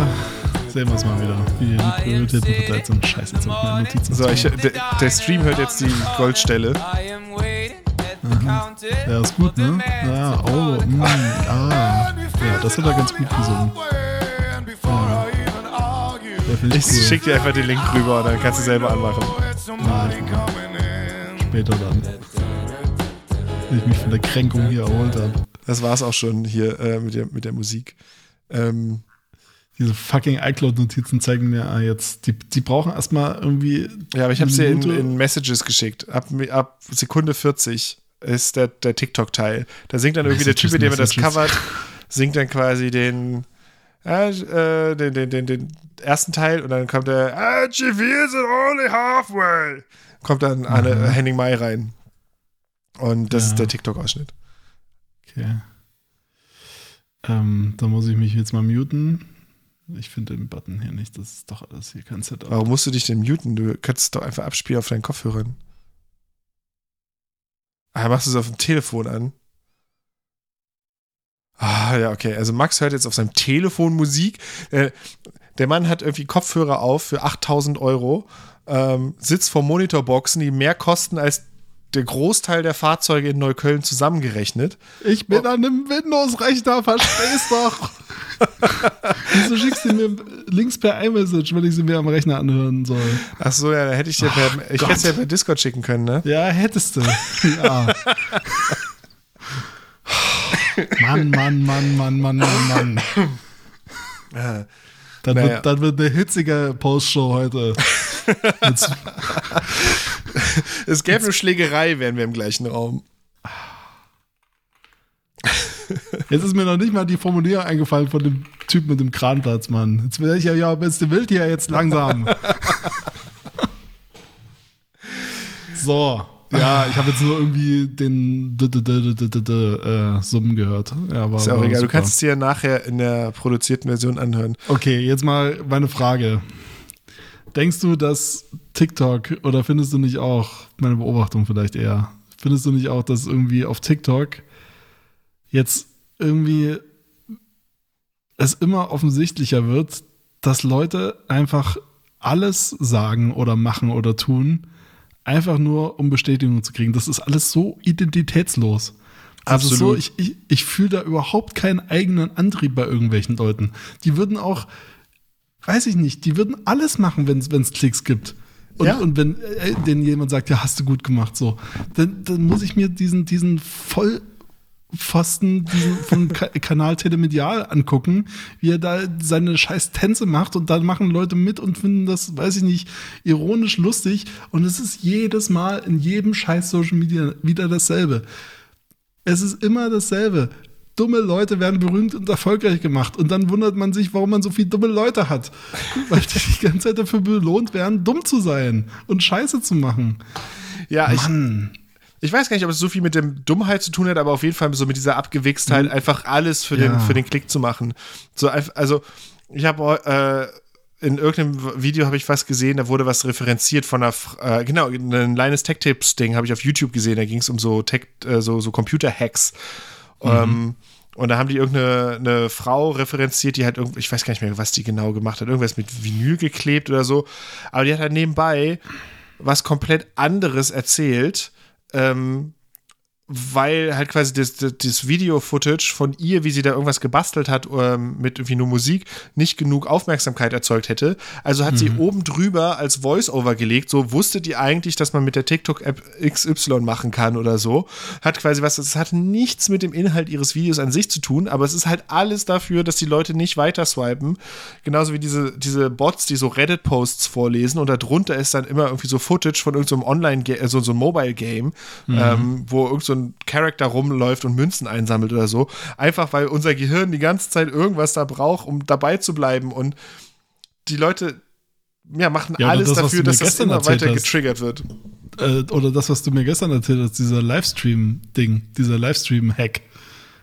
sehen wir es mal wieder, wie die Prioritäten verteilt sind. Scheiße, jetzt habe meine Notizen. So, ich, der, der, Stream hört jetzt die Goldstelle. Ja, ist gut, ne? Ja, oh, mm, ah. Ja, das hat er ganz gut gesungen. Ja. Ich ich cool. schick dir einfach den Link rüber und dann kannst du selber anmachen. Später dann. Wenn ich mich von der Kränkung hier erholt habe. Das war's auch schon hier äh, mit, der, mit der Musik. Ähm, Diese fucking iCloud-Notizen zeigen mir ah, jetzt, die, die brauchen erstmal irgendwie. ja, aber ich habe sie in, in Messages geschickt. Ab, ab Sekunde 40 ist der, der TikTok-Teil. Da singt dann irgendwie der Typ, Messages, mit dem er das Messages. covert, singt dann quasi den, äh, den, den, den, den ersten Teil und dann kommt der ah, GV is only halfway. Kommt dann Anne, Henning Mai rein. Und das Ja. ist der TikTok-Ausschnitt. Okay. Ähm, da muss ich mich jetzt mal muten. Ich finde den Button hier nicht. Das ist doch alles hier kein Setup. Warum musst du dich denn muten? Du kannst es doch einfach abspielen auf deinen Kopfhörern. Ah, machst du es auf dem Telefon an? Ah, ja, okay. Also Max hört jetzt auf seinem Telefon Musik. Äh, der Mann hat irgendwie Kopfhörer auf für 8000 Euro, ähm, sitzt vor Monitorboxen, die mehr kosten als der Großteil der Fahrzeuge in Neukölln zusammengerechnet. Ich bin an einem Windows-Rechner, versteh's doch. Wieso schickst du mir Links per iMessage, wenn ich sie mir am Rechner anhören soll? Ach so, ja, da hätte ich dir per, ich hätte es ja per Discord schicken können, ne? Ja, hättest du. Ja. Mann, Mann, Mann, Mann, Mann, Mann, Mann. Ja. Dann, Naja. wird, dann wird eine hitzige Postshow heute. Es gäbe eine Schlägerei, wären wir im gleichen Raum. jetzt ist mir noch nicht mal die Formulierung eingefallen von dem Typ mit dem Kranplatz, Mann. Jetzt will ich ja, ja, bist du wild hier jetzt langsam. so. Ja, ich habe jetzt nur irgendwie den d -d -d äh, Summen gehört. Ja, war, Ist auch egal. Du super. kannst es dir nachher in der produzierten Version anhören. Okay, jetzt mal meine Frage. Denkst du, dass TikTok oder findest du nicht auch, meine Beobachtung vielleicht eher, findest du nicht auch, dass irgendwie auf TikTok jetzt irgendwie es immer offensichtlicher wird, dass Leute einfach alles sagen oder machen oder tun, einfach nur um Bestätigung zu kriegen. Das ist alles so identitätslos. Also so, Absolut. ich, ich, ich fühle da überhaupt keinen eigenen Antrieb bei irgendwelchen Leuten. Die würden auch, weiß ich nicht, die würden alles machen, wenn es Klicks gibt. Und, Ja. und wenn äh, denen jemand sagt, ja, hast du gut gemacht, so, dann, dann muss ich mir diesen, diesen Vollpfosten diesen vom Ka Kanal Telemedial angucken, wie er da seine scheiß Tänze macht und dann machen Leute mit und finden das, weiß ich nicht, ironisch lustig. Und es ist jedes Mal in jedem scheiß Social Media wieder dasselbe. Es ist immer dasselbe. Dumme Leute werden berühmt und erfolgreich gemacht. Und dann wundert man sich, warum man so viele dumme Leute hat. Weil die die ganze Zeit dafür belohnt werden, dumm zu sein und Scheiße zu machen. Ja, Mann. ich weiß gar nicht, ob es so viel mit dem Dummheit zu tun hat, aber auf jeden Fall so mit dieser Abgewichstheit, einfach alles für, den, Ja. für den Klick zu machen. So also, ich habe äh, in irgendeinem Video habe ich was gesehen, da wurde was referenziert von einer, äh, genau, ein Linus Tech Tips Ding habe ich auf YouTube gesehen, da ging es um so Tech, äh, so, so Computer-Hacks. Ähm, und da haben die irgendeine eine Frau referenziert, die halt irgendwie, ich weiß gar nicht mehr, was die genau gemacht hat, irgendwas mit Vinyl geklebt oder so. Aber die hat halt nebenbei was komplett anderes erzählt, ähm, weil halt quasi das, das, das Video-Footage von ihr, wie sie da irgendwas gebastelt hat ähm, mit irgendwie nur Musik, nicht genug Aufmerksamkeit erzeugt hätte. Also hat sie oben drüber als Voice-Over gelegt, so wusstet ihr eigentlich, dass man mit der TikTok-App XY machen kann oder so. Hat quasi was, das hat nichts mit dem Inhalt ihres Videos an sich zu tun, aber es ist halt alles dafür, dass die Leute nicht weiter swipen. Genauso wie diese, diese Bots, die so Reddit-Posts vorlesen und darunter ist dann immer irgendwie so Footage von irgendeinem Online, äh, so, so ein Mobile-Game, ähm, wo irgend so ein Charakter rumläuft und Münzen einsammelt oder so. Einfach weil unser Gehirn die ganze Zeit irgendwas da braucht, um dabei zu bleiben und die Leute ja, machen Ja, alles das, dafür, dass das immer weiter hast. getriggert wird. Äh, oder das, was du mir gestern erzählt hast, dieser Livestream-Ding, dieser Livestream-Hack.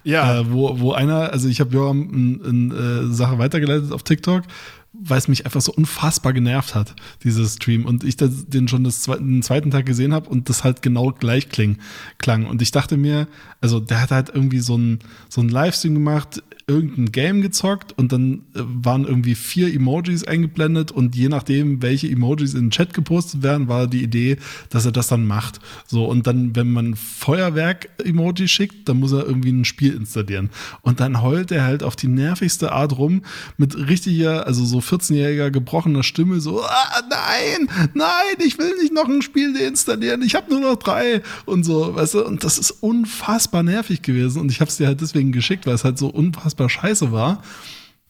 Ja, Äh, wo, wo einer, also ich habe Joram eine äh, Sache weitergeleitet auf TikTok, weil es mich einfach so unfassbar genervt hat, dieses Stream. Und ich den schon das den zweiten Tag gesehen habe und das halt genau gleich kling, klang. Und ich dachte mir, also der hat halt irgendwie so ein, so ein Livestream gemacht, irgendein Game gezockt und dann äh, waren irgendwie vier Emojis eingeblendet und je nachdem, welche Emojis in den Chat gepostet werden, war die Idee, dass er das dann macht. So, und dann, wenn man Feuerwerk-Emoji schickt, dann muss er irgendwie ein Spiel installieren. Und dann heult er halt auf die nervigste Art rum mit richtiger, also so 14-jähriger gebrochener Stimme, so, ah, nein, nein, ich will nicht noch ein Spiel deinstallieren, ich habe nur noch drei und so, weißt du, und das ist unfassbar nervig gewesen und ich habe es dir halt deswegen geschickt, weil es halt so unfassbar unfassbar scheiße war.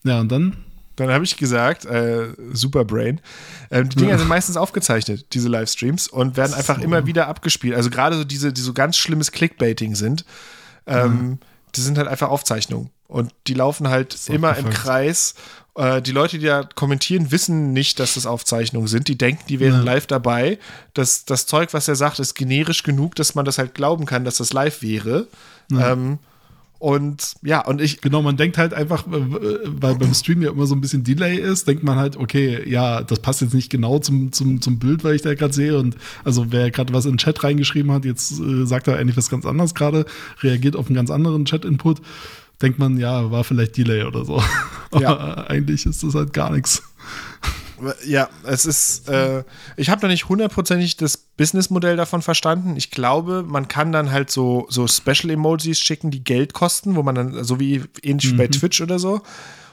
Ja, und dann dann habe ich gesagt, äh, Superbrain. Ähm, die Dinger ja. sind meistens aufgezeichnet, diese Livestreams, und werden einfach so. immer wieder abgespielt. Also gerade so diese, die so ganz schlimmes Clickbaiting sind, ähm, mhm. die sind halt einfach Aufzeichnungen. Und die laufen halt immer im Kreis. Äh, die Leute, die da kommentieren, wissen nicht, dass das Aufzeichnungen sind. Die denken, die wären ja. live dabei. Das, das Zeug, was er sagt, ist generisch genug, dass man das halt glauben kann, dass das live wäre. Ja. Ähm, und ja, und ich. Genau, man denkt halt einfach, weil beim Stream ja immer so ein bisschen Delay ist, denkt man halt, okay, ja, das passt jetzt nicht genau zum, zum, zum Bild, weil ich da gerade sehe. Und also wer gerade was in den Chat reingeschrieben hat, jetzt äh, sagt er eigentlich was ganz anderes gerade, reagiert auf einen ganz anderen Chat-Input, denkt man, ja, war vielleicht Delay oder so. Aber ja. eigentlich ist das halt gar nichts. Ja, es ist, äh, ich habe noch nicht hundertprozentig das Businessmodell davon verstanden. Ich glaube, man kann dann halt so, so Special Emojis schicken, die Geld kosten, wo man dann, so wie ähnlich mhm. bei Twitch oder so.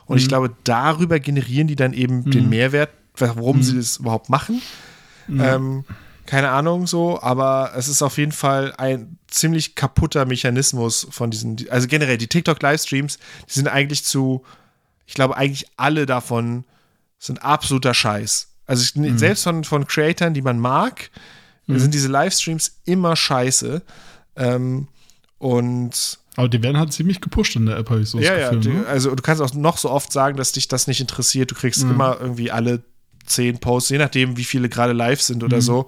Und mhm. ich glaube, darüber generieren die dann eben mhm. den Mehrwert, warum sie mhm. das überhaupt machen. Mhm. Ähm, keine Ahnung so, aber es ist auf jeden Fall ein ziemlich kaputter Mechanismus von diesen, also generell die TikTok-Livestreams, die sind eigentlich zu, ich glaube, eigentlich alle davon sind absoluter Scheiß. Also ich, mhm. selbst von, von Creatoren, die man mag, mhm. sind diese Livestreams immer scheiße. Ähm, und aber die werden halt ziemlich gepusht in der App, habe ich so ja, das Gefühl. Ja, ne? also du kannst auch noch so oft sagen, dass dich das nicht interessiert. Du kriegst mhm. immer irgendwie alle zehn Posts, je nachdem, wie viele gerade live sind oder mhm. so,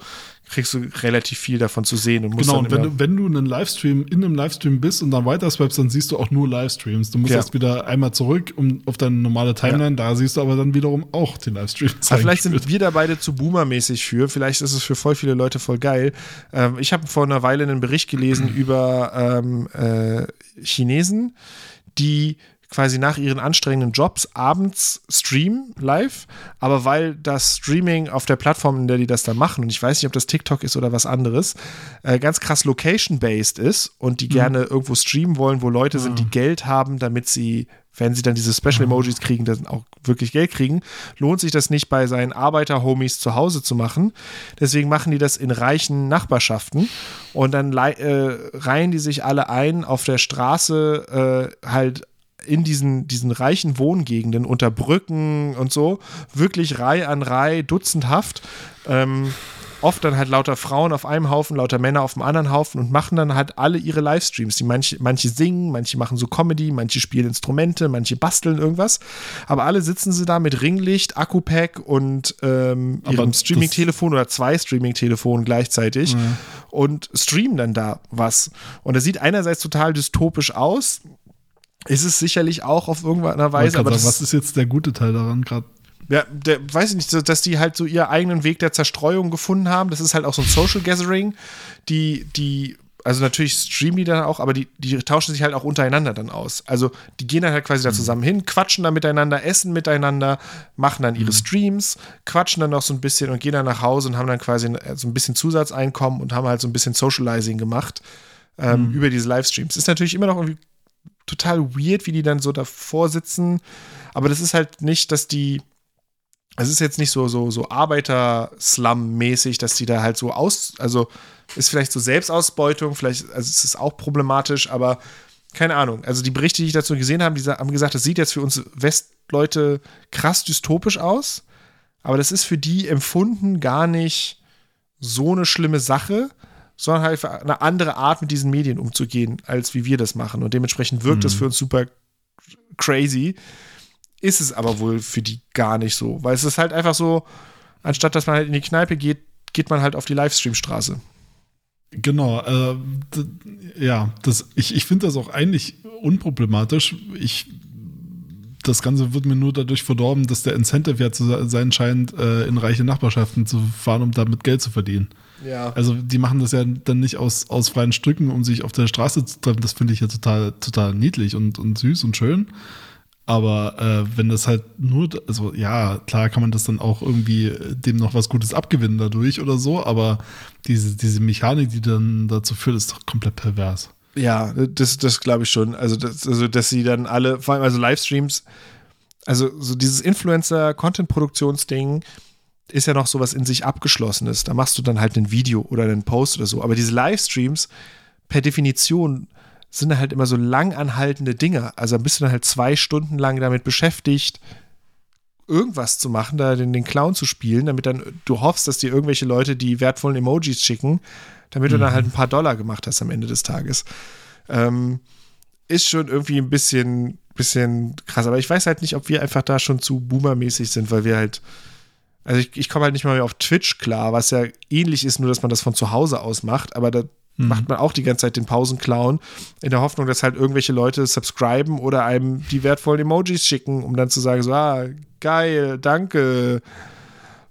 kriegst du relativ viel davon zu sehen. Und genau, und wenn du, wenn du einen Livestream in einem Livestream bist und dann weiter swipest, dann siehst du auch nur Livestreams. Du musst ja. erst wieder einmal zurück um, auf deine normale Timeline, ja. da siehst du aber dann wiederum auch die Livestreams. Aber vielleicht sind wir da beide zu boomermäßig für, vielleicht ist es für voll viele Leute voll geil. Ähm, ich habe vor einer Weile einen Bericht gelesen über ähm, äh, Chinesen, die quasi nach ihren anstrengenden Jobs abends streamen live, aber weil das Streaming auf der Plattform, in der die das dann machen, und ich weiß nicht, ob das TikTok ist oder was anderes, äh, ganz krass location-based ist und die mhm. gerne irgendwo streamen wollen, wo Leute mhm. sind, die ah. Geld haben, damit sie, wenn sie dann diese Special ah. Emojis kriegen, dann auch wirklich Geld kriegen, lohnt sich das nicht bei seinen Arbeiter-Homies zu Hause zu machen. Deswegen machen die das in reichen und dann äh, reihen die sich alle ein auf der Straße äh, halt in diesen, diesen reichen Wohngegenden unter Brücken und so, wirklich Reihe an Reihe, dutzendhaft. Ähm, oft dann halt lauter Frauen auf einem Haufen, lauter Männer auf dem anderen Haufen und machen dann halt alle ihre Livestreams. Die manche, manche singen, manche machen so Comedy, manche spielen Instrumente, manche basteln irgendwas. Aber alle sitzen sie da mit Ringlicht, Akku-Pack und ähm, ihrem Streaming-Telefon oder zwei Streaming-Telefonen gleichzeitig ja. und streamen dann da was. Und das sieht einerseits total dystopisch aus, ist es sicherlich auch auf irgendeiner Weise. Aber sagen, was ist jetzt der gute Teil daran gerade? Ja, der, weiß ich nicht, dass die halt so ihren eigenen Weg der Zerstreuung gefunden haben. Das ist halt auch so ein Social Gathering, die, die, also natürlich streamen die dann auch, aber die, die tauschen sich halt auch untereinander dann aus. Also die gehen dann halt quasi da mhm. zusammen hin, quatschen dann miteinander, essen miteinander, machen dann ihre mhm. Streams, quatschen dann noch so ein bisschen und gehen dann nach Hause und haben dann quasi so ein bisschen Zusatzeinkommen und haben halt so ein bisschen Socializing gemacht ähm, mhm. über diese Livestreams. Ist natürlich immer noch irgendwie total weird, wie die dann so davor sitzen. Aber das ist halt nicht, dass die. Es ist jetzt nicht so, so, so Arbeiter-Slum-mäßig, dass die da halt so aus. Also ist vielleicht so Selbstausbeutung, vielleicht, also es ist auch problematisch, aber keine Ahnung. Also die Berichte, die ich dazu gesehen habe, die haben gesagt, das sieht jetzt für uns Westleute krass dystopisch aus, aber das ist für die empfunden gar nicht so eine schlimme Sache, sondern halt eine andere Art mit diesen Medien umzugehen, als wie wir das machen. Und dementsprechend wirkt mhm. das für uns super crazy. Ist es aber wohl für die gar nicht so, weil es ist halt einfach so, anstatt dass man halt in die Kneipe geht, geht man halt auf die Livestream-Straße. Genau, äh, ja, das, ich, ich finde das auch eigentlich unproblematisch. Ich das Ganze wird mir nur dadurch verdorben, dass der Incentive ja zu sein scheint, äh, in reiche Nachbarschaften zu fahren, um damit Geld zu verdienen. Ja. Also die machen das ja dann nicht aus, aus freien Stücken, um sich auf der Straße zu treffen. Das finde ich ja total, total niedlich und, und süß und schön. Aber äh, wenn das halt nur, also ja, klar kann man das dann auch irgendwie dem noch was Gutes abgewinnen dadurch oder so, aber diese, diese Mechanik, die dann dazu führt, ist doch komplett pervers. Ja, das, das glaube ich schon. Also, das, also, dass sie dann alle, vor allem also Livestreams, also so dieses Influencer-Content-Produktionsding ist ja noch sowas in sich Abgeschlossenes. Da machst du dann halt ein Video oder einen Post oder so. Aber diese Livestreams per Definition sind halt immer so lang anhaltende Dinge. Also dann bist du dann halt zwei Stunden lang damit beschäftigt, irgendwas zu machen, da den, den Clown zu spielen, damit dann du hoffst, dass dir irgendwelche Leute die wertvollen Emojis schicken, damit du dann halt ein paar Dollar gemacht hast am Ende des Tages. Ähm, ist schon irgendwie ein bisschen, bisschen krass. Aber ich weiß halt nicht, ob wir einfach da schon zu boomermäßig sind, weil wir halt. Also ich, ich komme halt nicht mal mehr auf Twitch klar, was ja ähnlich ist, nur dass man das von zu Hause aus macht, aber da Mhm. macht man auch die ganze Zeit den Pausenclown, in der Hoffnung, dass halt irgendwelche Leute subscriben oder einem die wertvollen Emojis schicken, um dann zu sagen, so, ah, geil, danke,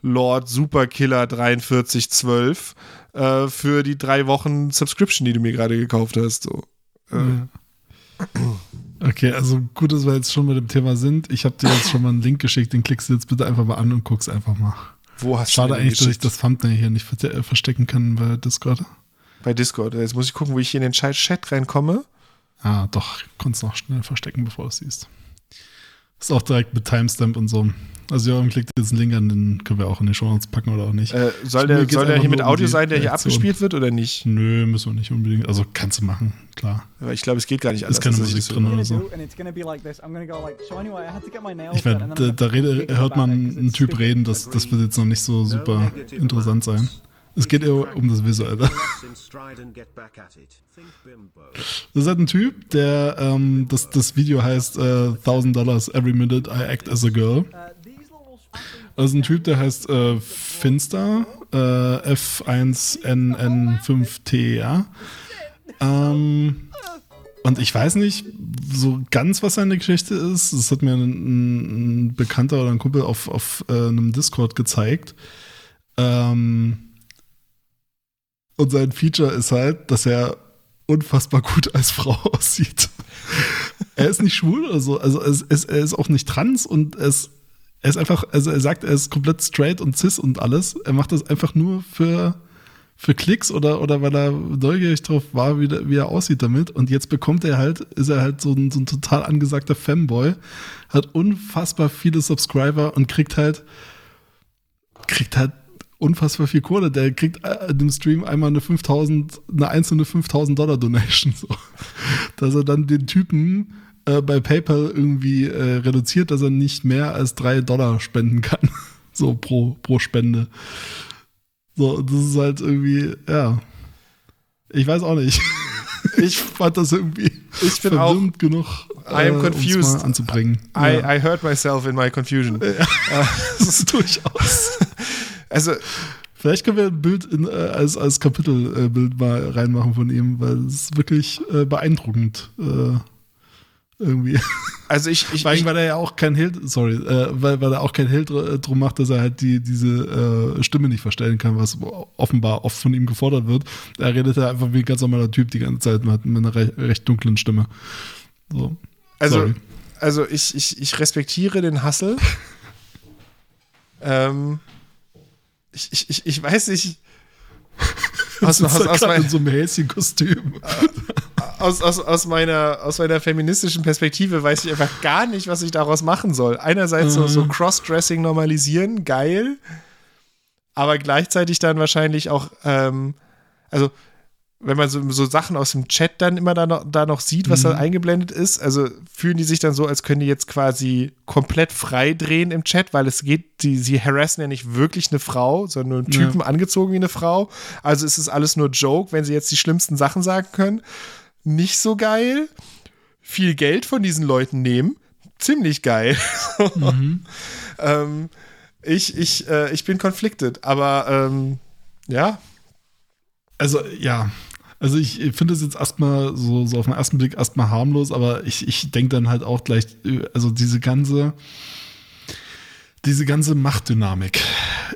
Lord Superkiller 4312, äh, für die drei Wochen Subscription, die du mir gerade gekauft hast. So. Äh, Ja. Okay, also gut, dass wir jetzt schon mit dem Thema sind. Ich habe dir jetzt schon mal einen Link geschickt, den klickst du jetzt bitte einfach mal an und guckst einfach mal. Wo hast Schade du den eigentlich, dass ich geschickt? das Thumbnail hier nicht äh, verstecken kann bei Discord. Bei Discord. Jetzt muss ich gucken, wo ich hier in den Chat Chat reinkomme. Ah, doch, konntest noch schnell verstecken, bevor du es siehst. Ist auch direkt mit Timestamp und so. Also Joram klickt jetzt einen Link an, den können wir auch in die Show Notes packen oder auch nicht. Äh, soll Mir der, soll der hier mit um Audio sein, der hier Reaktion. abgespielt wird oder nicht? Nö, müssen wir nicht unbedingt. Also kannst du machen, klar. Aber ich glaube, es geht gar nicht Ist anders. keine dass ich Musik drin oder so. do, and it's gonna be like this. I'm gonna go like. So anyway, I had to get my nails Ich meine, da, da rede, hört man einen Typ reden, das, das wird jetzt noch nicht so super interessant sein. Es geht eher um das Visuelle. Relax in stride and get back at it. Think bimbo. Das ist halt ein Typ, der, ähm, das, das Video heißt äh, 1000 Dollars every minute I act as a girl. Also ein Typ, der heißt äh, Finster, äh, F1NN5TER. Ähm, und ich weiß nicht so ganz, was seine Geschichte ist. Das hat mir ein, ein Bekannter oder ein Kumpel auf, auf äh, einem Discord gezeigt. Ähm, und sein Feature ist halt, dass er unfassbar gut als Frau aussieht. er ist nicht schwul oder so, also es, es, er ist auch nicht trans und es, er ist einfach, also er sagt, er ist komplett straight und cis und alles. Er macht das einfach nur für, für Klicks oder, oder weil er neugierig drauf war, wie, wie er aussieht damit. Und jetzt bekommt er halt, ist er halt so ein, so ein total angesagter Fanboy, hat unfassbar viele Subscriber und kriegt halt, kriegt halt unfassbar viel Kohle. Der kriegt äh, dem Stream einmal eine 5000, eine einzelne 5000 Dollar Donation, so. Dass er dann den Typen äh, bei PayPal irgendwie äh, reduziert, dass er nicht mehr als drei Dollar spenden kann. so pro, pro Spende. So, das ist halt irgendwie, ja. Ich weiß auch nicht. ich fand das irgendwie Ich bin auch- genug, I am confused. mal anzubringen. I, ja. I hurt myself in my confusion. das ist durchaus. Also, Vielleicht können wir ein Bild in, äh, als, als Kapitelbild mal reinmachen von ihm, weil es ist wirklich äh, beeindruckend. Äh, irgendwie. also ich, ich, allem, ich weil er ja auch kein Held, sorry, äh, weil, weil er auch kein Held dr- drum macht, dass er halt die, diese äh, Stimme nicht verstellen kann, was offenbar oft von ihm gefordert wird. Er redet ja einfach wie ein ganz normaler Typ die ganze Zeit mit, mit einer recht, recht dunklen Stimme. So. also, sorry. also ich, ich, ich respektiere den Hassel. ähm, ich, ich, ich, ich weiß nicht. Aus, aus, aus, grad mein, in so einem Häschen-Kostüm. Aus, aus, aus, meiner, aus meiner feministischen Perspektive weiß ich einfach gar nicht, was ich daraus machen soll. Einerseits so, so Crossdressing normalisieren, geil, aber gleichzeitig dann wahrscheinlich auch, ähm, also wenn man so, so Sachen aus dem Chat dann immer da noch, da noch sieht, was da eingeblendet ist, also fühlen die sich dann so, als können die jetzt quasi komplett frei drehen im Chat, weil es geht, die, sie harassen ja nicht wirklich eine Frau, sondern nur einen Ja. Typen angezogen wie eine Frau. Also ist es alles nur Joke, wenn sie jetzt die schlimmsten Sachen sagen können. Nicht so geil. Viel Geld von diesen Leuten nehmen. Ziemlich geil. ähm, ich, ich, äh, ich bin conflicted, aber ähm, ja, Also, ja. Also ich finde es jetzt erstmal so, so auf den ersten Blick erstmal harmlos, aber ich, ich denke dann halt auch gleich, also diese ganze, diese ganze Machtdynamik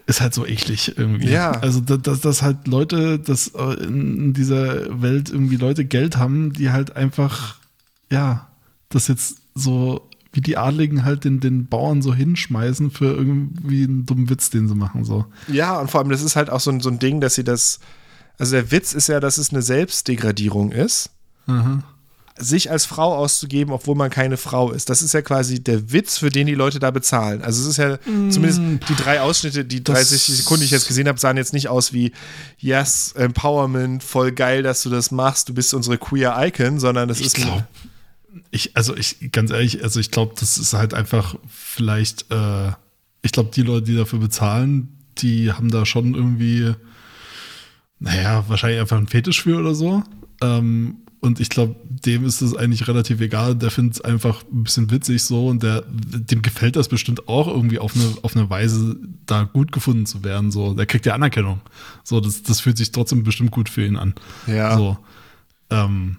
ist halt so eklig irgendwie. Ja. Also dass, dass, halt Leute, dass äh, in dieser Welt irgendwie Leute Geld haben, die halt einfach, ja, das jetzt so wie die Adligen halt den, den Bauern so hinschmeißen für irgendwie einen dummen Witz, den sie machen. So. Ja, und vor allem, das ist halt auch so ein, so ein Ding, dass sie das. Also der Witz ist ja, dass es eine Selbstdegradierung ist. Sich als Frau auszugeben, obwohl man keine Frau ist. Das ist ja quasi der Witz, für den die Leute da bezahlen. Also es ist ja zumindest die drei Ausschnitte, die 30 Sekunden, die ich jetzt gesehen habe, sahen jetzt nicht aus wie Yes, Empowerment, voll geil, dass du das machst, du bist unsere queer Icon, sondern das Ich ist glaube, ich, also ich, ganz ehrlich, also ich glaube, das ist halt einfach vielleicht, äh, ich glaube, die Leute, die dafür bezahlen, die haben da schon irgendwie, naja, wahrscheinlich einfach einen Fetisch für oder so. Ähm, und ich glaube, dem ist es eigentlich relativ egal. Der findet es einfach ein bisschen witzig so und der, dem gefällt das bestimmt auch irgendwie auf eine, auf eine Weise, da gut gefunden zu werden. So, der kriegt ja Anerkennung. So, das, das fühlt sich trotzdem bestimmt gut für ihn an. Ja. So. Ähm,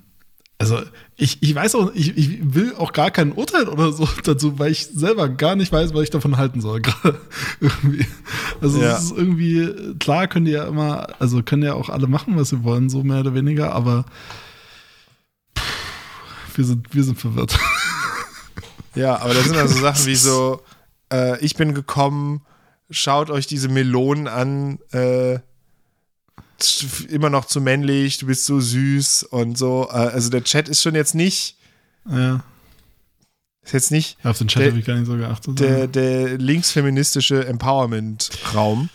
also ich, ich weiß auch, ich, ich will auch gar kein Urteil oder so dazu, weil ich selber gar nicht weiß, was ich davon halten soll. Gerade irgendwie. Also Ja. es ist irgendwie, klar können die ja immer, also können ja auch alle machen, was sie wollen, so mehr oder weniger, aber wir sind, wir sind verwirrt. Ja, aber das sind also Sachen wie so, äh, ich bin gekommen, schaut euch diese Melonen an, äh, immer noch zu männlich, du bist so süß und so. Äh, also der Chat ist schon jetzt nicht, ja. ist jetzt nicht Auf den Chat habe ich gar nicht so geachtet. der, der linksfeministische Empowerment-Raum.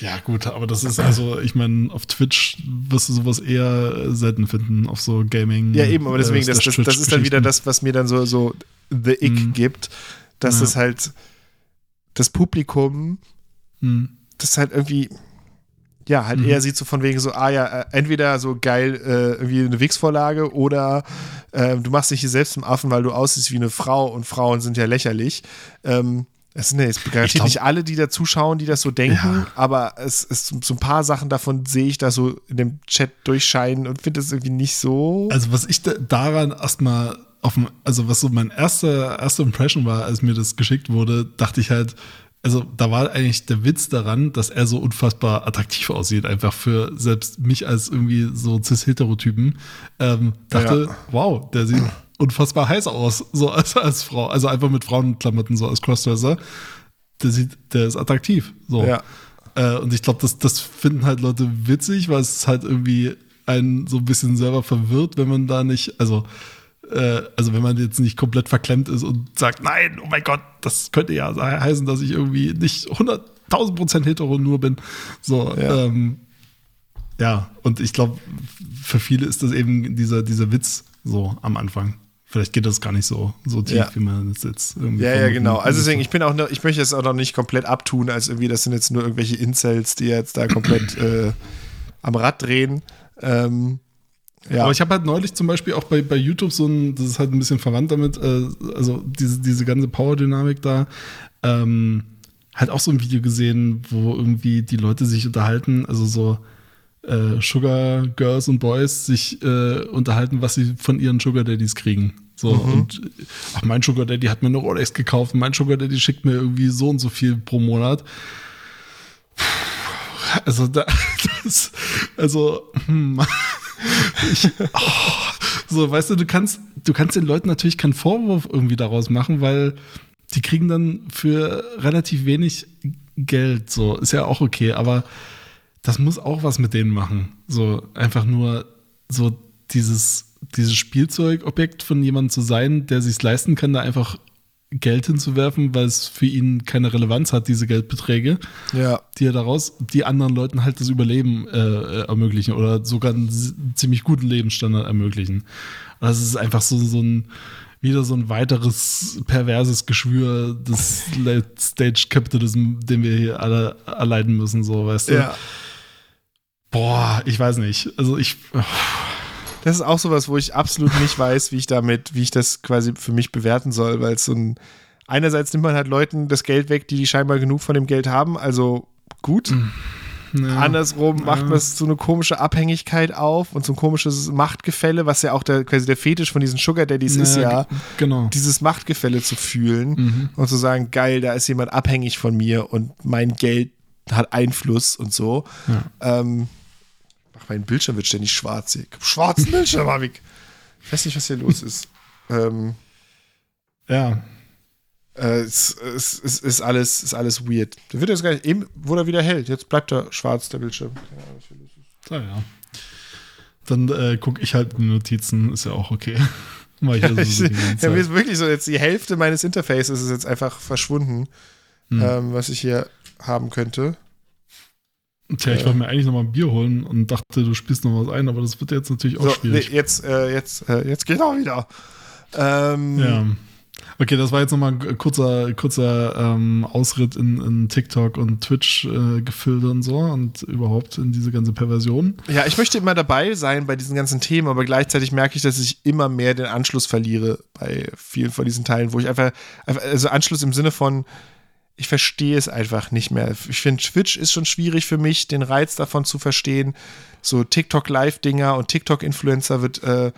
Ja, gut, aber das ist also, ich meine, auf Twitch wirst du sowas eher selten finden, auf so Gaming. Ja, eben, aber deswegen, äh, das, das, ist dann wieder das, was mir dann so, so The Ick Mhm. gibt, dass Ja. es halt das Publikum Hm. das halt irgendwie, ja, halt Mhm. eher sieht so von wegen so, ah ja, äh, entweder so geil äh, irgendwie eine Wix-Vorlage oder äh, du machst dich hier selbst zum Affen, weil du aussiehst wie eine Frau und Frauen sind ja lächerlich. Ähm, es sind ja jetzt garantiert glaub- nicht alle, die da zuschauen, die das so denken, Ja. aber es ist so ein paar Sachen davon sehe ich da so in dem Chat durchscheinen und finde es irgendwie nicht so. Also was ich da, daran erstmal auf dem, also was so mein erster erste Impression war, als mir das geschickt wurde, dachte ich halt, also da war eigentlich der Witz daran, dass er so unfassbar attraktiv aussieht, einfach für selbst mich als irgendwie so cis-Heterotypen. Ähm, dachte, Ja. wow, der sieht unfassbar heiß aus, so als, als Frau, also einfach mit Frauenklamotten, so als Crossdresser. Der sieht, der ist attraktiv. So. Ja. Äh, und ich glaube, das, das finden halt Leute witzig, weil es halt irgendwie einen so ein bisschen selber verwirrt, wenn man da nicht, also, äh, also wenn man jetzt nicht komplett verklemmt ist und sagt, nein, oh mein Gott, das könnte ja he- heißen, dass ich irgendwie nicht 100.000 Prozent hetero nur bin. So, Ja. ähm, ja, und ich glaube, für viele ist das eben dieser, dieser Witz so am Anfang. Vielleicht geht das gar nicht so, so tief, Ja. wie man es jetzt irgendwie Ja, ja, genau. Also deswegen, ich bin auch noch, ich möchte es auch noch nicht komplett abtun, als irgendwie, das sind jetzt nur irgendwelche Incels, die jetzt da komplett äh, am Rad drehen. Ähm, ja. Aber ich habe halt neulich zum Beispiel auch bei, bei YouTube so ein, das ist halt ein bisschen verwandt damit, äh, also diese, diese ganze Power-Dynamik da, ähm, halt auch so ein Video gesehen, wo irgendwie die Leute sich unterhalten, also so äh, Sugar Girls und Boys sich äh, unterhalten, was sie von ihren Sugar Daddies kriegen. So, und ach, mein Sugar Daddy hat mir eine Rolex gekauft, mein Sugar Daddy schickt mir irgendwie so und so viel pro Monat. Also, da, das, also, hm, ich, oh, so, weißt du, du kannst, du kannst den Leuten natürlich keinen Vorwurf irgendwie daraus machen, weil die kriegen dann für relativ wenig Geld, so, ist ja auch okay, aber das muss auch was mit denen machen. So, einfach nur so dieses, dieses Spielzeugobjekt von jemandem zu sein, der sich leisten kann, da einfach Geld hinzuwerfen, weil es für ihn keine Relevanz hat, diese Geldbeträge ja. die er daraus die anderen Leuten halt das Überleben äh, äh, ermöglichen oder sogar einen ziemlich guten Lebensstandard ermöglichen. Und das ist einfach so, so ein wieder so ein weiteres perverses Geschwür des Late Stage Capitalism, den wir hier alle erleiden müssen, so weißt du. ja. Boah, ich weiß nicht. Also ich Das ist auch sowas, wo ich absolut nicht weiß, wie ich damit, wie ich das quasi für mich bewerten soll, weil es so ein, einerseits nimmt man halt Leuten das Geld weg, die, scheinbar genug von dem Geld haben, also gut. Andersrum macht man so eine komische Abhängigkeit auf und so ein komisches Machtgefälle, was ja auch der, quasi der Fetisch von diesen Sugar Daddies ist ja, genau. dieses Machtgefälle zu fühlen Mhm. und zu sagen, geil, da ist jemand abhängig von mir und mein Geld hat Einfluss und so. Ähm, ach, mein Bildschirm wird ständig schwarz. hier. Schwarzen Bildschirm hab ich. Ich weiß nicht, was hier los ist. Ähm, Ja. äh, es, es, es ist alles, ist alles weird. Der wird jetzt gar nicht, eben wurde er wieder hell. Jetzt bleibt er schwarz, der Bildschirm. Keine Ahnung, was hier los ist. So, ja. Dann äh, gucke ich halt in die Notizen, ist ja auch okay. Mach ich das Ich, so die ganze ja, mir ist wirklich so, jetzt die Hälfte meines Interfaces ist jetzt einfach verschwunden, Hm. ähm, was ich hier haben könnte. Tja, ich wollte mir eigentlich noch mal ein Bier holen und dachte, du spielst noch was ein, aber das wird jetzt natürlich auch So, schwierig. nee, jetzt, äh, jetzt, äh, jetzt geht auch wieder. Ähm, Ja. Okay, das war jetzt nochmal ein kurzer, kurzer ähm, Ausritt in, in TikTok und Twitch-Gefilde und so und überhaupt in diese ganze Perversion. Ja, ich möchte immer dabei sein bei diesen ganzen Themen, aber gleichzeitig merke ich, dass ich immer mehr den Anschluss verliere bei vielen von diesen Teilen, wo ich einfach also Anschluss im Sinne von, ich verstehe es einfach nicht mehr. Ich finde, Twitch ist schon schwierig für mich, den Reiz davon zu verstehen. So TikTok-Live-Dinger und TikTok-Influencer wird, äh,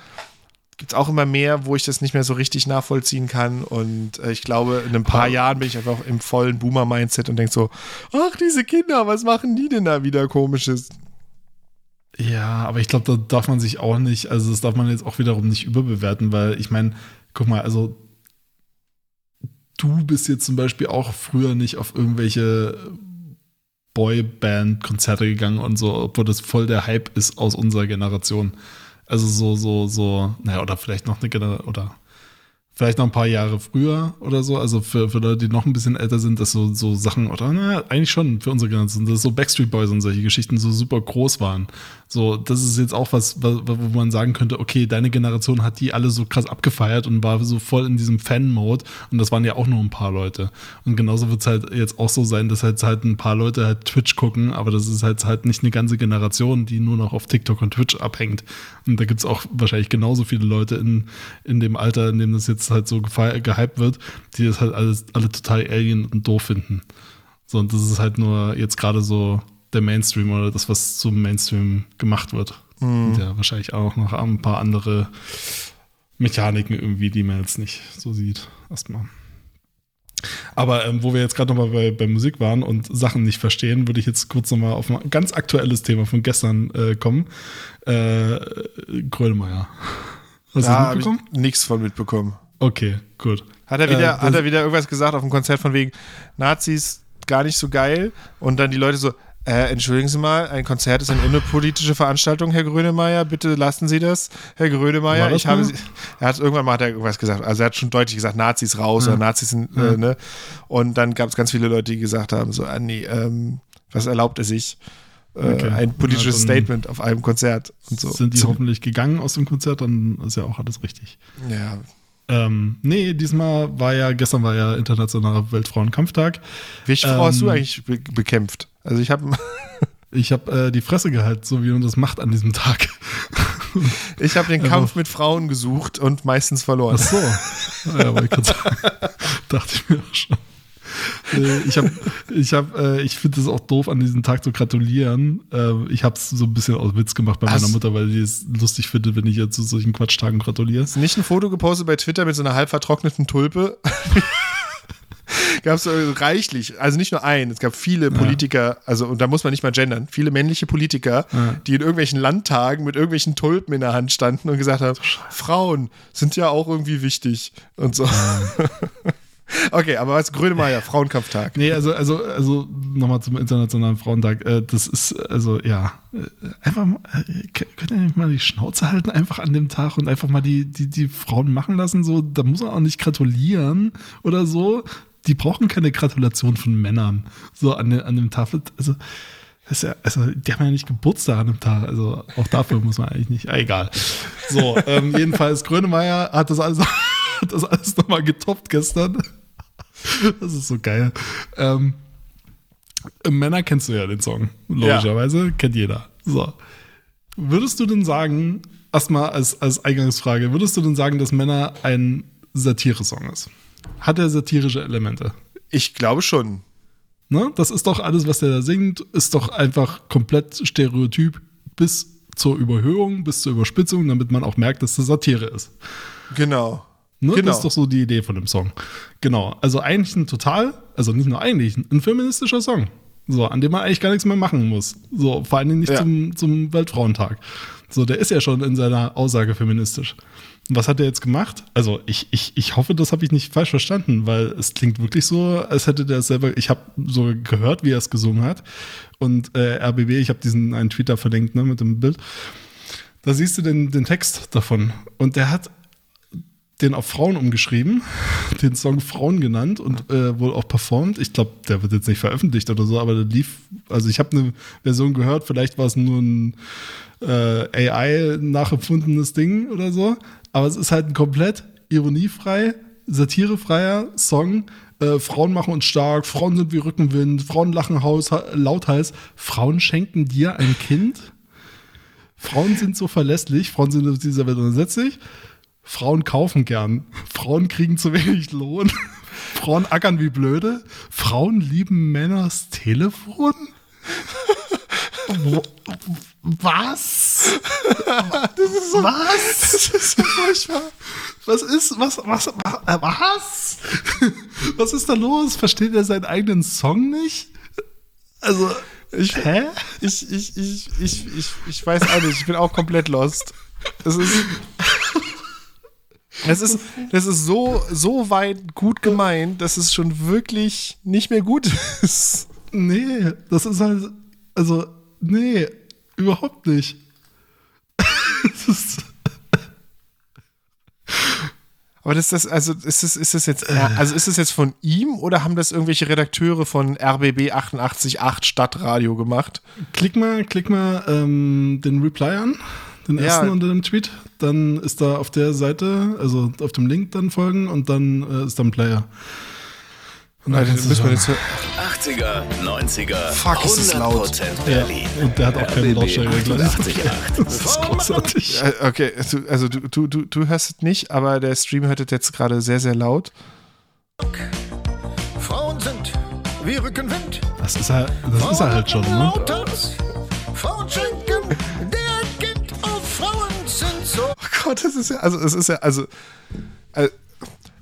gibt es auch immer mehr, wo ich das nicht mehr so richtig nachvollziehen kann. Und äh, ich glaube, in ein paar Jahren bin ich einfach im vollen Boomer-Mindset und denke so, ach, diese Kinder, was machen die denn da wieder komisches? Ja, aber ich glaube, da darf man sich auch nicht, also das darf man jetzt auch wiederum nicht überbewerten, weil ich meine, guck mal, also du bist jetzt zum Beispiel auch früher nicht auf irgendwelche Boyband-Konzerte gegangen und so, obwohl das voll der Hype ist aus unserer Generation. Also so, so, so, naja, oder vielleicht noch eine Generation, oder vielleicht noch ein paar Jahre früher oder so. Also für, für Leute, die noch ein bisschen älter sind, dass so, so Sachen, oder na, eigentlich schon für unsere Generation, dass so Backstreet Boys und solche Geschichten so super groß waren. So, das ist jetzt auch was, wo man sagen könnte, okay, deine Generation hat die alle so krass abgefeiert und war so voll in diesem Fan-Mode und das waren ja auch nur ein paar Leute. Und genauso wird es halt jetzt auch so sein, dass halt halt ein paar Leute halt Twitch gucken, aber das ist halt halt nicht eine ganze Generation, die nur noch auf TikTok und Twitch abhängt. Und da gibt es auch wahrscheinlich genauso viele Leute in, in dem Alter, in dem das jetzt halt so gehypt wird, die das halt alles alle total alien und doof finden. So, und das ist halt nur jetzt gerade so der Mainstream oder das, was zum Mainstream gemacht wird. Und ja, wahrscheinlich auch noch ein paar andere Mechaniken irgendwie, die man jetzt nicht so sieht. Erstmal. Aber ähm, wo wir jetzt gerade nochmal bei, bei Musik waren und Sachen nicht verstehen, würde ich jetzt kurz nochmal auf ein ganz aktuelles Thema von gestern äh, kommen. Äh, Grönemeyer. Hast du ich mitbekommen? nichts von mitbekommen. Okay, gut. Hat er wieder, Äh, hat er wieder irgendwas gesagt auf dem Konzert von wegen Nazis gar nicht so geil und dann die Leute so, äh, entschuldigen Sie mal, ein Konzert ist eine innenpolitische Veranstaltung, Herr Grönemeyer, bitte lassen Sie das, Herr Grönemeyer. Das Ich habe? Sie, er hat irgendwann mal hat er irgendwas gesagt, also er hat schon deutlich gesagt, Nazis raus oder Nazis sind, äh, ne? Und dann gab es ganz viele Leute, die gesagt haben, so, ah, nee, ähm, was erlaubt er sich? Äh, Okay. Ein politisches Ja, Statement auf einem Konzert und so. Sind die Zum- hoffentlich gegangen aus dem Konzert, dann ist ja auch alles richtig. ja, Ähm, nee, diesmal war ja, gestern war ja Internationaler Weltfrauenkampftag. welche Frau hast du Ähm, eigentlich be bekämpft? Also ich habe Ich habe äh, die Fresse gehalten, so wie man das macht an diesem Tag. Ich habe den Also- Kampf mit Frauen gesucht und meistens verloren. Ach so. ja, wollte ich gerade sagen. Dachte ich mir auch schon. Ich habe, ich habe, äh, ich finde es auch doof, an diesem Tag zu gratulieren. Äh, ich habe es so ein bisschen aus Witz gemacht bei meiner Hast- Mutter, weil die es lustig findet, wenn ich ihr zu solchen Quatschtagen gratuliere. Nicht ein Foto gepostet bei Twitter mit so einer halb vertrockneten Tulpe? Gab es reichlich, also nicht nur ein, es gab viele Politiker, also und da muss man nicht mal gendern, viele männliche Politiker, Ja. die in irgendwelchen Landtagen mit irgendwelchen Tulpen in der Hand standen und gesagt haben, Frauen sind ja auch irgendwie wichtig und so. okay, aber was Grönemeyer, Frauenkampftag. Nee, also, also, also nochmal zum Internationalen Frauentag. Äh, das ist, also, ja, äh, einfach mal, äh, könnt ihr nicht mal die Schnauze halten, einfach an dem Tag und einfach mal die, die, die Frauen machen lassen. So, da muss man auch nicht gratulieren oder so. Die brauchen keine Gratulation von Männern. So an, den, an dem Tag. Also, ja, also, die haben ja nicht Geburtstag an dem Tag. Also, auch dafür muss man eigentlich nicht. Ah, egal. So, ähm, jedenfalls, Grönemeyer hat das alles, hat das alles nochmal getoppt gestern. Das ist so geil. Ähm, Männer kennst du ja den Song, logischerweise. Kennt jeder. So. Würdest du denn sagen, erstmal als, als Eingangsfrage, würdest du denn sagen, dass Männer ein Satire-Song ist? Hat er satirische Elemente? Ich glaube schon. Ne? Das ist doch alles, was der da singt, ist doch einfach komplett stereotyp bis zur Überhöhung, bis zur Überspitzung, damit man auch merkt, dass das Satire ist. Genau. Ne? Genau. Das ist doch so die Idee von dem Song. Genau. Also eigentlich ein total, also nicht nur eigentlich, ein feministischer Song. So, an dem man eigentlich gar nichts mehr machen muss. So, vor allen Dingen nicht Ja. zum, zum Weltfrauentag. So, der ist ja schon in seiner Aussage feministisch. Was hat er jetzt gemacht? Also, ich, ich, ich hoffe, das habe ich nicht falsch verstanden, weil es klingt wirklich so, als hätte der selber, ich habe so gehört, wie er es gesungen hat. Und äh, RBB, ich habe diesen einen Twitter verlinkt, ne, mit dem Bild. Da siehst du den, den Text davon. Und der hat den auf Frauen umgeschrieben, den Song Frauen genannt und äh, wohl auch performt. Ich glaube, der wird jetzt nicht veröffentlicht oder so, aber der lief, also ich habe eine Version gehört, vielleicht war es nur ein äh, AI nachempfundenes Ding oder so, aber es ist halt ein komplett ironiefrei, satirefreier Song. Äh, Frauen machen uns stark, Frauen sind wie Rückenwind, Frauen lachen Haus, lauthals, Frauen schenken dir ein Kind. Frauen sind so verlässlich, Frauen sind auf dieser Welt unersetzlich. Frauen kaufen gern. Frauen kriegen zu wenig Lohn. Frauen ackern wie blöde. Frauen lieben Männers Telefon. Was? Das ist so, was? Das ist so furchtbar. Was ist, was, was, wa- was? Was ist da los? Versteht er seinen eigenen Song nicht? Also, Ich, hä? ich, ich, ich, ich, ich, ich weiß auch nicht. Ich bin auch komplett lost. Es ist. Es ist, das ist so, so weit gut gemeint, dass es schon wirklich nicht mehr gut ist. Nee, das ist halt, also, nee, überhaupt nicht. das ist, Aber das, also ist das, ist das jetzt, also ist das jetzt von ihm oder haben das irgendwelche Redakteure von RBB 888 Stadtradio gemacht? klick mal, klick mal ähm, den Reply an, den Ja. ersten unter dem Tweet. Dann ist da auf der Seite, also auf dem Link dann folgen und dann äh, ist da ein Player. Und dann Alter, kannst du müssen wir jetzt hören. 80er, 90er, Fuck, ist das laut. 100% ja, Berlin. und der hat auch keine RBB Lautstärke gleich. 88,8. Das ist großartig. Äh, Okay, also, also du, du, du, du hörst es nicht, aber der Stream hört es jetzt gerade sehr, sehr laut. Frauen sind wie Rückenwind. Das ist er, das ist er halt schon, ne? Frauen schenken der Kind auf Frauen sind so. Oh Gott, das ist ja, also es ist ja, also, äh,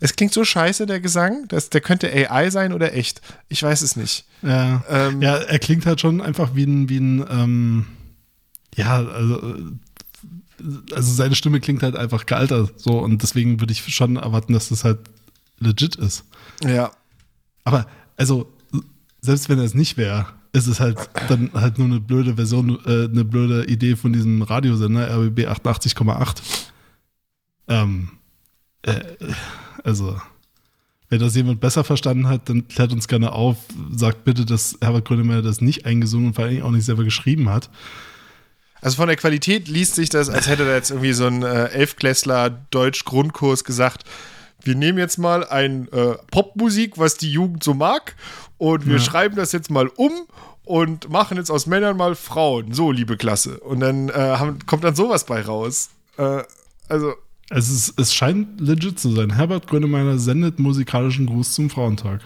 es klingt so scheiße, der Gesang, dass der könnte AI sein oder echt. Ich weiß es nicht. Ja. Ähm, ja, er klingt halt schon einfach wie ein, wie ein ähm, ja, also, äh, also seine Stimme klingt halt einfach gealtert, so und deswegen würde ich schon erwarten, dass das halt legit ist. Ja. Aber also, selbst wenn er es nicht wäre, ist es halt dann halt nur eine blöde Version, äh, eine blöde Idee von diesem Radiosender RBB 88,8. Ähm, äh, also, wenn das jemand besser verstanden hat, dann klärt uns gerne auf, sagt bitte, dass Herbert Grönemeyer das nicht eingesungen und vor allem auch nicht selber geschrieben hat. Also von der Qualität liest sich das, als hätte da jetzt irgendwie so ein äh, Elfklässler Deutsch-Grundkurs gesagt, wir nehmen jetzt mal ein äh, Popmusik, was die Jugend so mag, und wir Ja. schreiben das jetzt mal um und machen jetzt aus Männern mal Frauen. So, liebe Klasse. Und dann äh, haben, kommt dann sowas bei raus. Äh, also, Es, ist, es scheint legit zu sein. Herbert Grönemeyer sendet musikalischen Gruß zum Frauentag.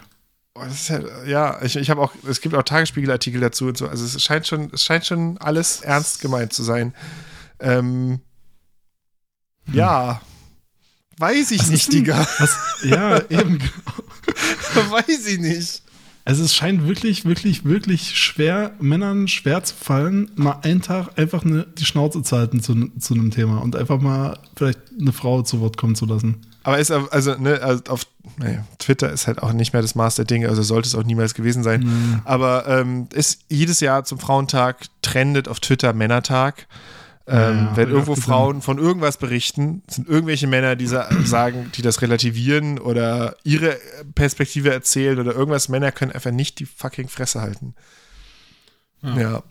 oh, ja, ja, ich, ich habe auch, es gibt auch Tagesspiegelartikel dazu und so. Also es scheint schon, es scheint schon alles ernst gemeint zu sein. Ähm, ja. Weiß ich Was nicht, Digga. Was, ja, eben. Weiß ich nicht. Also es scheint wirklich, wirklich, wirklich schwer, Männern schwer zu fallen, mal einen Tag einfach eine, die Schnauze zu halten zu, zu einem Thema und einfach mal vielleicht eine Frau zu Wort kommen zu lassen. Aber ist also, ne, also auf naja, Twitter ist halt auch nicht mehr das Maß der Dinge, also sollte es auch niemals gewesen sein. Aber ähm, ist jedes Jahr zum Frauentag trendet auf Twitter Männertag. Ähm, Ja, wenn irgendwo. Frauen von irgendwas berichten, sind irgendwelche Männer, die sa sagen, die das relativieren oder ihre Perspektive erzählen oder irgendwas. Männer können einfach nicht die fucking Fresse halten. Ja.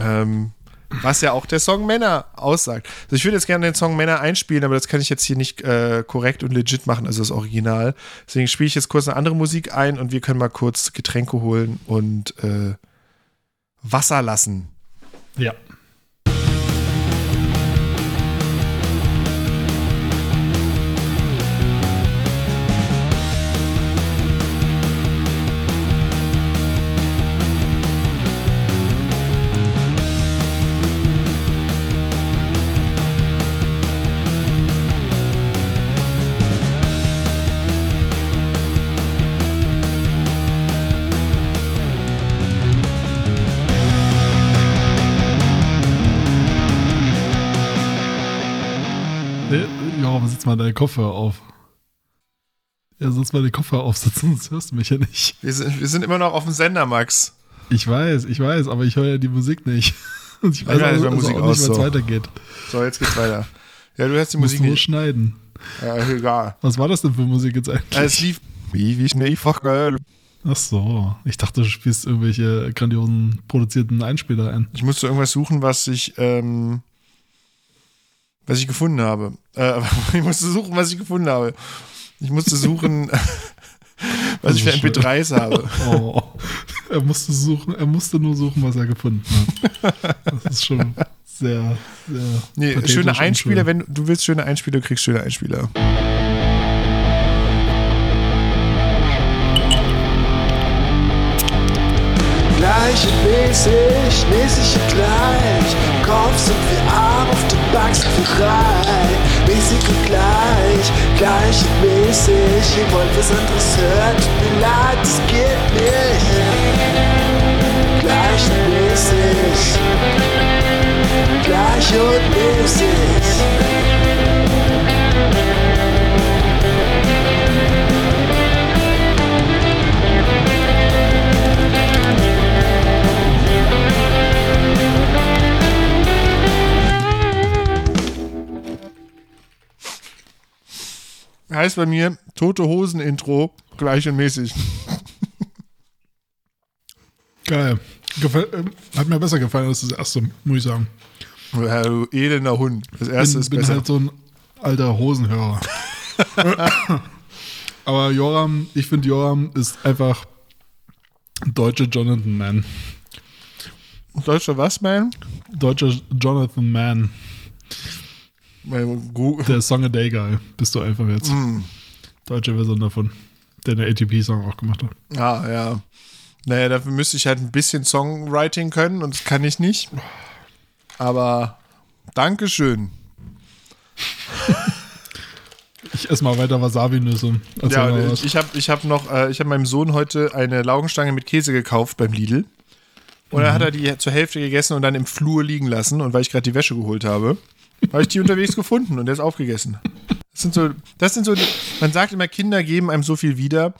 Ähm, was ja auch der Song Männer aussagt. Also ich würde jetzt gerne den Song Männer einspielen, aber das kann ich jetzt hier nicht äh, korrekt und legit machen, also das Original. Deswegen spiele ich jetzt kurz eine andere Musik ein und wir können mal kurz Getränke holen und äh, Wasser lassen. Ja. Ja, setz mal deinen Kopfhörer auf. Ja, sonst mal den Kopfhörer aufsetzen, sonst hörst du mich ja nicht. Wir sind, wir sind immer noch auf dem Sender, Max. Ich weiß, ich weiß, aber ich höre ja die Musik nicht. Und ich weiß Ja, also, Musik auch nicht, so. weitergeht. So, jetzt geht's weiter. Ja, du hörst die Musst Musik du nur nicht. schneiden. Ja, egal. Was war das denn für Musik jetzt eigentlich? Ja, Es lief. Wie, wie schnell Fachgeil. Ach so, ich dachte, du spielst irgendwelche grandiosen produzierten Einspieler ein. Ich musste irgendwas suchen, was ich, ähm, was ich gefunden habe. Äh, ich musste suchen, was ich gefunden habe. Ich musste suchen, was ich für ist schön. MP3s habe. Oh, er musste suchen, er musste nur suchen, was er gefunden hat. Das ist schon sehr, sehr. Nee, schöne Einspieler, schön. wenn du willst schöne Einspieler, kriegst schöne Einspieler. Gleich und mäßig, mäßig und gleich. Kopf sind wir arm, auf der Bank sind wir reich. Mäßig und gleich, gleich und mäßig. Ihr wollt was anderes hören, tut mir leid, das geht nicht. Gleich und mäßig, gleich und mäßig. Heißt bei mir, tote Hosen Intro, gleich und mäßig. Geil. Gefäll, ähm, hat mir besser gefallen als das erste, muss ich sagen. Ja, du elender Hund. Das erste bin, ist bin besser. halt so ein alter Hosenhörer. Aber Joram, ich finde Joram ist einfach deutsche Jonathan Mann. Deutscher was, man? Deutscher Jonathan Mann. Der Song a Day Guy bist du einfach jetzt. Mm. Deutsche Version davon. Der eine ATP-Song auch gemacht hat. Ah, ja. Naja, dafür müsste ich halt ein bisschen Songwriting können und das kann ich nicht. Aber Dankeschön. Ich esse mal weiter Wasabi-Nüsse. Ja, ich, ich habe ich hab noch, äh, ich habe meinem Sohn heute eine Laugenstange mit Käse gekauft beim Lidl. Und dann hat er die zur Hälfte gegessen und dann im Flur liegen lassen. Und weil ich gerade die Wäsche geholt habe, habe ich die unterwegs gefunden und der ist aufgegessen. Das sind so, das sind so, man sagt immer, Kinder geben einem so viel wieder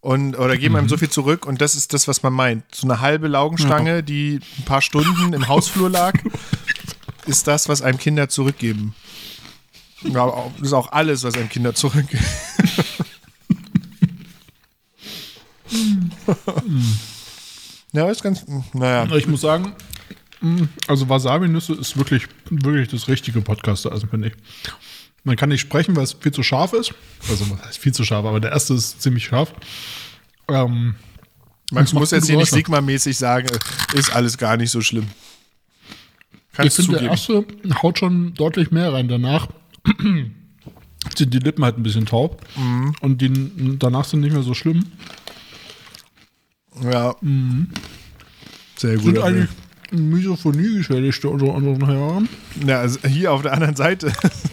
und oder geben einem so viel zurück und das ist das, was man meint. So eine halbe Laugenstange, die ein paar Stunden im Hausflur lag, ist das, was einem Kinder zurückgeben. Ja, das ist auch alles, was einem Kinder zurückgeben. ja, ist ganz, naja. Ich muss sagen, also Wasabi-Nüsse ist wirklich, wirklich das richtige Podcast, also finde ich. Man kann nicht sprechen, weil es viel zu scharf ist. Also, heißt viel zu scharf, aber der erste ist ziemlich scharf. Ähm, Max muss jetzt hier nicht. Sigma-mäßig sagen, ist alles gar nicht so schlimm. ich Kannst finde, der erste haut schon deutlich mehr rein. Danach sind die Lippen halt ein bisschen taub. Mhm. Und die danach sind nicht mehr so schlimm. Ja. Sehr gut. Sind eigentlich Misophonie-Geschädigte unter unseren Hörern. Ja, also hier auf der anderen Seite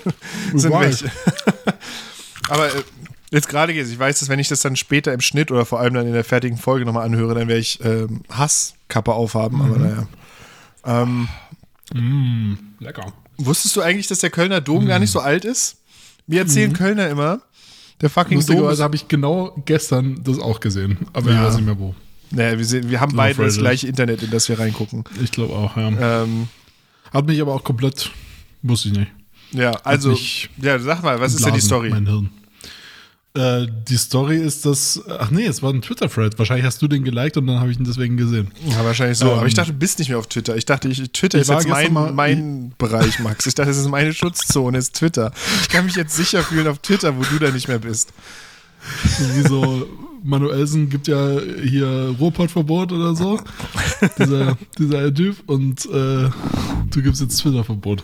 sind welche. Aber äh, jetzt gerade geht's. Ich weiß, dass wenn ich das dann später im Schnitt oder vor allem dann in der fertigen Folge nochmal anhöre, dann werde ich ähm, Hasskappe aufhaben. Aber naja. Ähm, Lecker. wusstest du eigentlich, dass der Kölner Dom gar nicht so alt ist? Wir erzählen Kölner immer. Der fucking Dom. Ist, Lustigerweise habe ich genau gestern das auch gesehen. Aber ich Ja. weiß nicht mehr wo. Naja, wir, sehen, wir haben beide das gleiche Internet, in das wir reingucken. Ich glaube auch, ja. Ähm, Hat mich aber auch komplett, wusste ich nicht. ja, also, ja, sag mal, was ist denn die Story? Mein Hirn. Äh, die Story ist, dass. Ach nee, es war ein Twitter-Thread. Wahrscheinlich hast du den geliked und dann habe ich ihn deswegen gesehen. Ja, wahrscheinlich so. Ähm, aber ich dachte, du bist nicht mehr auf Twitter. Ich dachte, ich, Twitter Ich ist jetzt mein, mal- mein Bereich, Max. Ich dachte, das ist meine Schutzzone, ist Twitter. Ich kann mich jetzt sicher fühlen auf Twitter, wo du da nicht mehr bist. Wie so, Manuelsen gibt ja hier Ruhrpottverbot oder so. dieser, dieser Typ. Und äh, du gibst jetzt Twitter-Verbot.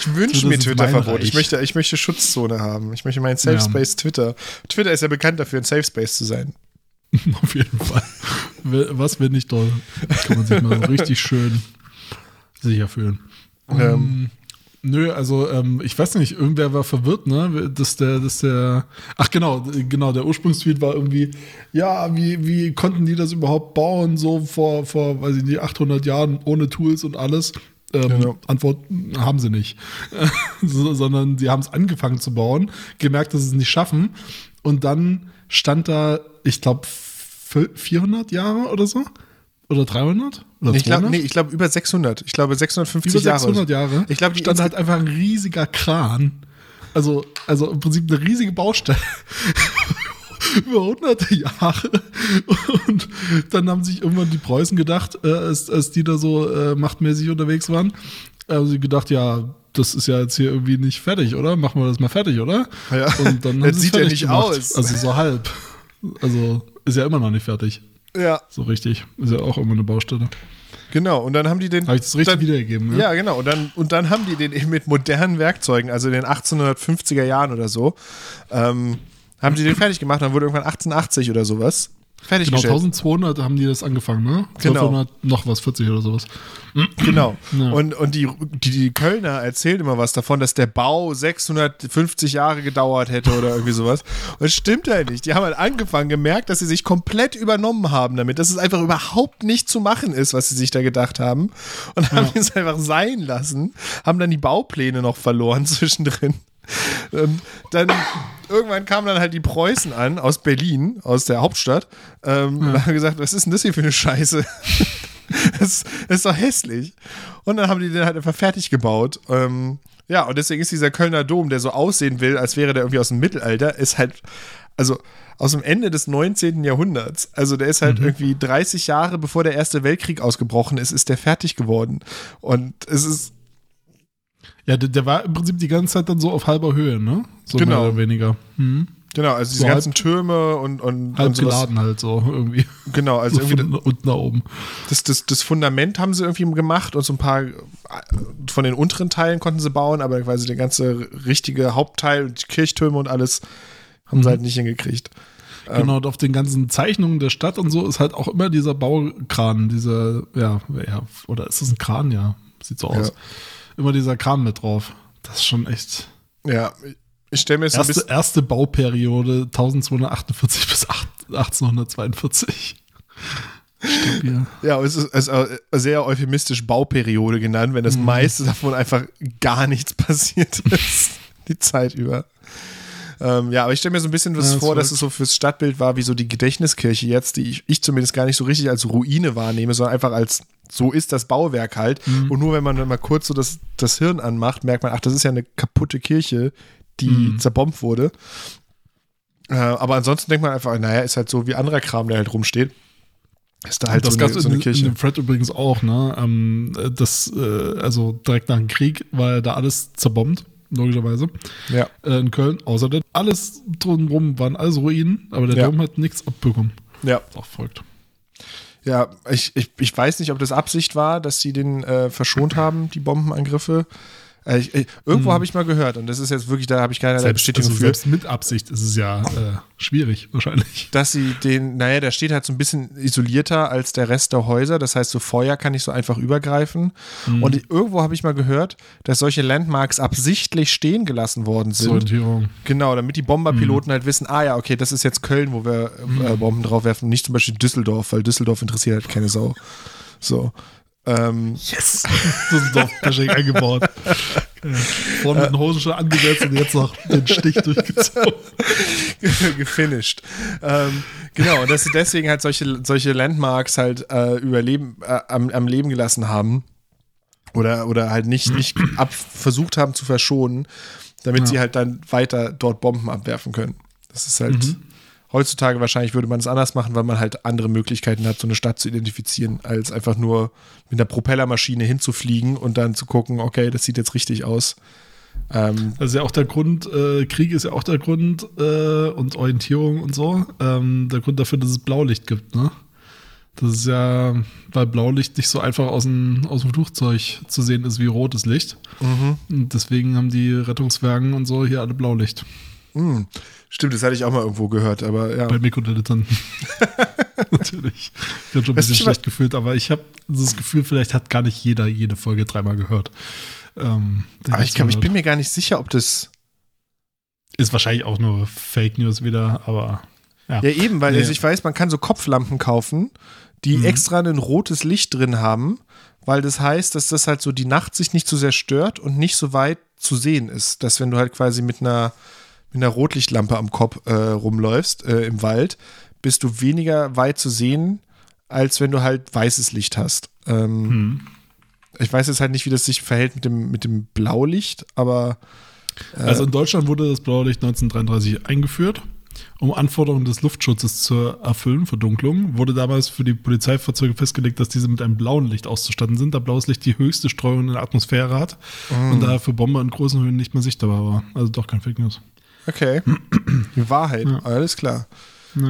Ich wünsche mir Twitter-Verbot. Ich möchte, ich möchte Schutzzone haben. Ich möchte meinen Safe Ja. Space Twitter. Twitter ist ja bekannt dafür, ein Safe Space zu sein. Auf jeden Fall. Was, wenn nicht toll? Kann man sich mal richtig schön sicher fühlen. Ähm, Nö, also ähm, ich weiß nicht, irgendwer war verwirrt, ne? Dass der, dass der. Ach genau, genau, der Ursprungstweet war irgendwie, ja, wie, wie konnten die das überhaupt bauen, so vor, vor, weiß ich nicht, 800 Jahren ohne Tools und alles. Ähm, Genau. Antwort haben sie nicht. so, sondern sie haben es angefangen zu bauen, gemerkt, dass sie es nicht schaffen. Und dann stand da, ich glaube, 400 Jahre oder so? Oder 300? Oder Ich glaube, 200? nee, ich glaube über 600. Ich glaube 650 über Jahre. 600 Jahre. Ich glaube, stand halt einfach ein riesiger Kran. Also, also im Prinzip eine riesige Baustelle. über hunderte Jahre. Und dann haben sich irgendwann die Preußen gedacht, äh, als, als die da so äh, machtmäßig unterwegs waren, haben sie gedacht, ja, das ist ja jetzt hier irgendwie nicht fertig, oder? Machen wir das mal fertig, oder? Ja. Und dann Das sieht ja nicht gemacht. aus. Also so halb. Also ist ja immer noch nicht fertig. Ja, So richtig. Ist ja auch immer eine Baustelle. genau. Und dann haben die den. Habe ich das richtig dann, wiedergegeben? Ja, genau. Und dann, und dann haben die den eben mit modernen Werkzeugen, also in den 1850er Jahren oder so, ähm, haben die den fertig gemacht. Dann wurde irgendwann 1880 oder sowas Genau, fertiggestellt. 1200 haben die das angefangen, ne? Genau. 1200 noch was, 40 oder sowas. Genau. Ja. Und, und die, die, die Kölner erzählen immer was davon, dass der Bau 650 Jahre gedauert hätte oder irgendwie sowas. Und das stimmt halt nicht. Die haben halt angefangen, gemerkt, dass sie sich komplett übernommen haben damit, dass es einfach überhaupt nicht zu machen ist, was sie sich da gedacht haben. Und haben es einfach sein lassen, haben dann die Baupläne noch verloren zwischendrin. Und dann irgendwann kamen dann halt die Preußen an aus Berlin, aus der Hauptstadt, ähm, und haben gesagt, was ist denn das hier für eine Scheiße? das, das ist doch hässlich. Und dann haben die den halt einfach fertig gebaut. Ähm, ja, und deswegen ist dieser Kölner Dom, der so aussehen will, als wäre der irgendwie aus dem Mittelalter, ist halt, also aus dem Ende des 19. Jahrhunderts. Also der ist halt irgendwie 30 Jahre bevor der Erste Weltkrieg ausgebrochen ist, ist der fertig geworden. Und es ist, Ja, der, der war im Prinzip die ganze Zeit dann so auf halber Höhe, ne? So Genau. mehr oder weniger. Hm. genau, also diese So ganzen halb- Türme und, und, Halb und sowas. geladen halt so irgendwie. Genau, also so irgendwie von unten nach oben. das, das, das Fundament haben sie irgendwie gemacht und so ein paar äh, von den unteren Teilen konnten sie bauen, aber quasi der ganze richtige Hauptteil und die Kirchtürme und alles haben sie halt nicht hingekriegt. Genau, und auf den ganzen Zeichnungen der Stadt und so ist halt auch immer dieser Baukran, dieser, ja, ja, oder ist das ein Kran? Ja, sieht so aus. Ja. Immer dieser Kran mit drauf. Das ist schon echt. Ja, ich stelle mir jetzt so ein Erste, bisschen. erste Bauperiode 1248 bis 8 1842. Stabil. Ja, es ist, es ist sehr euphemistisch Bauperiode genannt, wenn das meiste davon einfach gar nichts passiert ist. Die Zeit über. Ähm, ja, aber ich stelle mir so ein bisschen was Ja, vor, dass es so fürs Stadtbild war, wie so die Gedächtniskirche jetzt, die ich, ich zumindest gar nicht so richtig als Ruine wahrnehme, sondern einfach als so ist das Bauwerk halt. Und nur wenn man dann mal kurz so das, das Hirn anmacht, merkt man, ach, das ist ja eine kaputte Kirche, die zerbombt wurde. Äh, aber ansonsten denkt man einfach, naja, ist halt so wie anderer Kram, der halt rumsteht. Ist da halt das so, eine, so eine in, in Kirche. dem Thread übrigens auch, ne? Ähm, das, äh, also direkt nach dem Krieg war ja da alles zerbombt, logischerweise. Ja. Äh, in Köln, außer der, alles drumherum waren alles Ruinen, aber der Ja. Dom hat nichts abbekommen. Ja. Ist auch verrückt. Ja, ich, ich, ich weiß nicht, ob das Absicht war, dass sie den äh, verschont haben, die Bombenangriffe. Äh, ich, ich, irgendwo habe ich mal gehört, und das ist jetzt wirklich, da habe ich keine Hm. Selbst, Bestätigung also für, selbst mit Absicht ist es ja äh, schwierig, wahrscheinlich. dass sie den, naja, der steht halt so ein bisschen isolierter als der Rest der Häuser. Das heißt, so Feuer kann nicht so einfach übergreifen. Hm. Und ich, irgendwo habe ich mal gehört, dass solche Landmarks absichtlich stehen gelassen worden sind. Orientierung. Genau, damit die Bomberpiloten Mhm. halt wissen, ah ja, okay, das ist jetzt Köln, wo wir äh, Bomben draufwerfen, nicht zum Beispiel Düsseldorf, weil Düsseldorf interessiert halt keine Sau. So. Ähm, Yes! Düsseldorf-Bashing eingebaut. Ja. Vorne mit den Hosen schon angesetzt und jetzt noch den Stich durchgezogen. gefinisht. Ähm, genau, und dass sie deswegen halt solche, solche Landmarks halt äh, überleben, äh, am, am Leben gelassen haben. Oder, oder halt nicht, nicht ab, versucht haben zu verschonen, damit sie halt dann weiter dort Bomben abwerfen können. Das ist halt heutzutage wahrscheinlich würde man es anders machen, weil man halt andere Möglichkeiten hat, so eine Stadt zu identifizieren, als einfach nur mit einer Propellermaschine hinzufliegen und dann zu gucken, okay, das sieht jetzt richtig aus. Ähm, Das ist ja auch der Grund, äh, Krieg ist ja auch der Grund äh, und Orientierung und so, ähm, der Grund dafür, dass es Blaulicht gibt, ne? Das ist ja, weil Blaulicht nicht so einfach aus dem, aus dem Flugzeug zu sehen ist wie rotes Licht. Und deswegen haben die Rettungswagen und so hier alle Blaulicht. Mh, stimmt, das hatte ich auch mal irgendwo gehört, aber ja. Bei Mikrodilettanten. Natürlich. Ich habe schon ein bisschen schlecht gefühlt, aber ich habe das Gefühl, vielleicht hat gar nicht jeder jede Folge dreimal gehört. Ähm, Aber ich, glaub, ich bin mir gar nicht sicher, ob das. Ist wahrscheinlich auch nur Fake News wieder, aber ja. Ja, eben, weil Nee. also ich weiß, man kann so Kopflampen kaufen, die extra ein rotes Licht drin haben, weil das heißt, dass das halt so die Nacht sich nicht so sehr stört und nicht so weit zu sehen ist. Dass wenn du halt quasi mit einer, mit einer Rotlichtlampe am Kopf äh, rumläufst äh, im Wald, bist du weniger weit zu sehen, als wenn du halt weißes Licht hast. Ähm, Ich weiß jetzt halt nicht, wie das sich verhält mit dem, mit dem Blaulicht, aber Also in Deutschland wurde das Blaulicht 1933 eingeführt, um Anforderungen des Luftschutzes zu erfüllen, Verdunklung. Wurde damals für die Polizeifahrzeuge festgelegt, dass diese mit einem blauen Licht auszustatten sind, da blaues Licht die höchste Streuung in der Atmosphäre hat und daher für Bomber in großen Höhen nicht mehr sichtbar war. Also doch kein Fake News. Okay. Die Wahrheit, alles klar.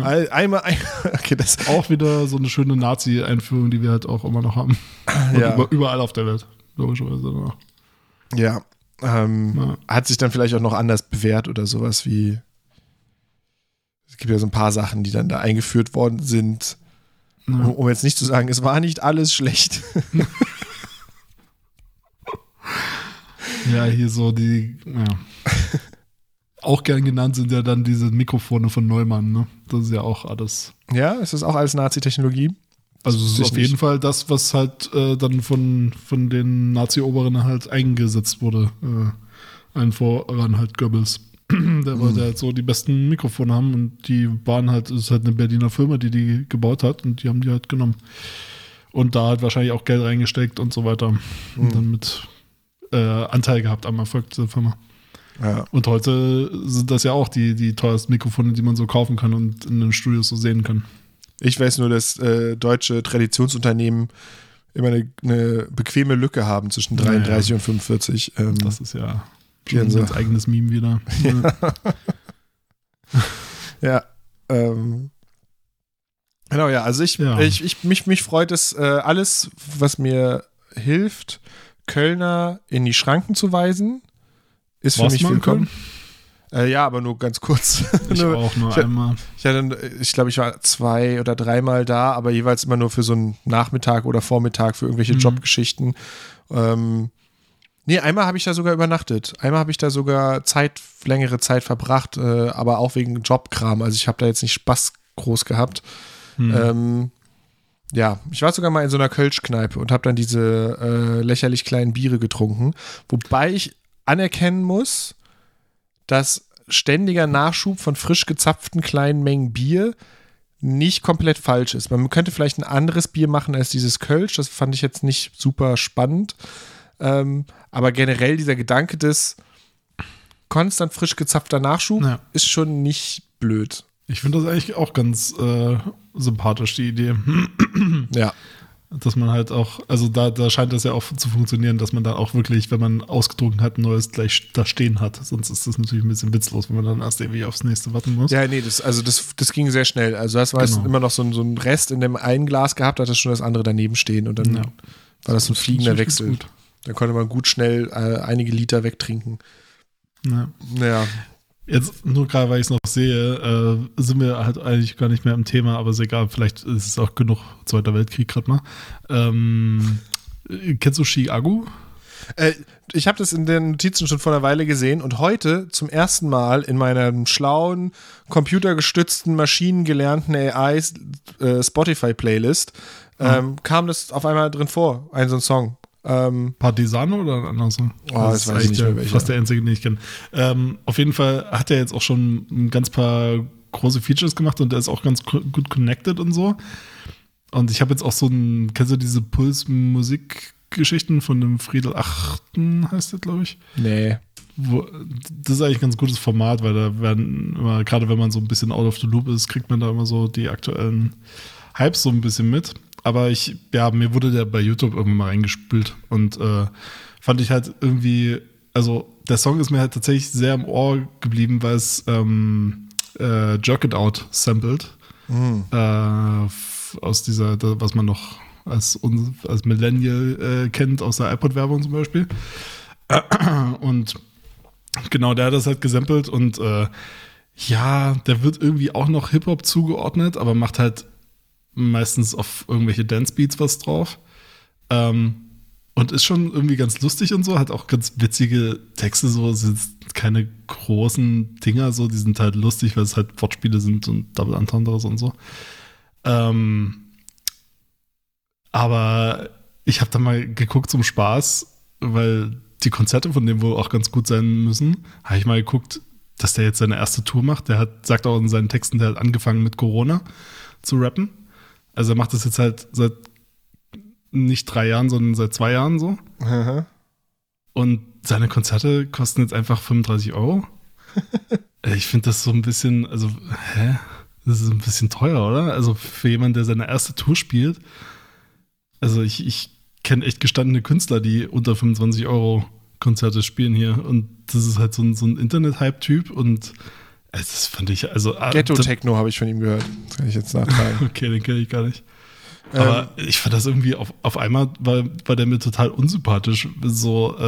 All, einmal, ein, okay, das, Auch wieder so eine schöne Nazi-Einführung, die wir halt auch immer noch haben. Und Ja. über, überall auf der Welt. Logischerweise. ja, ähm, Ja. hat sich dann vielleicht auch noch anders bewährt oder sowas wie. Es gibt ja so ein paar Sachen, die dann da eingeführt worden sind. Um, um jetzt nicht zu sagen, es war nicht alles schlecht. Ja, hier so die, ja. Auch gern genannt sind ja dann diese Mikrofone von Neumann, ne? Das ist ja auch alles. ja, ist das auch alles Nazi-Technologie? Also es ist auf jeden Fall das, was halt äh, dann von, von den Nazi-Oberen halt eingesetzt wurde. Äh, allen voran halt Goebbels. Der wollte halt so die besten Mikrofone haben und die waren halt, es ist halt eine Berliner Firma, die die gebaut hat und die haben die halt genommen. Und da halt wahrscheinlich auch Geld reingesteckt und so weiter. Und dann mit äh, Anteil gehabt am Erfolg dieser Firma. Ja. Und heute sind das ja auch die, die teuersten Mikrofone, die man so kaufen kann und in den Studios so sehen kann. Ich weiß nur, dass äh, deutsche Traditionsunternehmen immer eine, eine bequeme Lücke haben zwischen Ja, ja. 33 und 45. Ähm, Das ist ja Ja, schon so. ein eigenes Meme wieder. Ja. Ähm, genau, ja. Also ich, Ja. ich, ich mich, mich freut es, äh, alles, was mir hilft, Kölner in die Schranken zu weisen, ist für mich willkommen. Äh, ja, aber nur ganz kurz. Ich Nur- auch nur ich einmal. Ich, hatte, ich glaube, ich war zwei oder dreimal da, aber jeweils immer nur für so einen Nachmittag oder Vormittag für irgendwelche Mhm. Jobgeschichten. Ähm, nee, einmal habe ich da sogar übernachtet. Einmal habe ich da sogar Zeit, längere Zeit verbracht, äh, aber auch wegen Jobkram. Also ich habe da jetzt nicht Spaß groß gehabt. Hm. Ähm, ja, ich war sogar mal in so einer Kölschkneipe und habe dann diese äh, lächerlich kleinen Biere getrunken. Wobei ich anerkennen muss, dass ständiger Nachschub von frisch gezapften kleinen Mengen Bier nicht komplett falsch ist. Man könnte vielleicht ein anderes Bier machen als dieses Kölsch. Das fand ich jetzt nicht super spannend. Ähm, aber generell dieser Gedanke des konstant frisch gezapfter Nachschub Ja. ist schon nicht blöd. Ich finde das eigentlich auch ganz äh, sympathisch, die Idee. Ja. Dass man halt auch, also da, da scheint das ja auch zu funktionieren, dass man dann auch wirklich, wenn man ausgetrunken hat, ein neues gleich da stehen hat. Sonst ist das natürlich ein bisschen witzlos, wenn man dann erst irgendwie aufs nächste warten muss. Ja, nee, das, also das, das ging sehr schnell. Also das war Genau. immer noch so ein, so ein Rest in dem einen Glas gehabt, hat das schon das andere daneben stehen und dann Ja. war das so ein fliegender Wechsel. Dann konnte man gut schnell äh, einige Liter wegtrinken. Ja. Naja. Jetzt nur gerade, weil ich es noch sehe, äh, sind wir halt eigentlich gar nicht mehr im Thema, aber ist egal, vielleicht ist es auch genug Zweiter Weltkrieg gerade mal. Ähm, äh, kennst du Chiago? Äh, ich habe das in den Notizen schon vor einer Weile gesehen und heute zum ersten Mal in meinem schlauen, computergestützten, maschinengelernten AI äh, Spotify-Playlist ähm, kam das auf einmal drin vor, ein so ein Song. Ähm, Partisano oder ein anderer Song? Oh, das ist weiß ich nicht mehr welcher. fast der einzige, den ich kenne. Ähm, auf jeden Fall hat er jetzt auch schon ein ganz paar große Features gemacht und der ist auch ganz gut connected und so. Und ich habe jetzt auch so ein, kennst du diese Puls-Musik-Geschichten von dem Friedel Achten, heißt der, glaube ich? nee. Wo, das ist eigentlich ein ganz gutes Format, weil da werden immer, gerade wenn man so ein bisschen out of the loop ist, kriegt man da immer so die aktuellen Hypes so ein bisschen mit. Aber ich, ja, mir wurde der bei YouTube irgendwann mal reingespült und äh, fand ich halt irgendwie, also der Song ist mir halt tatsächlich sehr im Ohr geblieben, weil es ähm, äh, Jerk It Out sampled. Äh, f- aus dieser, was man noch als, als Millennial äh, kennt, aus der iPod-Werbung zum Beispiel. Und genau, der hat das halt gesampelt und äh, ja, der wird irgendwie auch noch Hip-Hop zugeordnet, aber macht halt meistens auf irgendwelche Dance-Beats was drauf. Ähm, und ist schon irgendwie ganz lustig und so, hat auch ganz witzige Texte, so sind keine großen Dinger, so, die sind halt lustig, weil es halt Wortspiele sind und Double Entendres und so. Ähm, Aber ich habe da mal geguckt zum Spaß, weil die Konzerte von dem wohl auch ganz gut sein müssen. Habe ich mal geguckt, dass der jetzt seine erste Tour macht. Der hat, sagt auch in seinen Texten, der hat angefangen mit Corona zu rappen. Also er macht das jetzt halt seit nicht drei Jahren, sondern seit zwei Jahren so. Und seine Konzerte kosten jetzt einfach 35 Euro. Ich finde das so ein bisschen, also, hä? Das ist ein bisschen teuer, oder? Also für jemanden, der seine erste Tour spielt. Also ich, ich kenne echt gestandene Künstler, die unter 25 Euro Konzerte spielen hier. Und das ist halt so ein, so ein Internet-Hype-Typ. Und äh, das fand ich, also. ah, Ghetto das- Techno habe ich von ihm gehört. Das kann ich jetzt nachtragen. Okay, den kenne ich gar nicht. Aber ich fand das irgendwie auf, auf einmal war, war der mir total unsympathisch, so äh,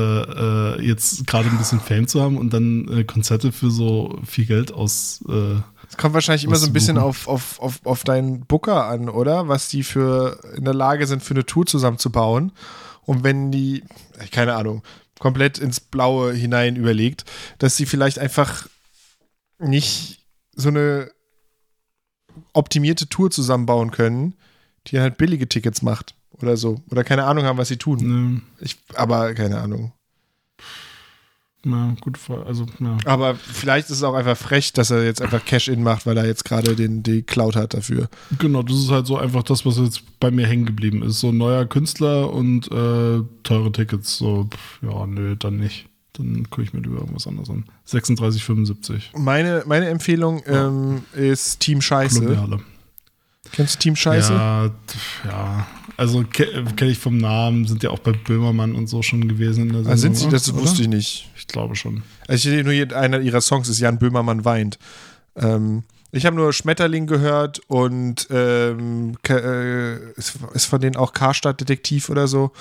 äh, jetzt gerade ein bisschen Fame zu haben und dann äh, Konzerte für so viel Geld aus. Äh, Es kommt wahrscheinlich immer so ein bisschen auf, auf, auf, auf deinen Booker an, oder? Was die für in der Lage sind, für eine Tour zusammenzubauen. Und wenn die, keine Ahnung, komplett ins Blaue hinein überlegt, dass sie vielleicht einfach nicht so eine optimierte Tour zusammenbauen können, die halt billige Tickets macht oder so. Oder keine Ahnung haben, was sie tun. ne, Ich, aber keine Ahnung. na, gut, also, ja. Aber vielleicht ist es auch einfach frech, dass er jetzt einfach Cash-In macht, weil er jetzt gerade den die Cloud hat dafür. Genau, das ist halt so einfach das, was jetzt bei mir hängen geblieben ist. So ein neuer Künstler und äh, teure Tickets. So, pff, ja, nö, dann nicht. Dann gucke ich mir lieber irgendwas anderes an. 36,75. Meine, meine Empfehlung ähm, ist Team Scheiße. Kolumbiale. Kennst du Team Scheiße? Ja, ja. Also ke kenne ich vom Namen, sind ja auch bei Böhmermann und so schon gewesen in der Sendung. Ah, sind sie? Das oder? wusste ich nicht. Ich glaube schon. Also ich sehe nur einer ihrer Songs ist Jan Böhmermann weint. Ähm, ich habe nur Schmetterling gehört und ähm, äh, ist, ist von denen auch Karstadt Detektiv oder so.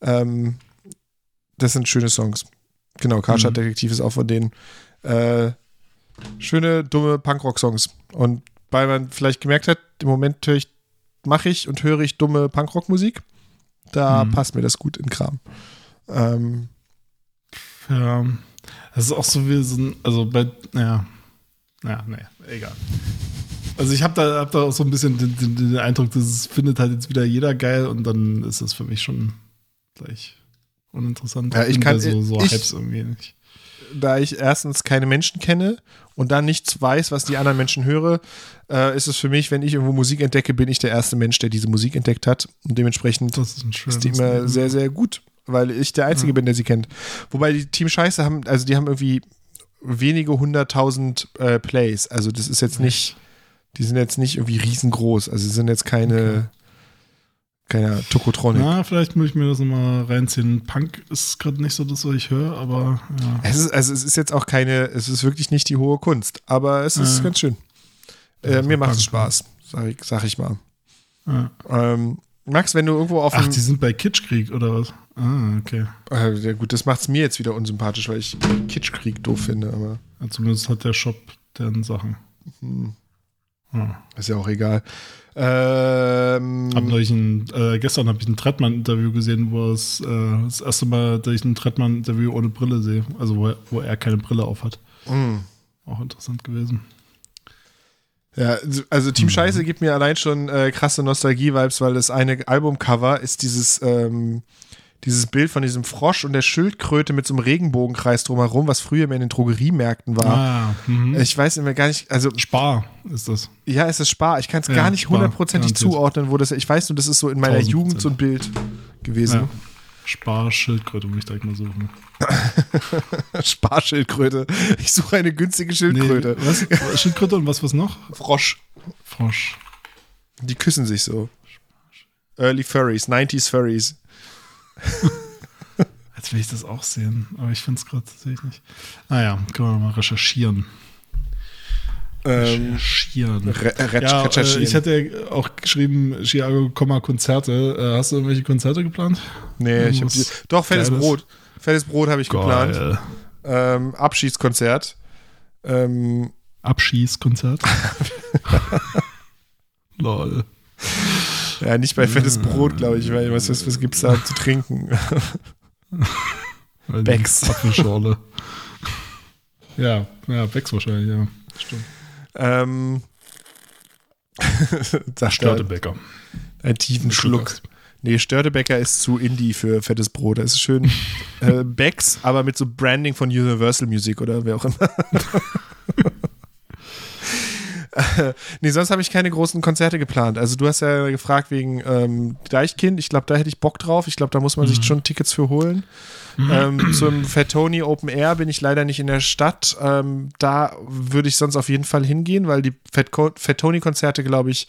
Ähm, das sind schöne Songs. Genau, Karstadt Mhm. Detektiv ist auch von denen. Äh, schöne, dumme Punkrock-Songs. Und weil man vielleicht gemerkt hat, im Moment höre ich, mache ich und höre ich dumme Punkrock-Musik. Da Mhm. passt mir das gut in Kram. Ähm, Ja. Das ist auch so wie so ein, also bei, ja. Ja, nee, egal. Also ich habe da, hab da auch so ein bisschen den, den, den Eindruck, das findet halt jetzt wieder jeder geil und dann ist das für mich schon gleich uninteressant. Ja, ich kann- so, so ich- Hypes irgendwie nicht. da ich erstens keine Menschen kenne und dann nichts weiß, was die anderen Menschen höre, äh, ist es für mich, wenn ich irgendwo Musik entdecke, bin ich der erste Mensch, der diese Musik entdeckt hat. Und dementsprechend ist ist die immer Leben. sehr, sehr gut, weil ich der Einzige bin, der sie kennt. Wobei die Team Scheiße haben, also die haben irgendwie wenige hunderttausend äh, Plays. Also das ist jetzt nicht, die sind jetzt nicht irgendwie riesengroß. Also sie sind jetzt keine, keine Tokotronic. Na, vielleicht muss ich mir das nochmal reinziehen. Punk ist gerade nicht so das, was ich höre, aber ja. Es ist, also es ist jetzt auch keine, es ist wirklich nicht die hohe Kunst, aber es ist Ja. ganz schön. Äh, mir macht es Spaß, sag ich, sag ich mal. ja. Ähm, Max, wenn du irgendwo auf Ach, die sind bei Kitschkrieg oder was? Ah, okay. äh, ja gut, das macht es mir jetzt wieder unsympathisch, weil ich Kitschkrieg doof finde, aber Ja, zumindest hat der Shop deren Sachen. hm, Hm. ist ja auch egal. Ähm, Hab ein, äh, gestern habe ich ein Trettmann-Interview gesehen, wo es äh, das erste Mal, dass ich ein Trettmann-Interview ohne Brille sehe. Also wo er, wo er keine Brille auf hat. mh. Auch interessant gewesen. Ja, also Mhm. Team Scheiße gibt mir allein schon äh, krasse Nostalgie-Vibes, weil das eine Albumcover ist dieses, ähm, dieses Bild von diesem Frosch und der Schildkröte mit so einem Regenbogenkreis drumherum, was früher immer in den Drogeriemärkten war. Ah, mhm. Ich weiß immer gar nicht, also Spar ist das. ja, es ist Spar. Ich kann es Ja, gar nicht hundertprozentig zuordnen, wo das Ich weiß nur, das ist so in meiner 1000%. Jugend so ein Bild gewesen. Ja. Spar, Schildkröte, muss ich direkt mal suchen. Sparschildkröte. Ich suche eine günstige Schildkröte. Nee, was? Schildkröte und was, was noch? Frosch. Frosch. Die küssen sich so. Early Furries, 90s Furries. Jetzt will ich das auch sehen, aber ich finde es gerade tatsächlich nicht. Naja, können wir mal recherchieren. Ähm, Recherchieren. Re Re Ja, äh, ich hätte ja auch geschrieben, Chiago, Konzerte. Äh, hast du irgendwelche Konzerte geplant? nee, ich hab Irgendwas die, doch, fettes? Brot. Fettes Brot habe ich geplant. Geil. Ähm, Abschiedskonzert. Ähm, Abschießkonzert. Lol. Ja, nicht bei fettes Brot, glaube ich, weil was, was, was gibt's da zu trinken? Becks. Apfelschorle. ja, ja, Becks wahrscheinlich, ja. Stimmt. ähm, sagt er, Störtebäcker. einen tiefen Schluck, Nee, Störtebecker ist zu Indie für fettes Brot. Das ist schön äh, Becks, aber mit so Branding von Universal Music oder wer auch immer. Nee, sonst habe ich keine großen Konzerte geplant. Also du hast ja gefragt wegen ähm, Deichkind. Ich glaube, da hätte ich Bock drauf. Ich glaube, da muss man sich schon Tickets für holen. Ähm, zum Fatoni Open Air bin ich leider nicht in der Stadt. Ähm, da würde ich sonst auf jeden Fall hingehen, weil die Fatoni-Konzerte, glaube ich,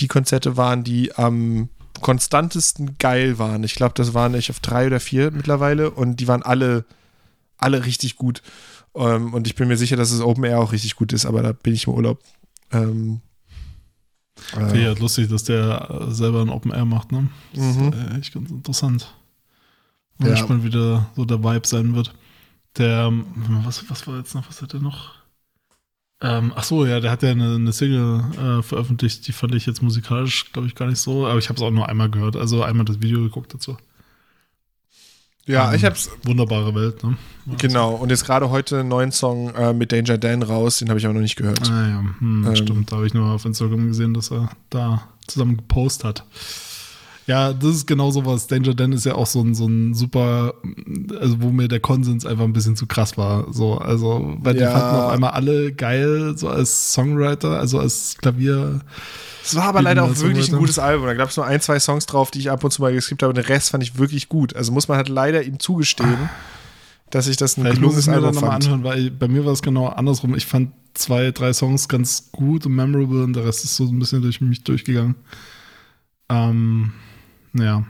die Konzerte waren, die am konstantesten geil waren. Ich glaube, das waren ich auf drei oder vier mittlerweile und die waren alle, alle richtig gut. Ähm, und ich bin mir sicher, dass das Open Air auch richtig gut ist, aber da bin ich im Urlaub. Ähm, Finde ich halt lustig, dass der äh, selber ein Open Air macht, ne? Das ist äh, echt ganz interessant. Bin Ja. gespannt, wie der, so der Vibe sein wird. Der, ähm, was, was war jetzt noch, was hat der noch? Ähm, ach so, ja, der hat ja eine, eine Single äh, veröffentlicht, die fand ich jetzt musikalisch, glaube ich, gar nicht so, aber ich habe es auch nur einmal gehört, also einmal das Video geguckt dazu. Ja, ich hab's, Wunderbare Welt, ne? genau. Und jetzt gerade heute einen neuen Song äh, mit Danger Dan raus, den habe ich aber noch nicht gehört. Ah ja, hm, Ähm. stimmt. Da habe ich nur auf Instagram gesehen, dass er da zusammen gepostet hat. Ja, das ist genau sowas. Danger Dan ist ja auch so ein, so ein super, also wo mir der Konsens einfach ein bisschen zu krass war. So, also, weil die Ja. fanden auf einmal alle geil, so als Songwriter, also als Klavier. Es war aber leider auch wirklich ein gutes Album. Da gab es nur ein, zwei Songs drauf, die ich ab und zu mal geskippt habe. Den Rest fand ich wirklich gut. Also muss man halt leider ihm zugestehen, dass ich das ein Vielleicht muss ich gelungenes mir dann Album nochmal fand. anhören, weil bei mir war es genau andersrum. Ich fand zwei, drei Songs ganz gut und memorable und der Rest ist so ein bisschen durch mich durchgegangen. Ähm, ja.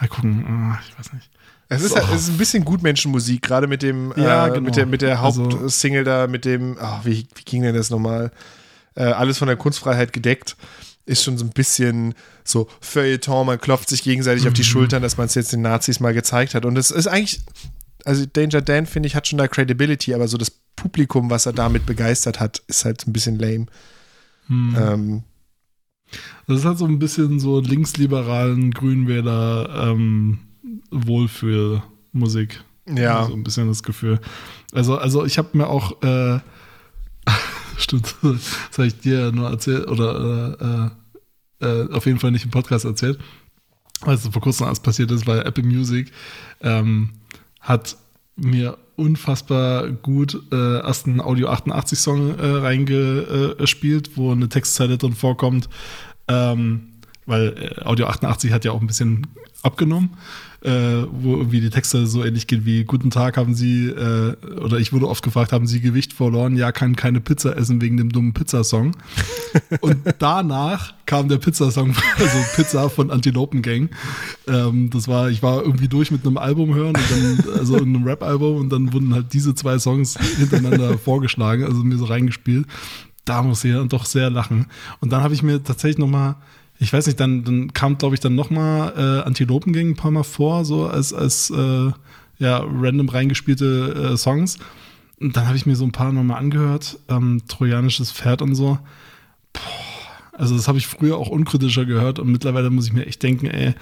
Mal gucken, Ah, ich weiß nicht. Es ist, es ist ein bisschen Gutmenschenmusik, gerade mit dem, Ja, äh, genau. mit der, mit der Also- Hauptsingle da, mit dem, ah, wie, wie ging denn das nochmal? Äh, alles von der Kunstfreiheit gedeckt. Ist schon so ein bisschen so Feuilleton, man klopft sich gegenseitig Mhm. auf die Schultern, dass man es jetzt den Nazis mal gezeigt hat. Und es ist eigentlich, also Danger Dan, finde ich, hat schon da Credibility, aber so das Publikum, was er damit begeistert hat, ist halt ein bisschen lame. Hm. Ähm, Das halt so ein bisschen so linksliberalen Grünwähler ähm, Wohlfühlmusik. ja. So ein bisschen das Gefühl. Also, also ich habe mir auch, äh, stimmt, das habe ich dir nur erzählt, oder äh, äh, auf jeden Fall nicht im Podcast erzählt, weil es vor kurzem erst passiert ist, weil Apple Music ähm, hat mir unfassbar gut äh, erst einen Audio 88 Song äh, reingespielt, wo eine Textzeile drin vorkommt, ähm, weil äh, Audio 88 hat ja auch ein bisschen abgenommen, äh, wo irgendwie die Texte so ähnlich gehen wie Guten Tag haben Sie, äh, oder ich wurde oft gefragt, haben Sie Gewicht verloren? Ja, kann keine Pizza essen wegen dem dummen Pizzasong. Und danach kam der Pizzasong, also Pizza von Antilopen Gang. Ähm, das war, ich war irgendwie durch mit einem Album hören und dann, also einem Rap-Album und dann wurden halt diese zwei Songs hintereinander vorgeschlagen, also mir so reingespielt. Da muss ich dann doch sehr lachen. Und dann habe ich mir tatsächlich nochmal, ich weiß nicht, dann, dann kam, glaube ich, dann nochmal äh, Antilopen Gang ein paar Mal vor, so als, als äh, ja, random reingespielte äh, Songs. Und dann habe ich mir so ein paar nochmal angehört, ähm, Trojanisches Pferd und so. Also das habe ich früher auch unkritischer gehört und mittlerweile muss ich mir echt denken, ey,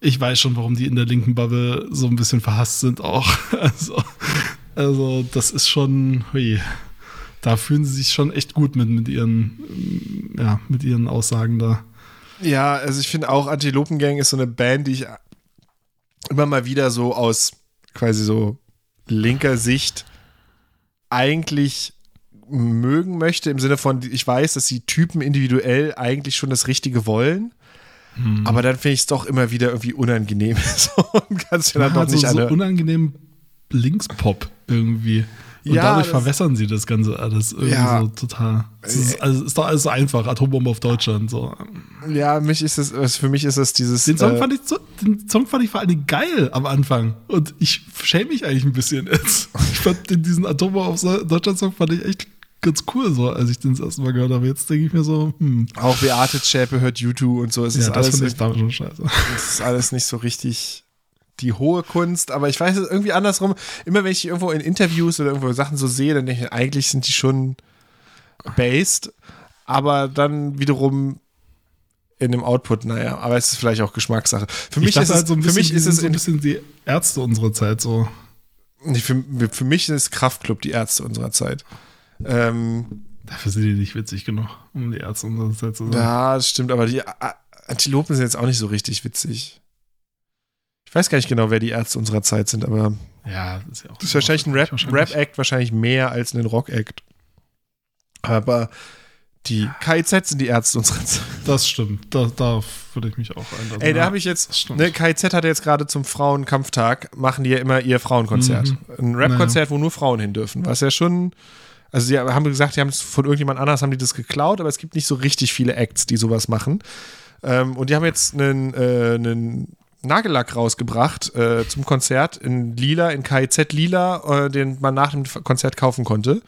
ich weiß schon, warum die in der linken Bubble so ein bisschen verhasst sind auch. Also, also das ist schon, hui, da fühlen sie sich schon echt gut mit, mit ihren, ja, mit ihren Aussagen da. Ja, also ich finde auch Antilopengang ist so eine Band, die ich immer mal wieder so aus quasi so linker Sicht eigentlich mögen möchte, im Sinne von, ich weiß, dass die Typen individuell eigentlich schon das Richtige wollen. Aber dann finde ich es doch immer wieder irgendwie unangenehm. so, kannst du dann doch also nicht so unangenehm Linkspop irgendwie. Und Ja, dadurch das- verwässern sie das Ganze alles irgendwie Ja. so total. Es ist, also, ist doch alles so einfach. Atombombe auf Deutschland. So. Ja, mich ist es, also für mich ist es dieses. Den Song, äh, fand ich den Song fand ich vor Dingen geil am Anfang. Und ich schäme mich eigentlich ein bisschen jetzt. Ich fand den, diesen Atombombe auf Deutschland-Song fand ich echt ganz cool, so, als ich den das erste Mal gehört habe. Jetzt denke ich mir so, hm, auch Beate Zschäpe hört YouTube und so. Es ist ja, das alles finde ich damals schon scheiße. Das ist alles nicht so richtig die hohe Kunst, aber ich weiß es irgendwie andersrum. Immer wenn ich irgendwo in Interviews oder irgendwo Sachen so sehe, dann denke ich, eigentlich sind die schon based, aber dann wiederum in dem Output, naja, aber es ist vielleicht auch Geschmackssache. Für mich, ich ist, es, halt so ein für bisschen, mich ist die es so ein in, bisschen die Ärzte unserer Zeit so. für, für mich ist Kraftclub die Ärzte unserer Zeit. Ähm, Dafür sind die nicht witzig genug, um die Ärzte unserer Zeit zu sein. ja, das stimmt, aber die, Antilopen sind jetzt auch nicht so richtig witzig. Ich weiß gar nicht genau, wer die Ärzte unserer Zeit sind, aber Ja, das ist ja auch. das ist wahrscheinlich ein Rap- wahrscheinlich. Rap-Act wahrscheinlich mehr als ein Rock-Act. Aber die KIZ sind die Ärzte unserer Zeit. Das stimmt. Da, da würde ich mich auch einlassen. Ey, da habe ich jetzt, ne, KIZ hat jetzt gerade zum Frauenkampftag, machen die ja immer ihr Frauenkonzert. Mhm. Ein Rap-Konzert, wo nur Frauen hin dürfen. Was ja schon, also sie haben gesagt, die haben es von irgendjemand anders, haben die das geklaut, aber es gibt nicht so richtig viele Acts, die sowas machen. Ähm, und die haben jetzt einen, äh, einen Nagellack rausgebracht äh, zum Konzert in Lila, in KIZ Lila, äh, den man nach dem Konzert kaufen konnte.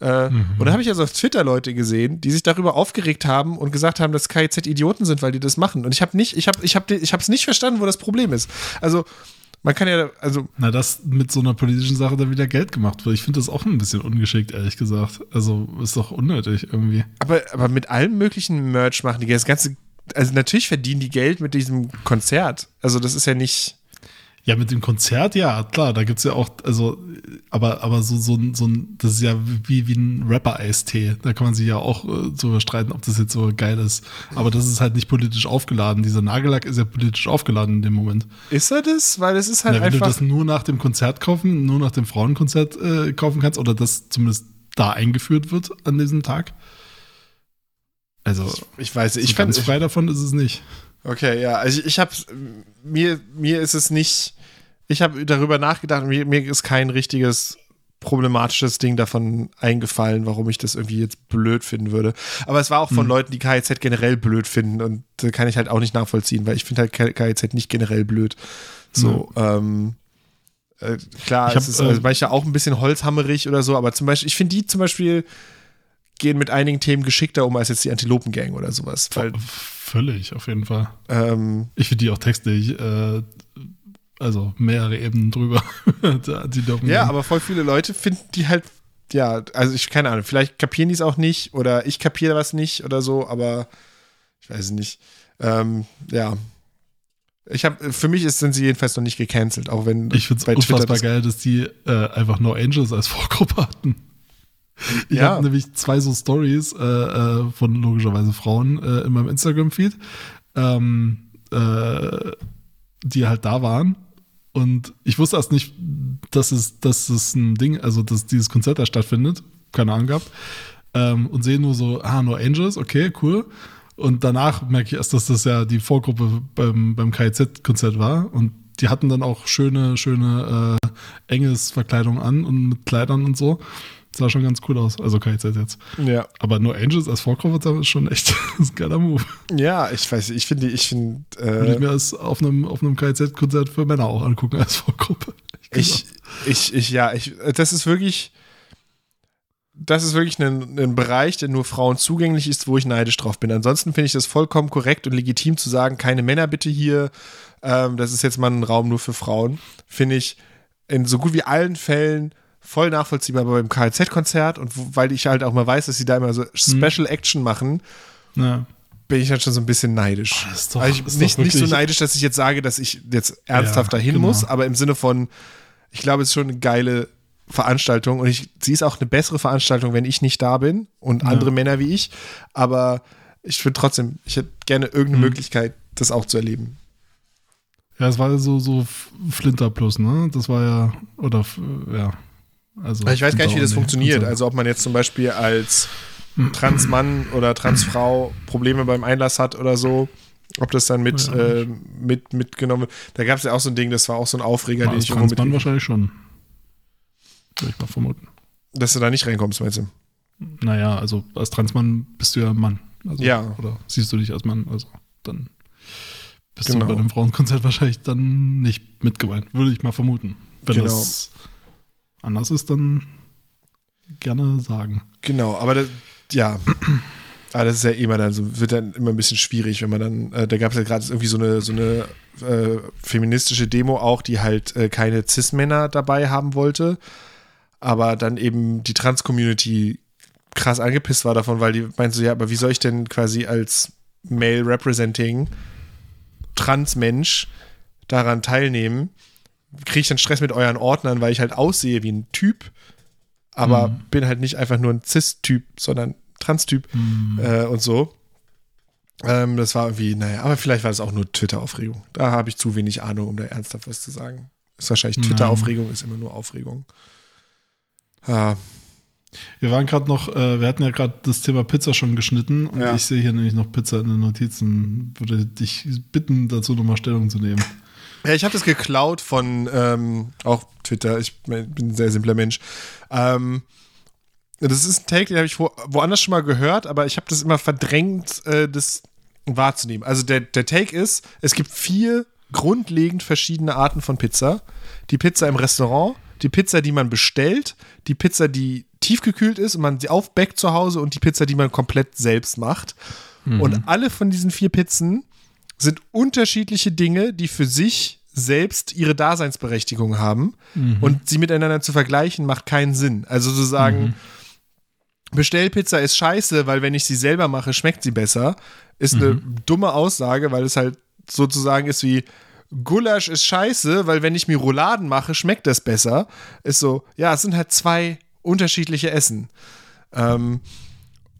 Äh, Und da habe ich also auf Twitter Leute gesehen, die sich darüber aufgeregt haben und gesagt haben, dass KIZ Idioten sind, weil die das machen. Und ich habe nicht, ich habe, ich habe, ich habe es nicht verstanden, wo das Problem ist. Also man kann ja, also Na, dass mit so einer politischen Sache dann wieder Geld gemacht wird. Ich finde das auch ein bisschen ungeschickt, ehrlich gesagt. Also ist doch unnötig irgendwie. aber, aber mit allem möglichen Merch machen die das ganze, also natürlich verdienen die Geld mit diesem Konzert. Also das ist ja nicht. Ja, mit dem Konzert, ja, klar, da gibt's ja auch, also, aber, aber so, so, ein- so ein, das ist ja wie, wie ein Rapper-Eistee. Da kann man sich ja auch äh, drüber streiten, ob das jetzt so geil ist. Aber das ist halt nicht politisch aufgeladen. Dieser Nagellack ist ja politisch aufgeladen in dem Moment. Ist er das? Weil es ist halt Na, wenn du einfach. das nur nach dem Konzert kaufen, nur nach dem Frauenkonzert äh, kaufen kannst oder das zumindest da eingeführt wird an diesem Tag. Also, Ich weiß, ich ich ganz frei davon ist es nicht. Okay, ja, also ich, ich habe mir mir ist es nicht. Ich habe darüber nachgedacht mir, mir ist kein richtiges problematisches Ding davon eingefallen, warum ich das irgendwie jetzt blöd finden würde. Aber es war auch von Leuten, die KIZ generell blöd finden und da kann ich halt auch nicht nachvollziehen, weil ich finde halt KIZ nicht generell blöd. So, ähm, äh, klar, Ich hab, es ist äh, also manchmal auch ein bisschen holzhammerig oder so, aber zum Beispiel, ich finde die zum Beispiel gehen mit einigen Themen geschickter um als jetzt die Antilopengang oder sowas. Weil, Völlig, auf jeden Fall. ähm, Ich finde die auch textlich, äh, also mehrere Ebenen drüber. Ja, aber voll viele Leute finden die halt, ja, also ich, keine Ahnung, vielleicht kapieren die es auch nicht oder ich kapiere was nicht oder so, aber ich weiß es nicht. Ähm, ja. Ich habe, für mich ist, sind sie jedenfalls noch nicht gecancelt, auch wenn ich finde es Twitter unfassbar das- geil, dass die äh, einfach No Angels als Vorgruppe hatten. Ich Ja. habe nämlich zwei so Stories äh, äh, von logischerweise Frauen äh, in meinem Instagram-Feed, ähm, äh, die halt da waren. Und ich wusste erst nicht, dass es, dass es ein Ding, also dass dieses Konzert da stattfindet. Keine Ahnung gehabt. Ähm, und sehe nur so, ah, No Angels, okay, cool. Und danach merke ich erst, dass das ja die Vorgruppe beim, beim KIZ-Konzert war. Und die hatten dann auch schöne, schöne äh, enges Verkleidung an und mit Kleidern und so. Sah schon ganz cool aus. Also KIZ jetzt. Ja. Aber No Angels als Vorgruppe das ist schon echt ein geiler Move. ja, ich weiß, ich finde, ich finde, Würde ich äh, mir das auf einem, auf einem KIZ-Konzert für Männer auch angucken als Vorgruppe. ich, ich, ich, ja, ich, das ist wirklich, das ist wirklich ein, ein Bereich, der nur Frauen zugänglich ist, wo ich neidisch drauf bin. Ansonsten finde ich das vollkommen korrekt und legitim zu sagen, keine Männer bitte hier, ähm, das ist jetzt mal ein Raum nur für Frauen. Finde ich in so gut wie allen Fällen voll nachvollziehbar beim KZ-Konzert und wo, weil ich halt auch mal weiß, dass sie da immer so Special Action machen, Ja. bin ich halt schon so ein bisschen neidisch. Ist doch- also ich, nicht, nicht so neidisch, dass ich jetzt sage, dass ich jetzt ernsthaft Ja, dahin genau. muss, aber im Sinne von, ich glaube, es ist schon eine geile Veranstaltung und ich, sie ist auch eine bessere Veranstaltung, wenn ich nicht da bin und andere Männer wie ich, aber ich finde trotzdem, ich hätte gerne irgendeine Mhm. Möglichkeit, das auch zu erleben. Ja, es war ja so, so Flinter Plus, ne? Das war ja, oder, ja. Also Ich weiß gar nicht, wie das funktioniert. Also ob man jetzt zum Beispiel als Transmann oder Transfrau Probleme beim Einlass hat oder so, ob das dann mit, Ja. äh, mit mitgenommen wird. Da gab es ja auch so ein Ding, das war auch so ein Aufreger, den ich irgendwo mit, wahrscheinlich schon. Würde ich mal vermuten. dass du da nicht reinkommst, meinst du? Naja, also als Transmann bist du ja Mann. Also, Ja. Oder siehst du dich als Mann, also dann bist Genau. du bei einem Frauenkonzert wahrscheinlich dann nicht mitgemeint, würde ich mal vermuten. Wenn Genau. das anders ist, dann gerne sagen. Genau, aber das, ja. Aber das ist ja immer dann so, wird dann immer ein bisschen schwierig, wenn man dann, äh, da gab es ja gerade irgendwie so eine, so eine äh, feministische Demo auch, die halt äh, keine Cis-Männer dabei haben wollte, aber dann eben die Trans-Community krass angepisst war davon, weil die meinten so, ja, aber wie soll ich denn quasi als Male Representing Trans-Mensch daran teilnehmen? Kriege ich dann Stress mit euren Ordnern, weil ich halt aussehe wie ein Typ, aber bin halt nicht einfach nur ein Cis-Typ, sondern Trans-Typ äh, und so. Ähm, das war irgendwie, naja, aber vielleicht war das auch nur Twitter-Aufregung. Da habe ich zu wenig Ahnung, um da ernsthaft was zu sagen. Ist wahrscheinlich Twitter-Aufregung, ist immer nur Aufregung. Ja, Wir waren gerade noch, äh, wir hatten ja gerade das Thema Pizza schon geschnitten und Ja. ich sehe hier nämlich noch Pizza in den Notizen. Würde dich bitten, dazu nochmal Stellung zu nehmen. Ja, ich habe das geklaut von ähm, auch Twitter. Ich bin ein sehr simpler Mensch. Ähm, das ist ein Take, den habe ich wo, woanders schon mal gehört, aber ich habe das immer verdrängt, äh, das wahrzunehmen. Also der, der Take ist, es gibt vier grundlegend verschiedene Arten von Pizza. Die Pizza im Restaurant, die Pizza, die man bestellt, die Pizza, die tiefgekühlt ist und man sie aufbackt zu Hause und die Pizza, die man komplett selbst macht. Und alle von diesen vier Pizzen sind unterschiedliche Dinge, die für sich selbst ihre Daseinsberechtigung haben. Und sie miteinander zu vergleichen, macht keinen Sinn. Also zu sagen, Bestellpizza ist scheiße, weil wenn ich sie selber mache, schmeckt sie besser, ist eine dumme Aussage, weil es halt sozusagen ist wie Gulasch ist scheiße, weil wenn ich mir Rouladen mache, schmeckt das besser. Ist so, ja, es sind halt zwei unterschiedliche Essen. Ähm,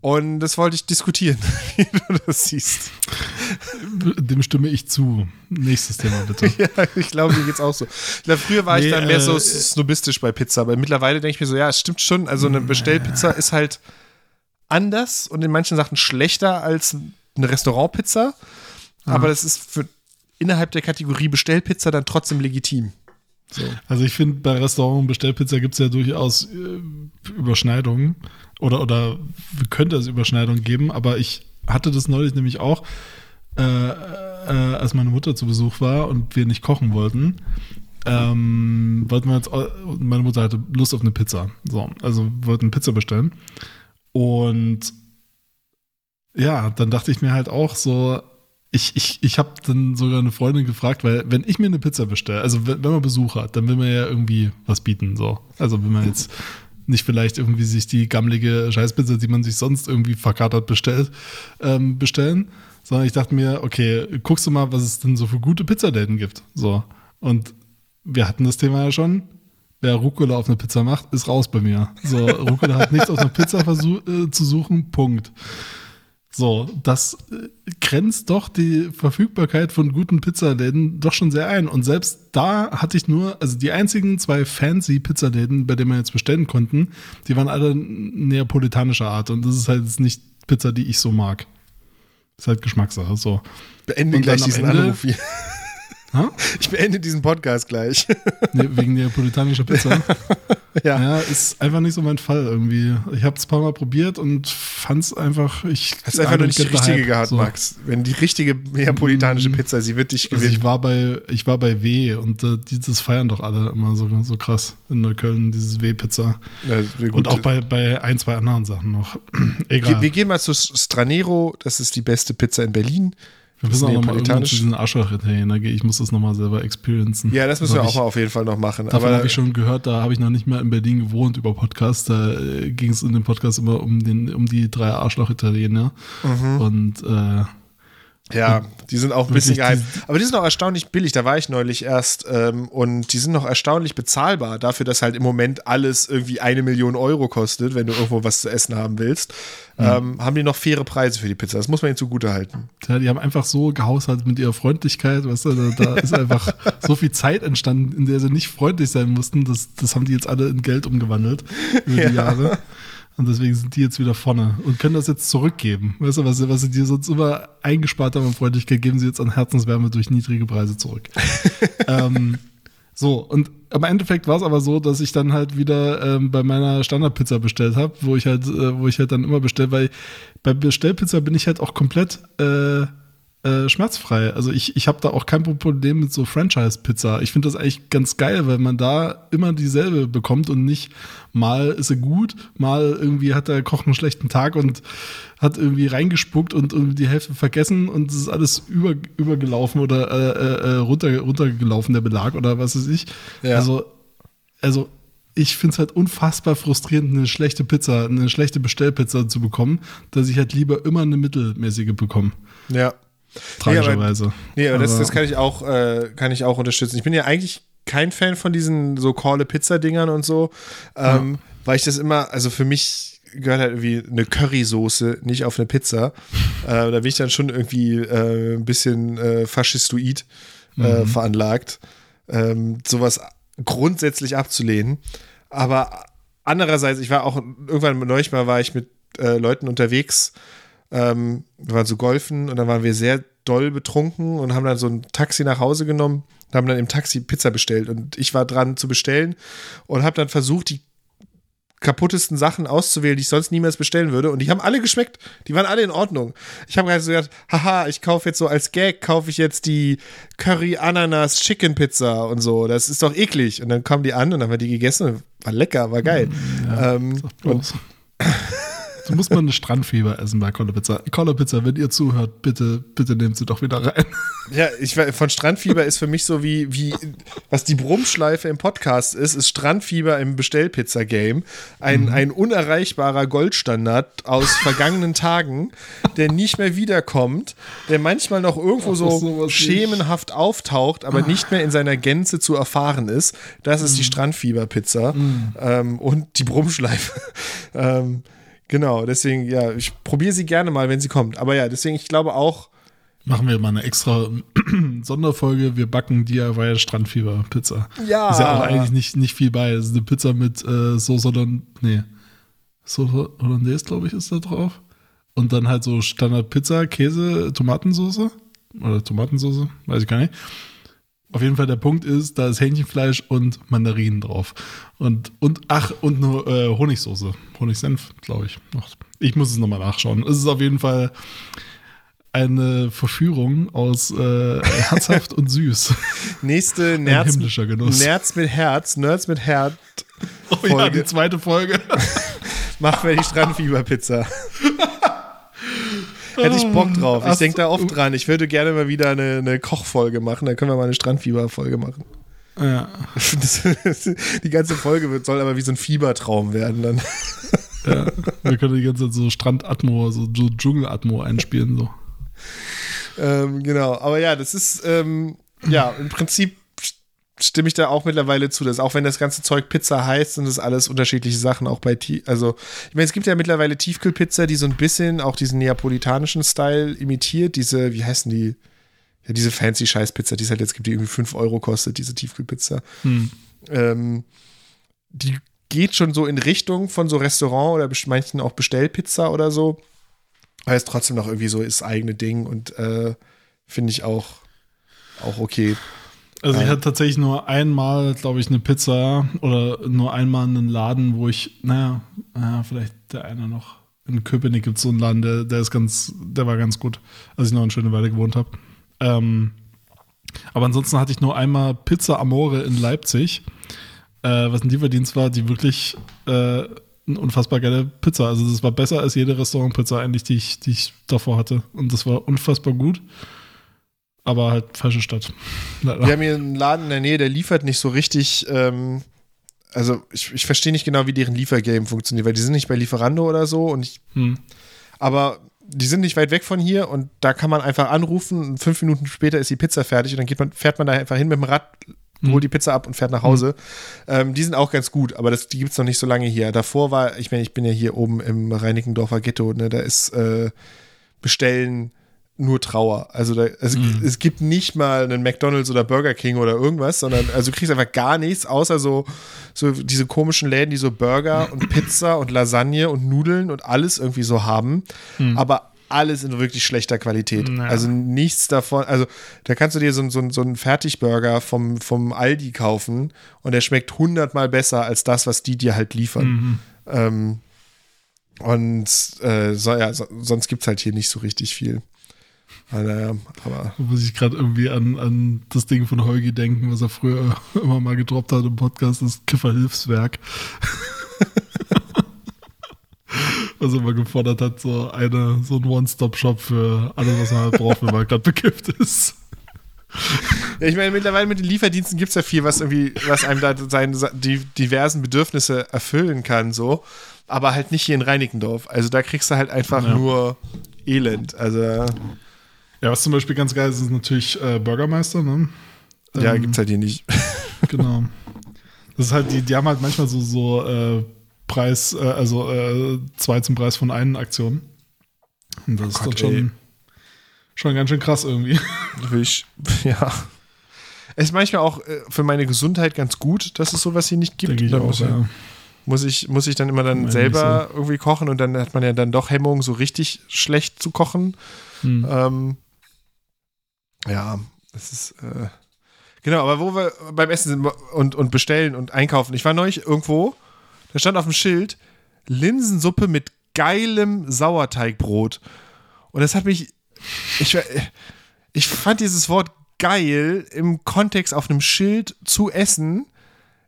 und das wollte ich diskutieren, wie du das siehst. Dem stimme ich zu. Nächstes Thema bitte. Ja, ich glaube, mir geht's auch so. Ich glaube, früher war ich Nee, dann mehr so äh, snobistisch bei Pizza, aber mittlerweile denke ich mir so, ja, es stimmt schon. Also eine Bestellpizza ist halt anders und in manchen Sachen schlechter als eine Restaurantpizza. Aber das ist für innerhalb der Kategorie Bestellpizza dann trotzdem legitim. So. Also ich finde, bei Restaurant und Bestellpizza gibt es ja durchaus äh, Überschneidungen oder, oder könnte es Überschneidungen geben, aber ich hatte das neulich nämlich auch, äh, äh, als meine Mutter zu Besuch war und wir nicht kochen wollten. Ähm, wollten wir jetzt, meine Mutter hatte Lust auf eine Pizza. So, also wollten Pizza bestellen. Und ja, dann dachte ich mir halt auch so, ich, ich, ich habe dann sogar eine Freundin gefragt, weil wenn ich mir eine Pizza bestelle, also wenn, wenn man Besuch hat, dann will man ja irgendwie was bieten. So. Also wenn man jetzt nicht vielleicht irgendwie sich die gammelige Scheißpizza, die man sich sonst irgendwie verkatert bestellt, ähm, bestellen, sondern ich dachte mir, okay, guckst du mal, was es denn so für gute Pizzaläden gibt. So. Und wir hatten das Thema ja schon. Wer Rucola auf eine Pizza macht, ist raus bei mir. So, Rucola hat nichts auf einer Pizza äh, zu suchen, Punkt. So, das äh, grenzt doch die Verfügbarkeit von guten Pizzaläden doch schon sehr ein. Und selbst da hatte ich nur, also die einzigen zwei fancy Pizzaläden, bei denen wir jetzt bestellen konnten, die waren alle neapolitanischer Art. Und das ist halt jetzt nicht Pizza, die ich so mag. Das ist halt Geschmackssache. So. Beende gleich diesen Ende- Anruf hier. Ha? Ich beende diesen Podcast gleich. Ne, wegen neapolitanischer Pizza. ja. Ja, ist einfach nicht so mein Fall irgendwie. Ich habe es ein paar Mal probiert und fand es einfach. Ich Hast einfach nur nicht die richtige hype. gehabt, So. Max. Wenn die richtige neapolitanische Pizza, sie wird dich Also gewinnen. ich war bei, ich war bei W und äh, dieses feiern doch alle immer so, so krass in Neukölln, dieses W-Pizza. Ja. Und auch bei, bei ein, zwei anderen Sachen noch. Egal. Wir, wir gehen mal zu Stranero, das ist die beste Pizza in Berlin. Wir müssen auch nochmal irgendwann zu diesen Arschloch-Italiener gehen. Ich muss das nochmal selber experiencen. Ja, das müssen Hab wir auch mal auf jeden Fall noch machen. Davon Aber habe ich schon gehört, da habe ich noch nicht mehr in Berlin gewohnt über Podcasts. Da äh, ging es in dem Podcast immer um, den, um die drei Arschloch-Italiener. Mhm. Und äh, Ja, die sind auch ein bisschen geheim. Aber die sind auch erstaunlich billig. Da war ich neulich erst. Ähm, und die sind noch erstaunlich bezahlbar dafür, dass halt im Moment alles irgendwie eine Million Euro kostet, wenn du irgendwo was zu essen haben willst. Ähm, haben die noch faire Preise für die Pizza. Das muss man ihnen zugute halten. Ja, die haben einfach so gehaushaltet mit ihrer Freundlichkeit, weißt du, da, da ist einfach so viel Zeit entstanden, in der sie nicht freundlich sein mussten. Das, das haben die jetzt alle in Geld umgewandelt über die Ja. Jahre. Und deswegen sind die jetzt wieder vorne und können das jetzt zurückgeben. Weißt du, was, sie- was sie dir sonst immer eingespart haben an Freundlichkeit, geben sie jetzt an Herzenswärme durch niedrige Preise zurück. ähm, so, und im Endeffekt war es aber so, dass ich dann halt wieder ähm, bei meiner Standardpizza bestellt habe, wo ich halt, äh, wo ich halt dann immer bestelle, weil bei Bestellpizza bin ich halt auch komplett äh, äh, schmerzfrei. Also ich, ich habe da auch kein Problem mit so Franchise-Pizza. Ich finde das eigentlich ganz geil, weil man da immer dieselbe bekommt und nicht mal ist sie gut, mal irgendwie hat der Koch einen schlechten Tag und hat irgendwie reingespuckt und irgendwie die Hälfte vergessen und es ist alles über, übergelaufen oder äh, äh, runter, runtergelaufen, der Belag oder was weiß ich. Ja. Also, also ich finde es halt unfassbar frustrierend, eine schlechte Pizza, eine schlechte Bestellpizza zu bekommen, dass ich halt lieber immer eine mittelmäßige bekomme. Ja. Tragischerweise. Nee, aber das, Aber- das kann ich auch, äh, kann ich auch unterstützen. Ich bin ja eigentlich kein Fan von diesen so Call Pizza Dingern und so, ähm, weil ich das immer, also für mich gehört halt irgendwie eine Currysoße, nicht auf eine Pizza. äh, da bin ich dann schon irgendwie äh, ein bisschen äh, faschistoid äh, veranlagt, ähm, sowas grundsätzlich abzulehnen. Aber andererseits, ich war auch irgendwann neulich mal war ich mit äh, Leuten unterwegs, ähm, wir waren so golfen und dann waren wir sehr doll betrunken und haben dann so ein Taxi nach Hause genommen und haben dann im Taxi Pizza bestellt und ich war dran zu bestellen und habe dann versucht, die kaputtesten Sachen auszuwählen, die ich sonst niemals bestellen würde. Und die haben alle geschmeckt. Die waren alle in Ordnung. Ich habe gerade so gedacht, haha, ich kaufe jetzt so als Gag, kaufe ich jetzt die Curry Ananas Chicken Pizza und so. Das ist doch eklig. Und dann kamen die an und dann haben wir die gegessen. War lecker, war geil. ähm, und So muss man eine Strandfieber essen bei Kolle Pizza. Kolle Pizza, wenn ihr zuhört, bitte, bitte nehmt sie doch wieder rein. ja, ich war- von Strandfieber ist für mich so wie, wie was die Brummschleife im Podcast ist, ist Strandfieber im Bestellpizza-Game. Ein, ein unerreichbarer Goldstandard aus vergangenen Tagen, der nicht mehr wiederkommt, der manchmal noch irgendwo Ach, so schemenhaft auftaucht, aber nicht mehr in seiner Gänze zu erfahren ist. Das ist die Strandfieber-Pizza ähm, und die Brummschleife. ähm, genau, deswegen, ja, ich probiere sie gerne mal, wenn sie kommt. Aber ja, deswegen, ich glaube auch, Machen wir mal eine extra Sonderfolge. Wir backen DIY Strandfieber Pizza. Ja. Ist ja auch eigentlich nicht, nicht viel bei. Das ist eine Pizza mit äh, Soße Holland nee. Soße Hollandaise, glaube ich, ist da drauf. Und dann halt so Standard Pizza, Käse, Tomatensoße. Oder Tomatensoße, weiß ich gar nicht. Auf jeden Fall der Punkt ist, da ist Hähnchenfleisch und Mandarinen drauf. Und, und ach, und nur äh, Honigsoße. Honigsenf, glaube ich. Ich muss es nochmal nachschauen. Es ist auf jeden Fall eine Verführung aus äh, herzhaft und süß. Nächste Genuss. Nerds mit Herz, Nerds mit Herz. Oh ja, die zweite Folge. Machen wir die Strandfieberpizza. Hätte ich Bock drauf. Ich denke da oft dran. Ich würde gerne mal wieder eine, eine Kochfolge machen. Dann können wir mal eine Strandfieberfolge machen. ja. Die ganze Folge wird, soll aber wie so ein Fiebertraum werden dann. Ja, wir können die ganze Zeit so Strandatmo, so, so Dschungelatmo einspielen. So. Ähm, genau. Aber ja, das ist, ähm, ja, im Prinzip stimme ich da auch mittlerweile zu, dass auch wenn das ganze Zeug Pizza heißt, sind das alles unterschiedliche Sachen, auch bei, Tie- also, ich meine, es gibt ja mittlerweile Tiefkühlpizza, die so ein bisschen auch diesen neapolitanischen Style imitiert, diese, wie heißen die? Ja, diese fancy Scheißpizza, die es halt jetzt gibt, die irgendwie 5 Euro kostet, diese Tiefkühlpizza. Ähm, die geht schon so in Richtung von so Restaurant oder manchen auch Bestellpizza oder so. Aber ist trotzdem noch irgendwie so das eigene Ding und äh, finde ich auch, auch okay. Also ich hatte tatsächlich nur einmal, glaube ich, eine Pizza oder nur einmal einen Laden, wo ich, naja, naja vielleicht der eine noch. In Köpenick gibt es so einen Laden, der, der ist ganz, der war ganz gut, als ich noch eine schöne Weile gewohnt habe. Ähm, aber ansonsten hatte ich nur einmal Pizza Amore in Leipzig, äh, was ein Lieferdienst war, die wirklich äh, eine unfassbar geile Pizza. Also das war besser als jede Restaurantpizza eigentlich, die ich, die ich davor hatte. Und das war unfassbar gut. Aber halt falsche Stadt. Leider. Wir haben hier einen Laden in der Nähe, der liefert nicht so richtig. Ähm, also ich, ich verstehe nicht genau, wie deren Liefergame funktioniert, weil die sind nicht bei Lieferando oder so und ich, Hm. aber die sind nicht weit weg von hier und da kann man einfach anrufen und fünf Minuten später ist die Pizza fertig und dann geht man, fährt man da einfach hin mit dem Rad, holt die Pizza ab und fährt nach Hause. Ähm, die sind auch ganz gut, aber das, die gibt es noch nicht so lange hier. Davor war, ich meine, ich bin ja hier oben im Reinickendorfer Ghetto, ne, da ist äh, Bestellen nur Trauer. Also, da, also es gibt nicht mal einen McDonalds oder Burger King oder irgendwas, sondern also du kriegst einfach gar nichts, außer so, so diese komischen Läden, die so Burger und Pizza und Lasagne und Nudeln und alles irgendwie so haben. Aber alles in wirklich schlechter Qualität. Ja. Also nichts davon. Also da kannst du dir so, einen- so, so einen Fertigburger vom, vom Aldi kaufen und der schmeckt hundertmal besser als das, was die dir halt liefern. Ähm, und äh, so, ja, so, sonst gibt es halt hier nicht so richtig viel. Aber, naja, aber Da muss ich gerade irgendwie an, an das Ding von Holgi denken, was er früher immer mal gedroppt hat im Podcast, das Kifferhilfswerk. was er immer gefordert hat, so eine, so ein One-Stop-Shop für alles, was man halt braucht, wenn man gerade bekifft ist. Ja, ich meine, mittlerweile mit den Lieferdiensten gibt es ja viel, was irgendwie, was einem da seine die diversen Bedürfnisse erfüllen kann, so. Aber halt nicht hier in Reinickendorf. Also da kriegst du halt einfach Ja. nur Elend. Also Ja, was zum Beispiel ganz geil ist, ist natürlich äh, Bürgermeister, ne? ja, Ähm, gibt's halt hier nicht. Genau. Das ist halt, die, die haben halt manchmal so, so äh, Preis, äh, also äh, zwei zum Preis von einen Aktion. Und das ist Gott, dann ey. schon, schon ganz schön krass irgendwie. Ich, ja. Es ist manchmal auch äh, für meine Gesundheit ganz gut, dass es sowas hier nicht gibt. Ich auch, muss, ja. muss, ich, muss ich dann immer dann Meine selber irgendwie kochen und dann hat man ja dann doch Hemmung, so richtig schlecht zu kochen. Hm. Ähm, ja, das ist. Äh, genau, aber wo wir beim Essen sind und, und bestellen und einkaufen. Ich war neulich irgendwo, da stand auf dem Schild Linsensuppe mit geilem Sauerteigbrot. Und das hat mich. Ich, ich fand dieses Wort geil im Kontext auf einem Schild zu essen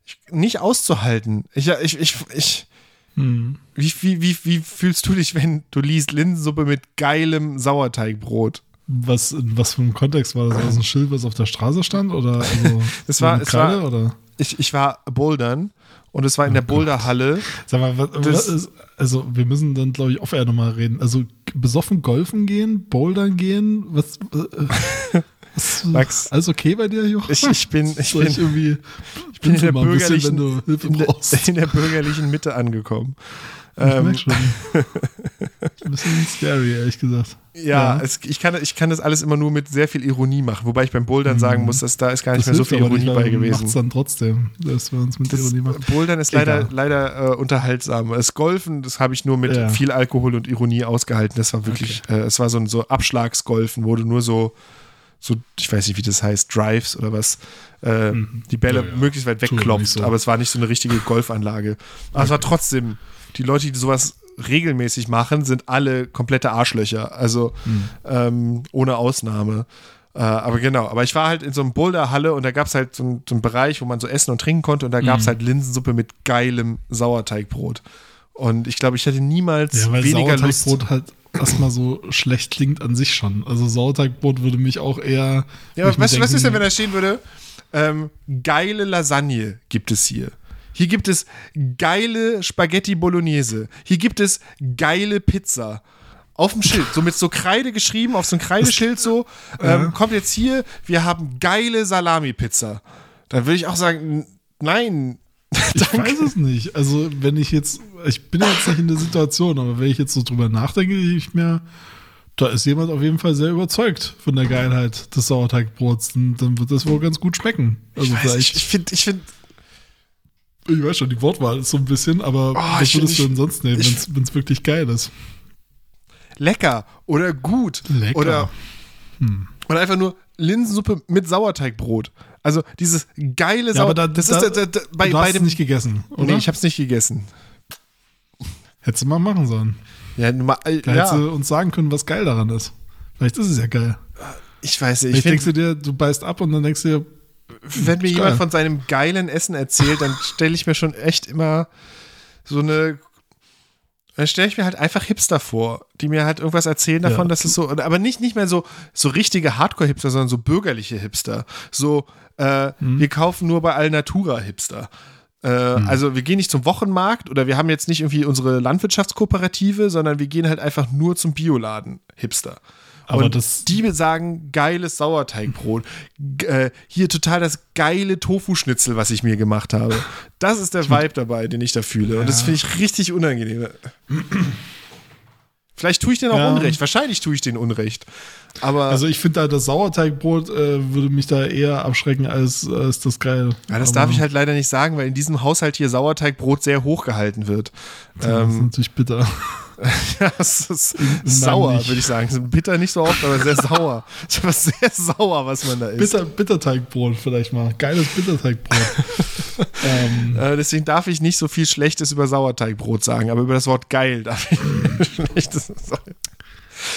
ich, nicht auszuhalten. Ich, ich, ich, ich, Hm. wie, wie, wie, wie fühlst du dich, wenn du liest Linsensuppe mit geilem Sauerteigbrot? Was, in was für ein Kontext war das? War das ein Schild, was auf der Straße stand? Oder also Es war- es Kreide, war- oder? Ich, ich war bouldern und es war in der Boulderhalle. Sag mal, was, Das- was ist, also wir müssen dann, glaube ich, off-air nochmal reden. Also besoffen golfen gehen, bouldern gehen, was, äh, Max, alles okay bei dir, Jo? Ich, ich bin, ich Soll bin, ich irgendwie ich bin der, bisschen, der, in der bürgerlichen Mitte angekommen. Ich Ähm, schon. ein bisschen scary, ehrlich gesagt. ja, Ja. Es, ich, kann, ich kann das alles immer nur mit sehr viel Ironie machen, wobei ich beim Bouldern sagen muss, dass da ist gar nicht mehr so viel Ironie bei Macht's gewesen. dann trotzdem, dass wir uns mit Das Ironie machen. Bouldern ist leider, Egal. leider äh, unterhaltsam. Das Golfen, das habe ich nur mit Ja. viel Alkohol und Ironie ausgehalten. Das war wirklich, äh, es war so ein so Abschlagsgolfen, wo du nur so, so, ich weiß nicht, wie das heißt, Drives oder was, äh, die Bälle Mhm. Ja, ja. möglichst weit nicht wegklopft, so. aber es war nicht so eine richtige Golfanlage. Aber es war trotzdem, die Leute, die sowas regelmäßig machen, sind alle komplette Arschlöcher. Also Mhm. ähm, ohne Ausnahme. Äh, aber genau, aber ich war halt in so einem Boulderhalle und da gab es halt so, einen- so Bereich, wo man so essen und trinken konnte und da Mhm. gab es halt Linsensuppe mit geilem Sauerteigbrot. Und ich glaube, ich hätte niemals Ja, weil weniger Lust. Sauerteigbrot halt erstmal so schlecht klingt an sich schon. Also Sauerteigbrot würde mich auch eher. Ja, aber weißt du, was ist denn, wenn da stehen würde? Ähm, geile Lasagne gibt es hier. Hier gibt es geile Spaghetti Bolognese. Hier gibt es geile Pizza. Auf dem Schild, so mit so Kreide geschrieben, auf so ein Kreideschild so, ähm, kommt jetzt hier, wir haben geile Salami-Pizza. Dann würde ich auch sagen, nein. Ich weiß es nicht. Also, wenn ich jetzt, ich bin ja jetzt nicht in der Situation, aber wenn ich jetzt so drüber nachdenke, ich mir, da ist jemand auf jeden Fall sehr überzeugt von der Geilheit des Sauerteigbrots. Dann, dann wird das wohl ganz gut schmecken. Also Ich ich, ich finde, ich find, ich weiß schon, die Wortwahl ist so ein bisschen, aber was ich würdest find- du denn sonst nehmen, ich- wenn es wirklich geil ist? lecker oder gut. Lecker. Oder, oder einfach nur Linsensuppe mit Sauerteigbrot. Also dieses geile Ja, aber da, das da, ist da, da, bei, du bei hast es dem nicht gegessen, oder? Nee, ich hab's nicht gegessen. Hättest du mal machen sollen. Ja, numa- äh, Da hättest ja du uns sagen können, was geil daran ist. Vielleicht ist es ja geil. ich weiß nicht. Ich Ich denkst du dir, du beißt ab und dann denkst du dir, wenn mir jemand von seinem geilen Essen erzählt, dann stelle ich mir schon echt immer so eine dann stelle ich mir halt einfach Hipster vor, die mir halt irgendwas erzählen davon, Ja. dass es so, aber nicht, nicht mehr so, so richtige Hardcore-Hipster, sondern so bürgerliche Hipster. So, äh, Mhm. wir kaufen nur bei Alnatura-Hipster. Äh, Also wir gehen nicht zum Wochenmarkt oder wir haben jetzt nicht irgendwie unsere Landwirtschaftskooperative, sondern wir gehen halt einfach nur zum Bioladen Hipster. Aber und das- die sagen, geiles Sauerteigbrot. Äh, hier total das geile Tofu-Schnitzel, was ich mir gemacht habe. Das ist der Vibe dabei, den ich da fühle. Und das finde ich richtig unangenehm. Vielleicht tue ich den auch Ja. Unrecht. Wahrscheinlich tue ich den Unrecht. Aber also ich finde da das Sauerteigbrot äh, würde mich da eher abschrecken als, als das geil. ja, das Aber darf ich halt leider nicht sagen, weil in diesem Haushalt hier Sauerteigbrot sehr hoch gehalten wird. Das ist Ähm, natürlich bitter. ja, es ist meinem sauer, nicht. würde ich sagen. Bitter nicht so oft, aber sehr sauer. Es ist aber sehr sauer, was man da isst. Bitter, Bitterteigbrot vielleicht mal. Geiles Bitterteigbrot. ähm, Äh, deswegen darf ich nicht so viel Schlechtes über Sauerteigbrot sagen, aber über das Wort geil darf ich Schlechtes sagen.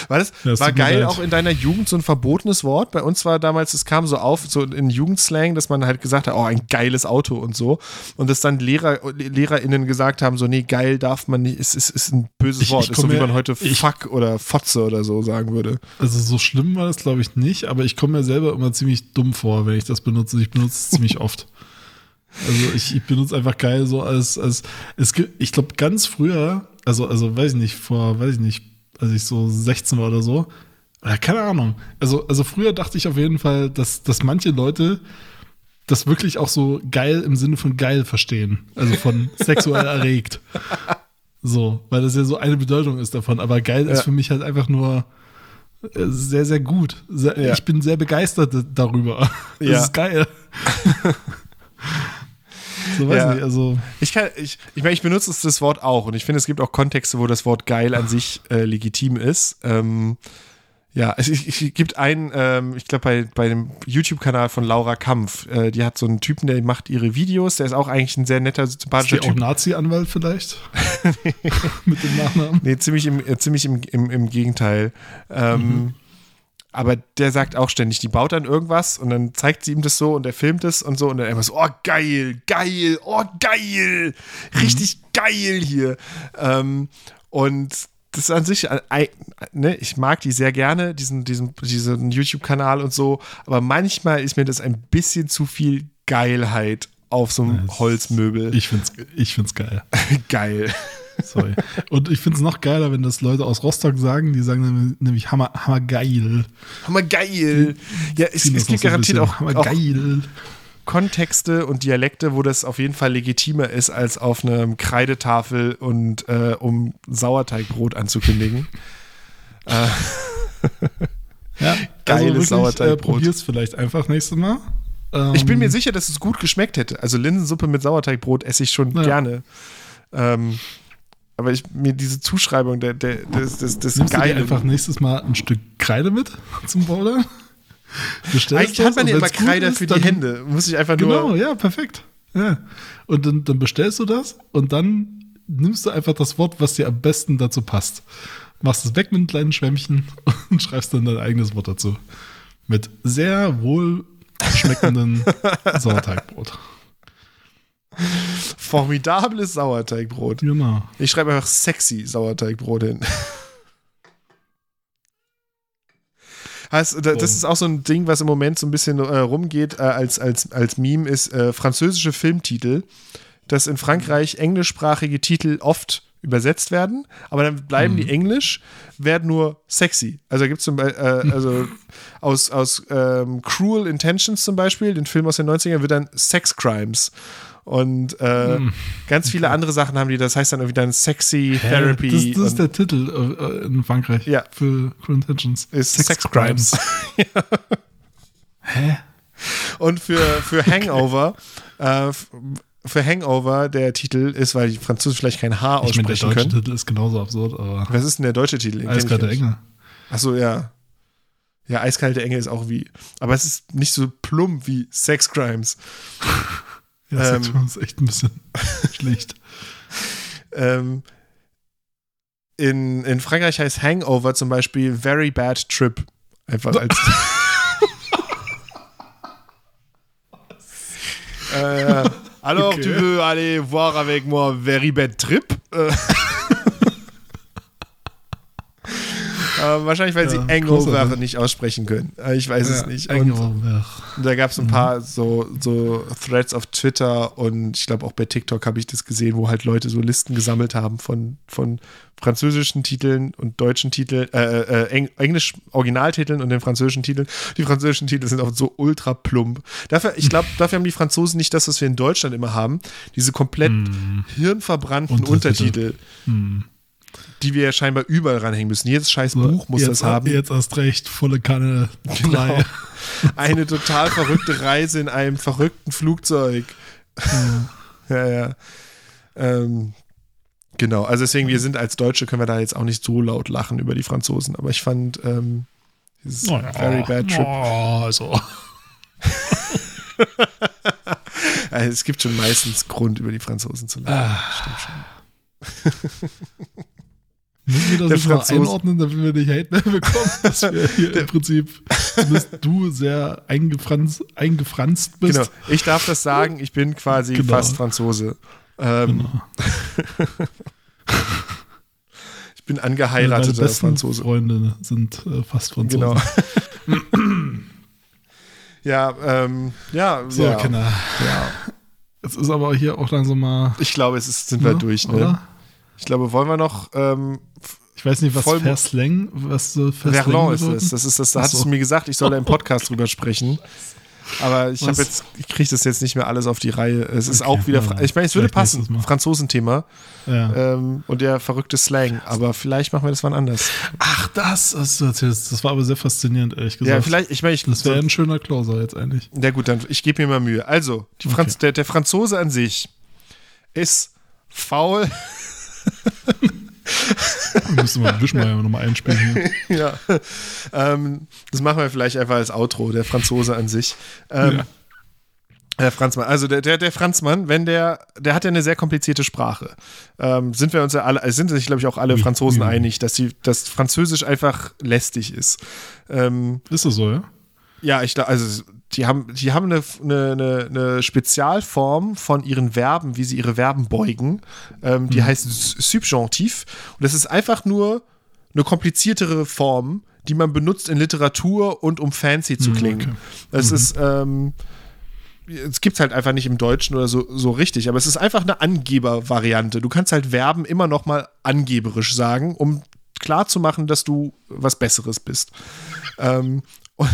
War das, Ja, es war geil auch in deiner Jugend so ein verbotenes Wort? Bei uns war damals, es kam so auf, so in Jugendslang, dass man halt gesagt hat, oh, ein geiles Auto und so. Und dass dann Lehrer, LehrerInnen gesagt haben, so, nee, geil darf man nicht, ist, ist, ist ein böses Ich- Wort. ich ist so wie man heute ich- Fuck oder Fotze oder so sagen würde. also so schlimm war das glaube ich nicht, aber ich komme mir selber immer ziemlich dumm vor, wenn ich das benutze. Ich benutze es ziemlich oft. Also ich, ich benutze einfach geil so als, als es gibt, ich glaube ganz früher, also, also weiß ich nicht, vor, weiß ich nicht, als ich so 16 war oder so, oder keine Ahnung. Also, also früher dachte ich auf jeden Fall, dass, dass manche Leute das wirklich auch so geil im Sinne von geil verstehen. Also von sexuell erregt. So, weil das ja so eine Bedeutung ist davon. Aber geil ist Ja. für mich halt einfach nur äh, sehr, sehr gut. Sehr, Ja. Ich bin sehr begeistert darüber. Das Ja. ist geil. so weiß Ja. nicht, also. Ich kann, ich, ich meine, ich benutze das Wort auch und ich finde, es gibt auch Kontexte, wo das Wort geil an sich äh, legitim ist. Ähm, ja, es, es, es gibt einen, ähm, ich glaube, bei, bei dem YouTube-Kanal von Laura Kampf, äh, die hat so einen Typen, der macht ihre Videos, der ist auch eigentlich ein sehr netter, Ist sympathischer die auch Typ. Nazi-Anwalt vielleicht? Mit dem Nachnamen? Nee, ziemlich im, äh, ziemlich im, im, im Gegenteil. Ähm, Aber der sagt auch ständig, die baut dann irgendwas und dann zeigt sie ihm das so und er filmt es und so und dann immer so, oh geil, geil, oh geil, richtig geil hier. Ähm, und das ist an sich, ne, ich mag die sehr gerne, diesen, diesen, diesen YouTube-Kanal und so, aber manchmal ist mir das ein bisschen zu viel Geilheit auf so einem Holzmöbel. Ich find's, ich find's geil. Geil. Sorry. Und ich find's noch geiler, wenn das Leute aus Rostock sagen, die sagen nämlich- nämlich hammer, hammer geil. Hammer geil. Ja, es, es gibt garantiert auch, hammer auch. Kontexte und Dialekte, wo das auf jeden Fall legitimer ist, als auf einer Kreidetafel und äh, um Sauerteigbrot anzukündigen. Ja, Geiles also Sauerteigbrot. Äh, probier's vielleicht einfach nächstes Mal. Ähm, Ich bin mir sicher, dass es gut geschmeckt hätte. Also Linsensuppe mit Sauerteigbrot esse ich schon Ja. gerne. Ähm, aber ich, mir diese Zuschreibung der, der, des, des, des Nimmst du dir Geilen. einfach nächstes Mal ein Stück Kreide mit zum Bowler? Bestellst Eigentlich hat man ja immer Kreide ist, für die Hände. Muss ich einfach Genau, nur. ja, perfekt. Ja. Und dann, dann bestellst du das und dann nimmst du einfach das Wort, was dir am besten dazu passt. Machst es weg mit einem kleinen Schwämmchen und schreibst dann dein eigenes Wort dazu. Mit sehr wohl schmeckenden Sauerteigbrot. Formidables Sauerteigbrot. Genau. Ich schreibe einfach sexy Sauerteigbrot hin. Heißt, da- das ist auch so ein Ding, was im Moment so ein bisschen äh, rumgeht äh, als, als, als Meme, ist äh, französische Filmtitel, dass in Frankreich englischsprachige Titel oft übersetzt werden, aber dann bleiben die Englisch, werden nur sexy. Also gibt es zum Beispiel, äh, also aus, aus ähm, Cruel Intentions zum Beispiel, den Film aus den 90ern, wird dann Sex Crimes. Und äh, ganz viele andere Sachen haben die, das heißt dann irgendwie dann Sexy Therapy. Das, das ist der Titel äh, in Frankreich Ja. für Cruel Intentions. ist Sex, Crimes. Hä? Und für, für Hangover, äh, f- für Hangover der Titel ist, weil die Franzosen vielleicht kein H Ich meine, der aussprechen deutsche können. Titel ist genauso absurd, aber Was ist denn der deutsche Titel? Den eiskalte. Engel. Achso, ja. Ja, eiskalte Engel ist auch wie. Aber es ist nicht so plump wie Sex Crimes. Ja, Ähm. das ist echt ein bisschen schlecht. Ähm, in, in Frankreich heißt Hangover zum Beispiel Very Bad Trip. Einfach als. äh, alors, Okay. tu veux aller voir avec moi Very Bad Trip? Äh, äh, wahrscheinlich, weil sie Ja, Hangover großartig. nicht aussprechen können. Äh, Ich weiß es nicht. Und, da gab es ein paar so, so Threads auf Twitter und ich glaube auch bei TikTok habe ich das gesehen, wo halt Leute so Listen gesammelt haben von, von französischen Titeln und deutschen Titeln, äh, äh, Eng Englisch Originaltiteln und den französischen Titeln. Die französischen Titel sind auch so ultra plump. Dafür, ich glaube, dafür haben die Franzosen nicht das, was wir in Deutschland immer haben, diese komplett hirnverbrannten Untertitel. Untertitel, die wir ja scheinbar überall ranhängen müssen. Jedes scheiß Buch muss jetzt, das haben. Jetzt erst recht, volle Kanne. Genau. Eine total verrückte Reise in einem verrückten Flugzeug. ja, ja. Ähm, genau, also deswegen, wir sind als Deutsche, können wir da jetzt auch nicht so laut lachen über die Franzosen, aber ich fand ähm, dieses Naja. Very Bad Trip. Oh, also. Äh, es gibt schon meistens Grund, über die Franzosen zu lachen. Stimmt schon. Müssen wir das Der jetzt mal Franzose- einordnen, damit wir nicht Hate mehr bekommen, dass wir hier im Prinzip, dass du sehr eingefranst, eingefranst bist. Genau, ich darf das sagen, ich bin quasi Genau. fast Franzose. Ähm, ich bin Meine angeheirateter besten Franzose. Freunde sind äh, fast Franzosen. Genau. ja, ähm, ja, So, ja. Kinder. ja. Jetzt ist aber hier auch langsam mal. Ich glaube, es ist, sind wir durch, ne? Oder? Ich glaube, wollen wir noch ähm, Ich weiß nicht, was Voll- Verslang, was so Verlan ist es. Das ist das, da Ach hattest du mir gesagt, ich soll da im Podcast drüber sprechen. Aber ich habe Was? jetzt, ich kriege das jetzt nicht mehr alles auf die Reihe. Es ist Okay, auch wieder, Fra- ich meine, es würde passen. Franzosenthema Ja. ähm, und der verrückte Slang. Aber vielleicht machen wir das wann anders. Ach, das hast du erzählt. Das war aber sehr faszinierend, ehrlich gesagt. Ja, vielleicht, ich meine, ich, Das wäre ein schöner Closer jetzt eigentlich. Ja gut, dann ich gebe mir mal Mühe. Also, die Franz, der, der Franzose an sich ist faul. Müssen wir Wischmeier nochmal einspielen hier. ja. ähm, das machen wir vielleicht einfach als Outro, der Franzose an sich. Ähm, Ja. Der Franzmann, also der, der, der Franzmann, wenn der, der hat ja eine sehr komplizierte Sprache. Ähm, sind wir uns ja alle, sind sich, glaube ich, auch alle Franzosen oui. einig, dass die, dass Französisch einfach lästig ist. Ähm, Ist das so, ja? Ja, ich glaube, also die haben, die haben eine, eine, eine, Spezialform von ihren Verben, wie sie ihre Verben beugen. Ähm, die heißt S- Subjunktiv. Und das ist einfach nur eine kompliziertere Form, die man benutzt in Literatur und um fancy zu klingen. okay. Das ist, ähm, es gibt halt einfach nicht im Deutschen oder so, so richtig, aber es ist einfach eine Angebervariante. Du kannst halt Verben immer noch mal angeberisch sagen, um klarzumachen, dass du was Besseres bist. Ähm, und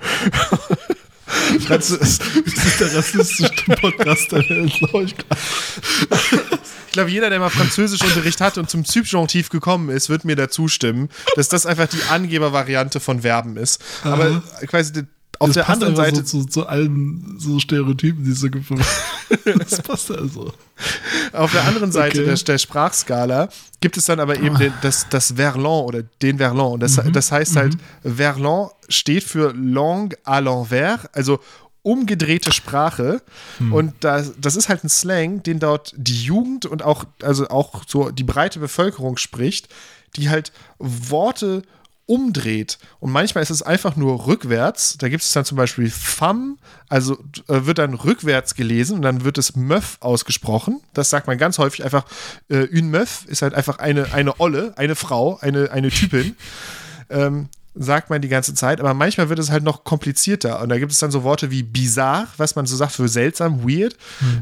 Franz, Das ist der rassistischste Podcast der Welt, glaube ich. ich glaube, jeder, der mal Französischunterricht hat und zum Subjunktiv gekommen ist, wird mir da zustimmen, dass das einfach die Angebervariante von Verben ist. Aber quasi auf Das der passt anderen einfach Seite So, zu, zu allen so Stereotypen, die es so gibt. Das passt also. Auf der anderen Seite Okay. der, der Sprachskala gibt es dann aber eben den, das, das Verlan oder den Verlan. Und das, das heißt halt, Verlan steht für Langue à l'envers, also umgedrehte Sprache. Und das, das ist halt ein Slang, den dort die Jugend und auch, also auch so die breite Bevölkerung spricht, die halt Worte umdreht. Und manchmal ist es einfach nur rückwärts. Da gibt es dann zum Beispiel femme, also äh, wird dann rückwärts gelesen und dann wird es meuf ausgesprochen. Das sagt man ganz häufig einfach. Äh, une meuf ist halt einfach eine, eine Olle, eine Frau, eine, eine Typin. ähm, sagt man die ganze Zeit, aber manchmal wird es halt noch komplizierter. Und da gibt es dann so Worte wie bizarre, was man so sagt für seltsam, weird.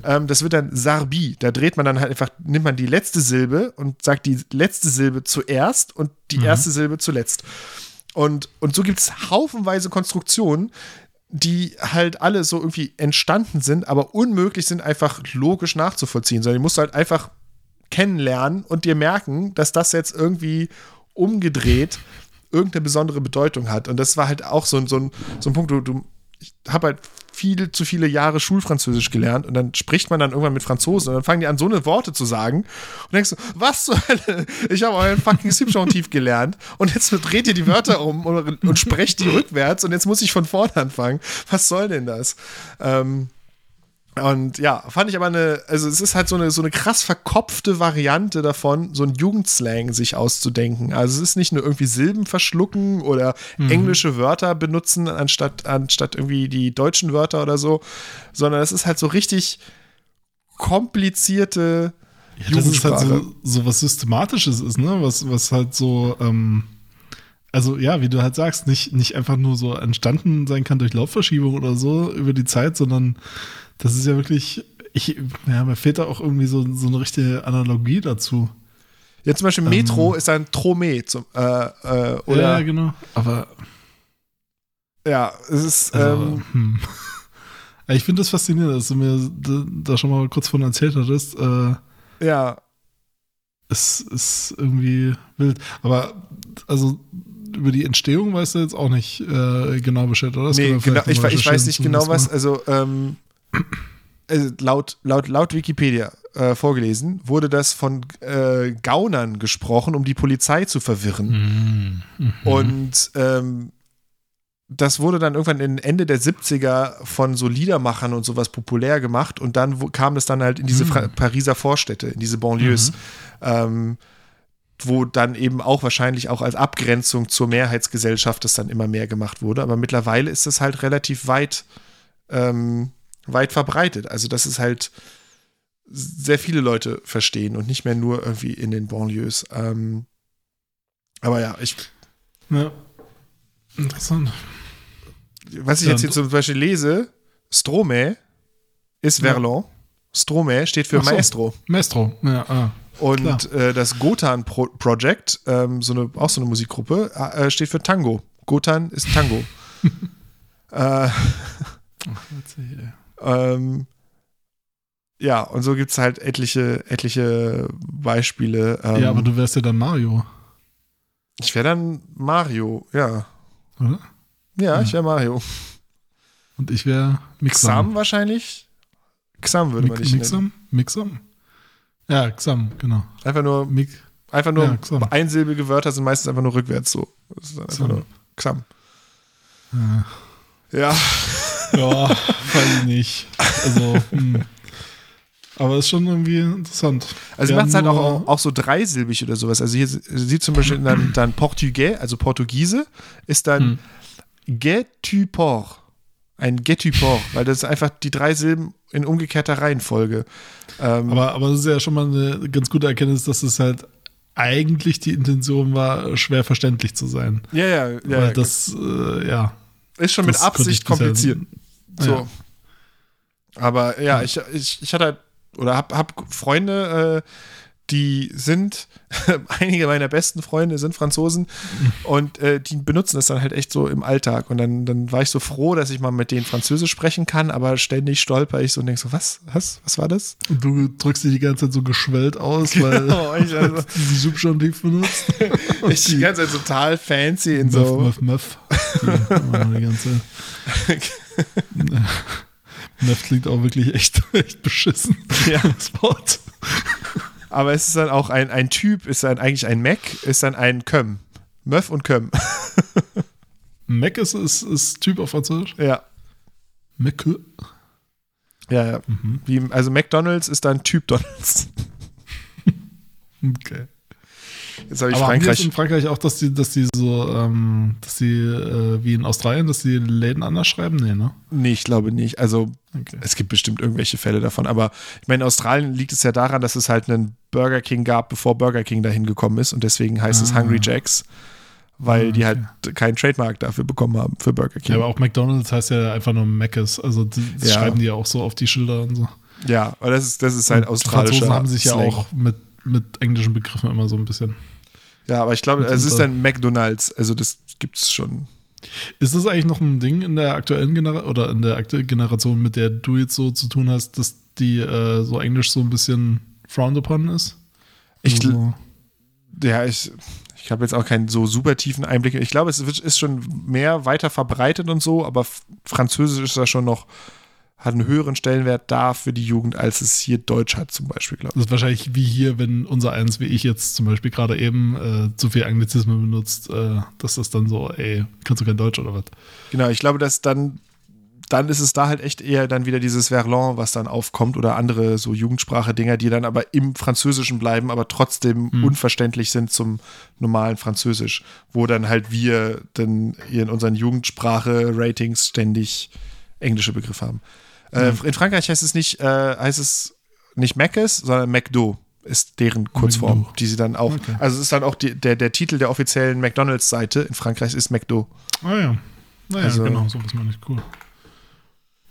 Ähm, das wird dann sarbi. Da dreht man dann halt einfach, nimmt man die letzte Silbe und sagt die letzte Silbe zuerst und die erste Silbe zuletzt. Und, und so gibt es haufenweise Konstruktionen, die halt alle so irgendwie entstanden sind, aber unmöglich sind, einfach logisch nachzuvollziehen, sondern die musst du halt einfach kennenlernen und dir merken, dass das jetzt irgendwie umgedreht irgendeine besondere Bedeutung hat. Und das war halt auch so, ein- so, ein, so ein Punkt, du, du ich habe halt viel zu viele Jahre Schulfranzösisch gelernt und dann spricht man dann irgendwann mit Franzosen und dann fangen die an, so eine Worte zu sagen und denkst du, was zur Hölle? Ich habe euren fucking Subjunktiv gelernt und jetzt dreht ihr die Wörter um und, und sprecht die rückwärts und jetzt muss ich von vorne anfangen. Was soll denn das? Ähm, und ja, fand ich aber eine, also es ist halt so eine, so eine krass verkopfte Variante davon, so ein Jugendslang sich auszudenken. Also es ist nicht nur irgendwie Silben verschlucken oder englische Wörter benutzen, anstatt, anstatt irgendwie die deutschen Wörter oder so, sondern es ist halt so richtig komplizierte Ja, das ist halt so, so was Systematisches ist, ne? Was, was halt so, ähm, also ja, wie du halt sagst, nicht, nicht einfach nur so entstanden sein kann durch Lautverschiebung oder so über die Zeit, sondern das ist ja wirklich, ich, ja, mir fehlt da auch irgendwie so, so eine richtige Analogie dazu. Ja, zum Beispiel Metro ist ein Tromé zum, äh, äh, oder ja, genau. Aber ja, es ist also, ähm, hm. Ich finde das faszinierend, dass du mir da, schon mal kurz von erzählt hattest. Äh, ja, es ist irgendwie wild. Aber also über die Entstehung weißt du jetzt auch nicht äh, genau Bescheid, oder? Das nee, genau, ich, ich weiß nicht genau was, also, ähm, also laut, laut, laut Wikipedia äh, vorgelesen, wurde das von äh, Gaunern gesprochen, um die Polizei zu verwirren. mal. Und ähm, das wurde dann irgendwann in Ende der 70er von so Liedermachern und sowas populär gemacht und dann wo, kam es dann halt in diese Fra Pariser Vorstädte, in diese Banlieues, ähm, wo dann eben auch wahrscheinlich auch als Abgrenzung zur Mehrheitsgesellschaft das dann immer mehr gemacht wurde. Aber mittlerweile ist es halt relativ weit, ähm, weit verbreitet. Also dass es halt sehr viele Leute verstehen und nicht mehr nur irgendwie in den Banlieues. Ähm, aber ja, ich Ja. Interessant. was ich Ja, jetzt hier zum Beispiel lese, Stromae ist Ja. Verlan. Stromae steht für Ach so. Maestro. Maestro, ja, ah. Und äh, das Gotan Pro Project, ähm, so eine, auch so eine Musikgruppe, äh, steht für Tango. Gotan ist Tango. äh, Witzig, ey. Ähm, ja, und so gibt es halt etliche, etliche Beispiele. Ähm, ja, aber du wärst ja dann Mario, ich wäre dann Mario, ja. oder? Ja, Ja. ich wäre Mario. Und ich wäre Mixam. Xam wahrscheinlich? Xam würde man nicht nennen. Mixam? Mixam? Ja, Xam, genau. Einfach nur, Mix. einfach nur Ja, einsilbige Wörter sind meistens einfach nur rückwärts so. Das ist dann einfach Xam. nur Xam. Ja. Ja, Ja, weiß ich nicht. Also, hm. Aber ist schon irgendwie interessant. also Wir macht es halt auch, auch so dreisilbig oder sowas. Also hier sieht zum Beispiel dann, dann Portugais, also Portugiese, ist dann Hm. Getupor. Ein Getupor, weil das ist einfach die drei Silben in umgekehrter Reihenfolge. Ähm, Aber, aber das ist ja schon mal eine ganz gute Erkenntnis, dass es halt eigentlich die Intention war, schwer verständlich zu sein. ja, ja, ja. Weil das, äh, ja. ist schon mit Absicht kompliziert. So. Ja. Aber ja, ich, ich, ich hatte halt, oder hab, hab Freunde, äh, die sind, einige meiner besten Freunde sind Franzosen und äh, die benutzen das dann halt echt so im Alltag. Und dann, dann war ich so froh, dass ich mal mit denen Französisch sprechen kann, aber ständig stolper ich so und denk so, was, was, was war das? Und du drückst dir die ganze Zeit so geschwellt aus, weil Genau, ich, also, du die Substantiv benutzt. ich die ganze Zeit total fancy in so. Möff, Möff. Die, die ganze. Möff klingt auch wirklich echt, echt beschissen. Ja. Das Wort. Aber es ist dann auch ein, ein Typ, ist dann eigentlich ein Mac, ist dann ein Köm. Möff und Köm. Mac ist, ist, ist Typ auf Französisch. ja. Mac. Ja, ja. Mhm. Wie, also McDonalds ist dann Typ Donalds. Okay. Jetzt habe ich Aber haben die Frankreich. in Frankreich auch, dass die, dass die so, ähm, dass die, äh, wie in Australien, dass die Läden anders schreiben? Nee, ne? Nee, ich glaube nicht. Also Okay. es gibt bestimmt irgendwelche Fälle davon. Aber ich meine, in Australien liegt es ja daran, dass es halt einen Burger King gab, bevor Burger King dahin gekommen ist. Und deswegen heißt es Ah. Hungry Jacks, weil Ah, die okay. halt keinen Trademark dafür bekommen haben für Burger Ja, King. aber auch McDonalds heißt ja einfach nur Mc's. Also die, das Ja. schreiben die ja auch so auf die Schilder und so. Ja, aber das ist, das ist halt australischer Franzosen haben sich ja Slang. auch mit, mit englischen Begriffen immer so ein bisschen. Ja, aber ich glaube, es ist dann McDonalds. Also das gibt's schon. Ist das eigentlich noch ein Ding in der aktuellen Generation oder in der aktuellen Generation, mit der du jetzt so zu tun hast, dass die äh, so Englisch so ein bisschen frowned upon ist? Ich, also, ja, ich, ich habe jetzt auch keinen so super tiefen Einblick. Ich glaube, es ist schon mehr weiter verbreitet und so, aber Französisch ist da schon noch, hat einen höheren Stellenwert da für die Jugend, als es hier Deutsch hat, zum Beispiel, glaube das ist wahrscheinlich wie hier, wenn unser eins, wie ich jetzt zum Beispiel gerade eben, äh, zu viel Anglizismen benutzt, äh, dass das dann so, ey, kannst du kein Deutsch oder was? ich. Genau, ich glaube, dass dann, dann ist es da halt echt eher dann wieder dieses Verlan, was dann aufkommt oder andere so Jugendsprache-Dinger, die dann aber im Französischen bleiben, aber trotzdem Hm. unverständlich sind zum normalen Französisch, wo dann halt wir dann in unseren Jugendsprache-Ratings ständig englische Begriffe haben. Äh, in Frankreich heißt es nicht, äh, heißt es nicht Mac's, sondern McDo ist deren Kurzform, McDo. die sie dann auch, Okay. also es ist dann auch die, der, der Titel der offiziellen McDonalds-Seite in Frankreich ist McDo. Ah ja. Naja, Also- genau, sowas meine ich cool.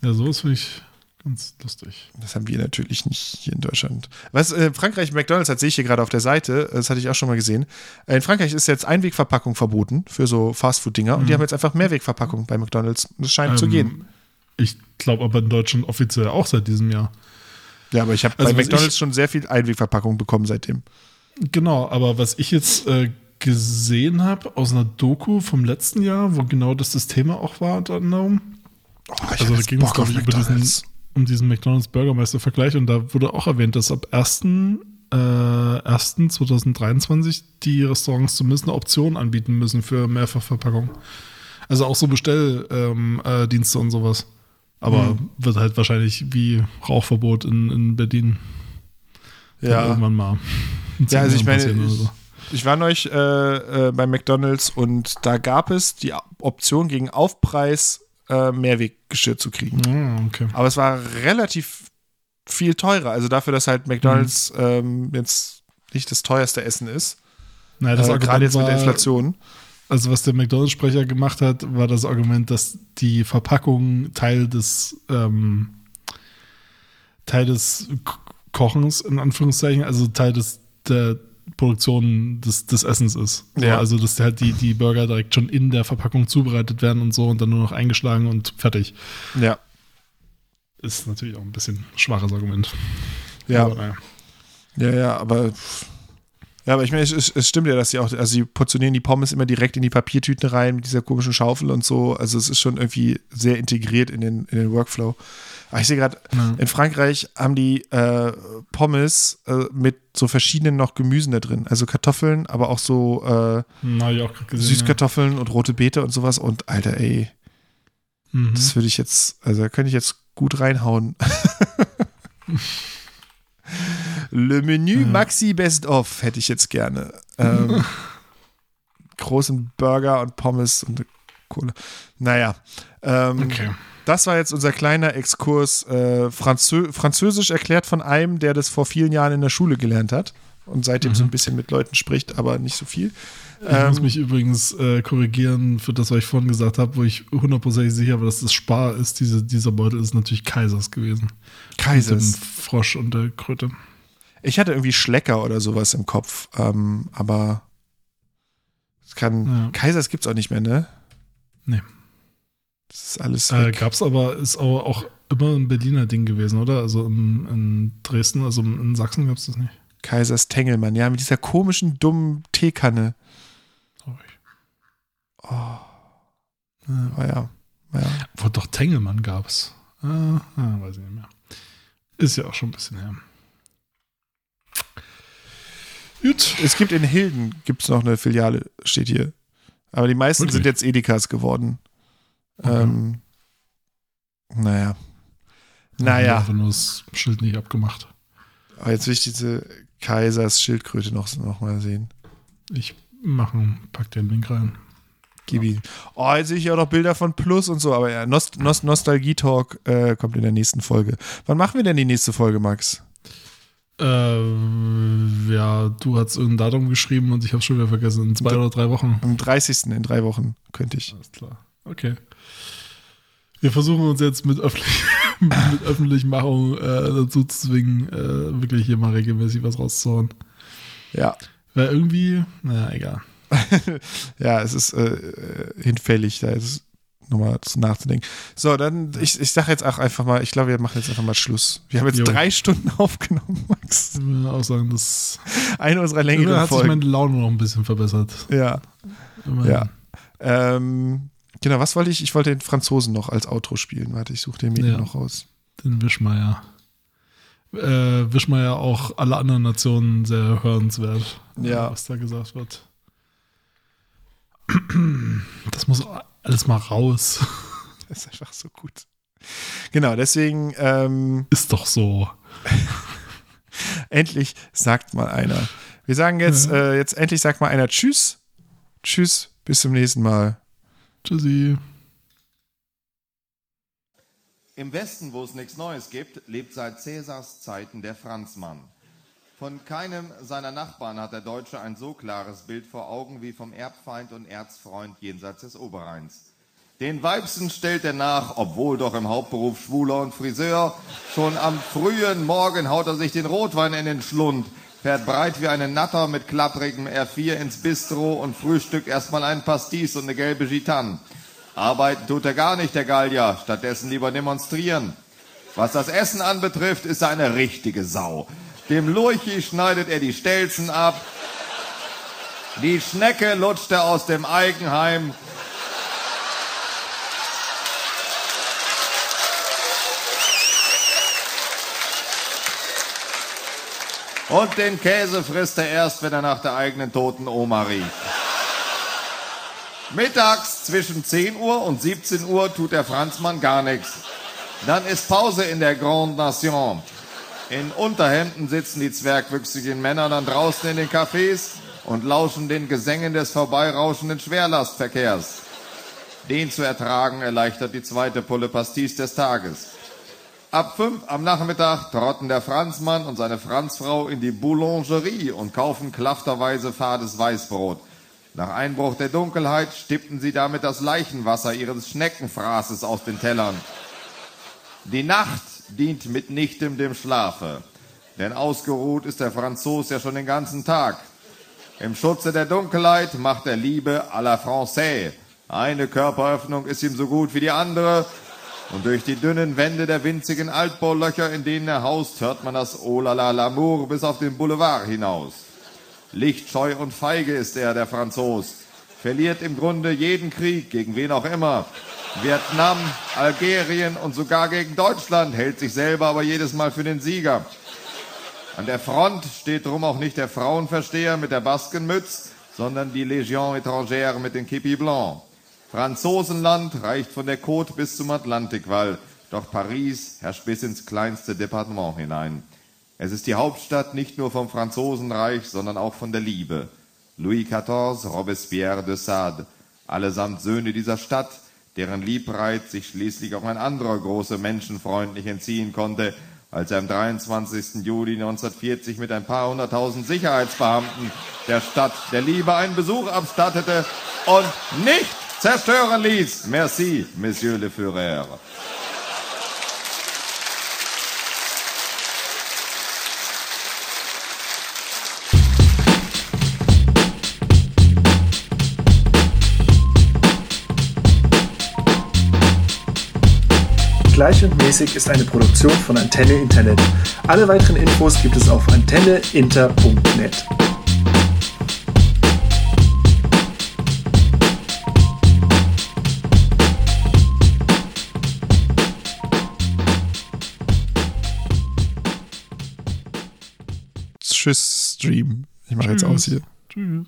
Ja, sowas finde ich ganz lustig. Das haben wir natürlich nicht hier in Deutschland. Was äh, Frankreich McDonalds hat, sehe ich hier gerade auf der Seite, das hatte ich auch schon mal gesehen. Äh, In Frankreich ist jetzt Einwegverpackung verboten für so Fastfood-Dinger und die haben jetzt einfach Mehrwegverpackung bei McDonalds. Das scheint zu Ähm, gehen. Ich glaube aber in Deutschland offiziell auch seit diesem Jahr. Ja, aber ich habe also bei McDonalds ich- schon sehr viel Einwegverpackung bekommen seitdem. Genau, aber was ich jetzt äh, gesehen habe aus einer Doku vom letzten Jahr, wo genau das das Thema auch war, unter anderem. Oh, Also da ging es, glaube ich, über diesen, um diesen McDonalds Bürgermeister-Vergleich und da wurde auch erwähnt, dass ab 1. Äh, 1.2023 die Restaurants zumindest eine Option anbieten müssen für Mehrfachverpackung. Also auch so Bestelldienste ähm, äh, und sowas. Aber Mhm. wird halt wahrscheinlich wie Rauchverbot in, in Berlin Ja. irgendwann mal. Ja, also ich meine, ich, so. ich war neulich äh, äh, bei McDonalds und da gab es die Option gegen Aufpreis äh, Mehrweggeschirr zu kriegen. Ah, okay. Aber es war relativ viel teurer. Also dafür, dass halt McDonalds Mhm. ähm, jetzt nicht das teuerste Essen ist. Naja, das äh, Gerade jetzt mit der Inflation. Also was der McDonalds-Sprecher gemacht hat, war das Argument, dass die Verpackung Teil des ähm, Teil des Kochens, in Anführungszeichen, also Teil des der Produktion des, des Essens ist. So, Ja. Also dass halt die, die Burger direkt schon in der Verpackung zubereitet werden und so und dann nur noch eingeschlagen und fertig. Ja. ist natürlich auch ein bisschen schwaches Argument. Ja. Aber, naja. Ja, ja, aber. Ja, aber ich meine, es, es, stimmt ja, dass sie auch, also sie portionieren die Pommes immer direkt in die Papiertüten rein mit dieser komischen Schaufel und so. Also es ist schon irgendwie sehr integriert in den, in den Workflow. Aber ich sehe gerade, in Frankreich haben die äh, Pommes äh, mit so verschiedenen noch Gemüsen da drin. Also Kartoffeln, aber auch so äh, Na, ich auch gesehen. Süßkartoffeln und rote Beete und sowas. Und Alter, ey, Ja. Mhm. das würde ich jetzt, also da könnte ich jetzt gut reinhauen. Le Menü Maxi Best of hätte ich jetzt gerne. Ähm, großen Burger und Pommes und Kohle. Naja. Ähm, Okay. Das war jetzt unser kleiner Exkurs. Äh, Franzö Französisch erklärt von einem, der das vor vielen Jahren in der Schule gelernt hat und seitdem so ein bisschen mit Leuten spricht, aber nicht so viel. Ich muss Ähm, mich übrigens äh, korrigieren für das, was ich vorhin gesagt habe, wo ich hundertprozentig sicher war, dass das Spar ist. Diese, dieser Beutel ist natürlich Kaisers gewesen. Mit dem Kaisers. Frosch und der Kröte. Ich hatte irgendwie Schlecker oder sowas im Kopf, ähm, aber es kann. Ja. Kaisers gibt's auch nicht mehr, ne? Nee. Das ist alles. Äh, gab's aber, ist aber auch immer ein Berliner Ding gewesen, oder? Also in, in Dresden, also in Sachsen gab's das nicht. Kaisers Tengelmann, ja, mit dieser komischen, dummen Teekanne. Traurig. Oh ja. ja. Wo doch Tengelmann gab's. Ah, ah, weiß ich nicht mehr. Ist ja auch schon ein bisschen her. Gut. Es gibt in Hilden gibt's noch eine Filiale, steht hier. Aber die meisten Wirklich? sind jetzt Edekas geworden. Ähm, naja. Naja. Einfach nur das Schild nicht abgemacht. Aber jetzt will ich diese Kaisers Schildkröte noch, noch mal sehen. Ich mache, pack den Link rein. Gib ihn. Oh, jetzt sehe ich auch noch Bilder von Plus und so, aber ja, Nost Nost Nostalgie-Talk äh, kommt in der nächsten Folge. Wann machen wir denn die nächste Folge, Max? Äh, ja, du hast irgendein Datum geschrieben und ich habe schon wieder vergessen. In zwei oder drei Wochen. Am 30. in drei Wochen könnte ich. Alles klar. Okay. Wir versuchen uns jetzt mit, öffentlich, mit Öffentlichmachung äh, dazu zu zwingen, äh, wirklich hier mal regelmäßig was rauszuhauen. Ja. Weil irgendwie, naja, egal. Ja, es ist äh, hinfällig, da ist nochmal zu nachzudenken. So, dann, ich, ich sage jetzt auch einfach mal, ich glaube, wir machen jetzt einfach mal Schluss. Wir haben jetzt Jo. drei Stunden aufgenommen, Max. Ich will auch sagen, dass Eine unserer längeren hat sich Folgen. meine Laune noch ein bisschen verbessert. Ja, Immerhin. ja. Ähm, genau, was wollte ich? Ich wollte den Franzosen noch als Outro spielen. Warte, ich suche den mir Ja. noch raus. Den Wischmeier. Äh, Wischmeier auch alle anderen Nationen sehr hörenswert, Ja. was da gesagt wird. Das muss alles mal raus. Das ist einfach so gut. Genau, deswegen ähm, Ist doch so. endlich sagt mal einer. Wir sagen jetzt, äh, jetzt endlich sagt mal einer Tschüss. Tschüss, bis zum nächsten Mal. Tschüssi. Im Westen, wo es nichts Neues gibt, lebt seit Cäsars Zeiten der Franzmann. Von keinem seiner Nachbarn hat der Deutsche ein so klares Bild vor Augen wie vom Erbfeind und Erzfreund jenseits des Oberrheins. Den Weibsen stellt er nach, obwohl doch im Hauptberuf Schwuler und Friseur. Schon am frühen Morgen haut er sich den Rotwein in den Schlund, fährt breit wie eine Natter mit klapprigem R4 ins Bistro und frühstückt erstmal einen Pastis und eine gelbe Gitanne. Arbeiten tut er gar nicht, der Gallier, stattdessen lieber demonstrieren. Was das Essen anbetrifft, ist er eine richtige Sau. Dem Lurchi schneidet er die Stelzen ab. Die Schnecke lutscht er aus dem Eigenheim. Und den Käse frisst er erst, wenn er nach der eigenen toten Oma riecht. Mittags zwischen 10 Uhr und 17 Uhr tut der Franzmann gar nichts. Dann ist Pause in der Grande Nation. In Unterhemden sitzen die zwergwüchsigen Männer dann draußen in den Cafés und lauschen den Gesängen des vorbeirauschenden Schwerlastverkehrs. Den zu ertragen erleichtert die zweite Pulle Pastis des Tages. Ab fünf am Nachmittag trotten der Franzmann und seine Franzfrau in die Boulangerie und kaufen klafterweise fades Weißbrot. Nach Einbruch der Dunkelheit stippten sie damit das Leichenwasser ihres Schneckenfraßes aus den Tellern. Die Nacht dient mitnichtem dem Schlafe, denn ausgeruht ist der Franzos ja schon den ganzen Tag. Im Schutze der Dunkelheit macht er Liebe à la Française. Eine Körperöffnung ist ihm so gut wie die andere. Und durch die dünnen Wände der winzigen Altbaulöcher, in denen er haust, hört man das Oh la la l'amour bis auf den Boulevard hinaus. Lichtscheu und feige ist er, der Franzos. Verliert im Grunde jeden Krieg, gegen wen auch immer. Vietnam, Algerien und sogar gegen Deutschland, hält sich selber aber jedes Mal für den Sieger. An der Front steht drum auch nicht der Frauenversteher mit der Baskenmütz, sondern die Légion étrangère mit den Képi Blanc. Franzosenland reicht von der Côte bis zum Atlantikwall, doch Paris herrscht bis ins kleinste Departement hinein. Es ist die Hauptstadt nicht nur vom Franzosenreich, sondern auch von der Liebe. Louis XIV, Robespierre de Sade, allesamt Söhne dieser Stadt, deren Liebreiz sich schließlich auch ein anderer großer Menschenfreund nicht entziehen konnte, als er am 23. Juli 1940 mit ein paar hunderttausend Sicherheitsbeamten der Stadt der Liebe einen Besuch abstattete und nicht zerstören ließ. Merci, Monsieur le Führer. Gleich und mäßig ist eine Produktion von Antenne Internet. Alle weiteren Infos gibt es auf antenneinter.net. Tschüss, Stream. Ich mache jetzt aus hier. Tschüss.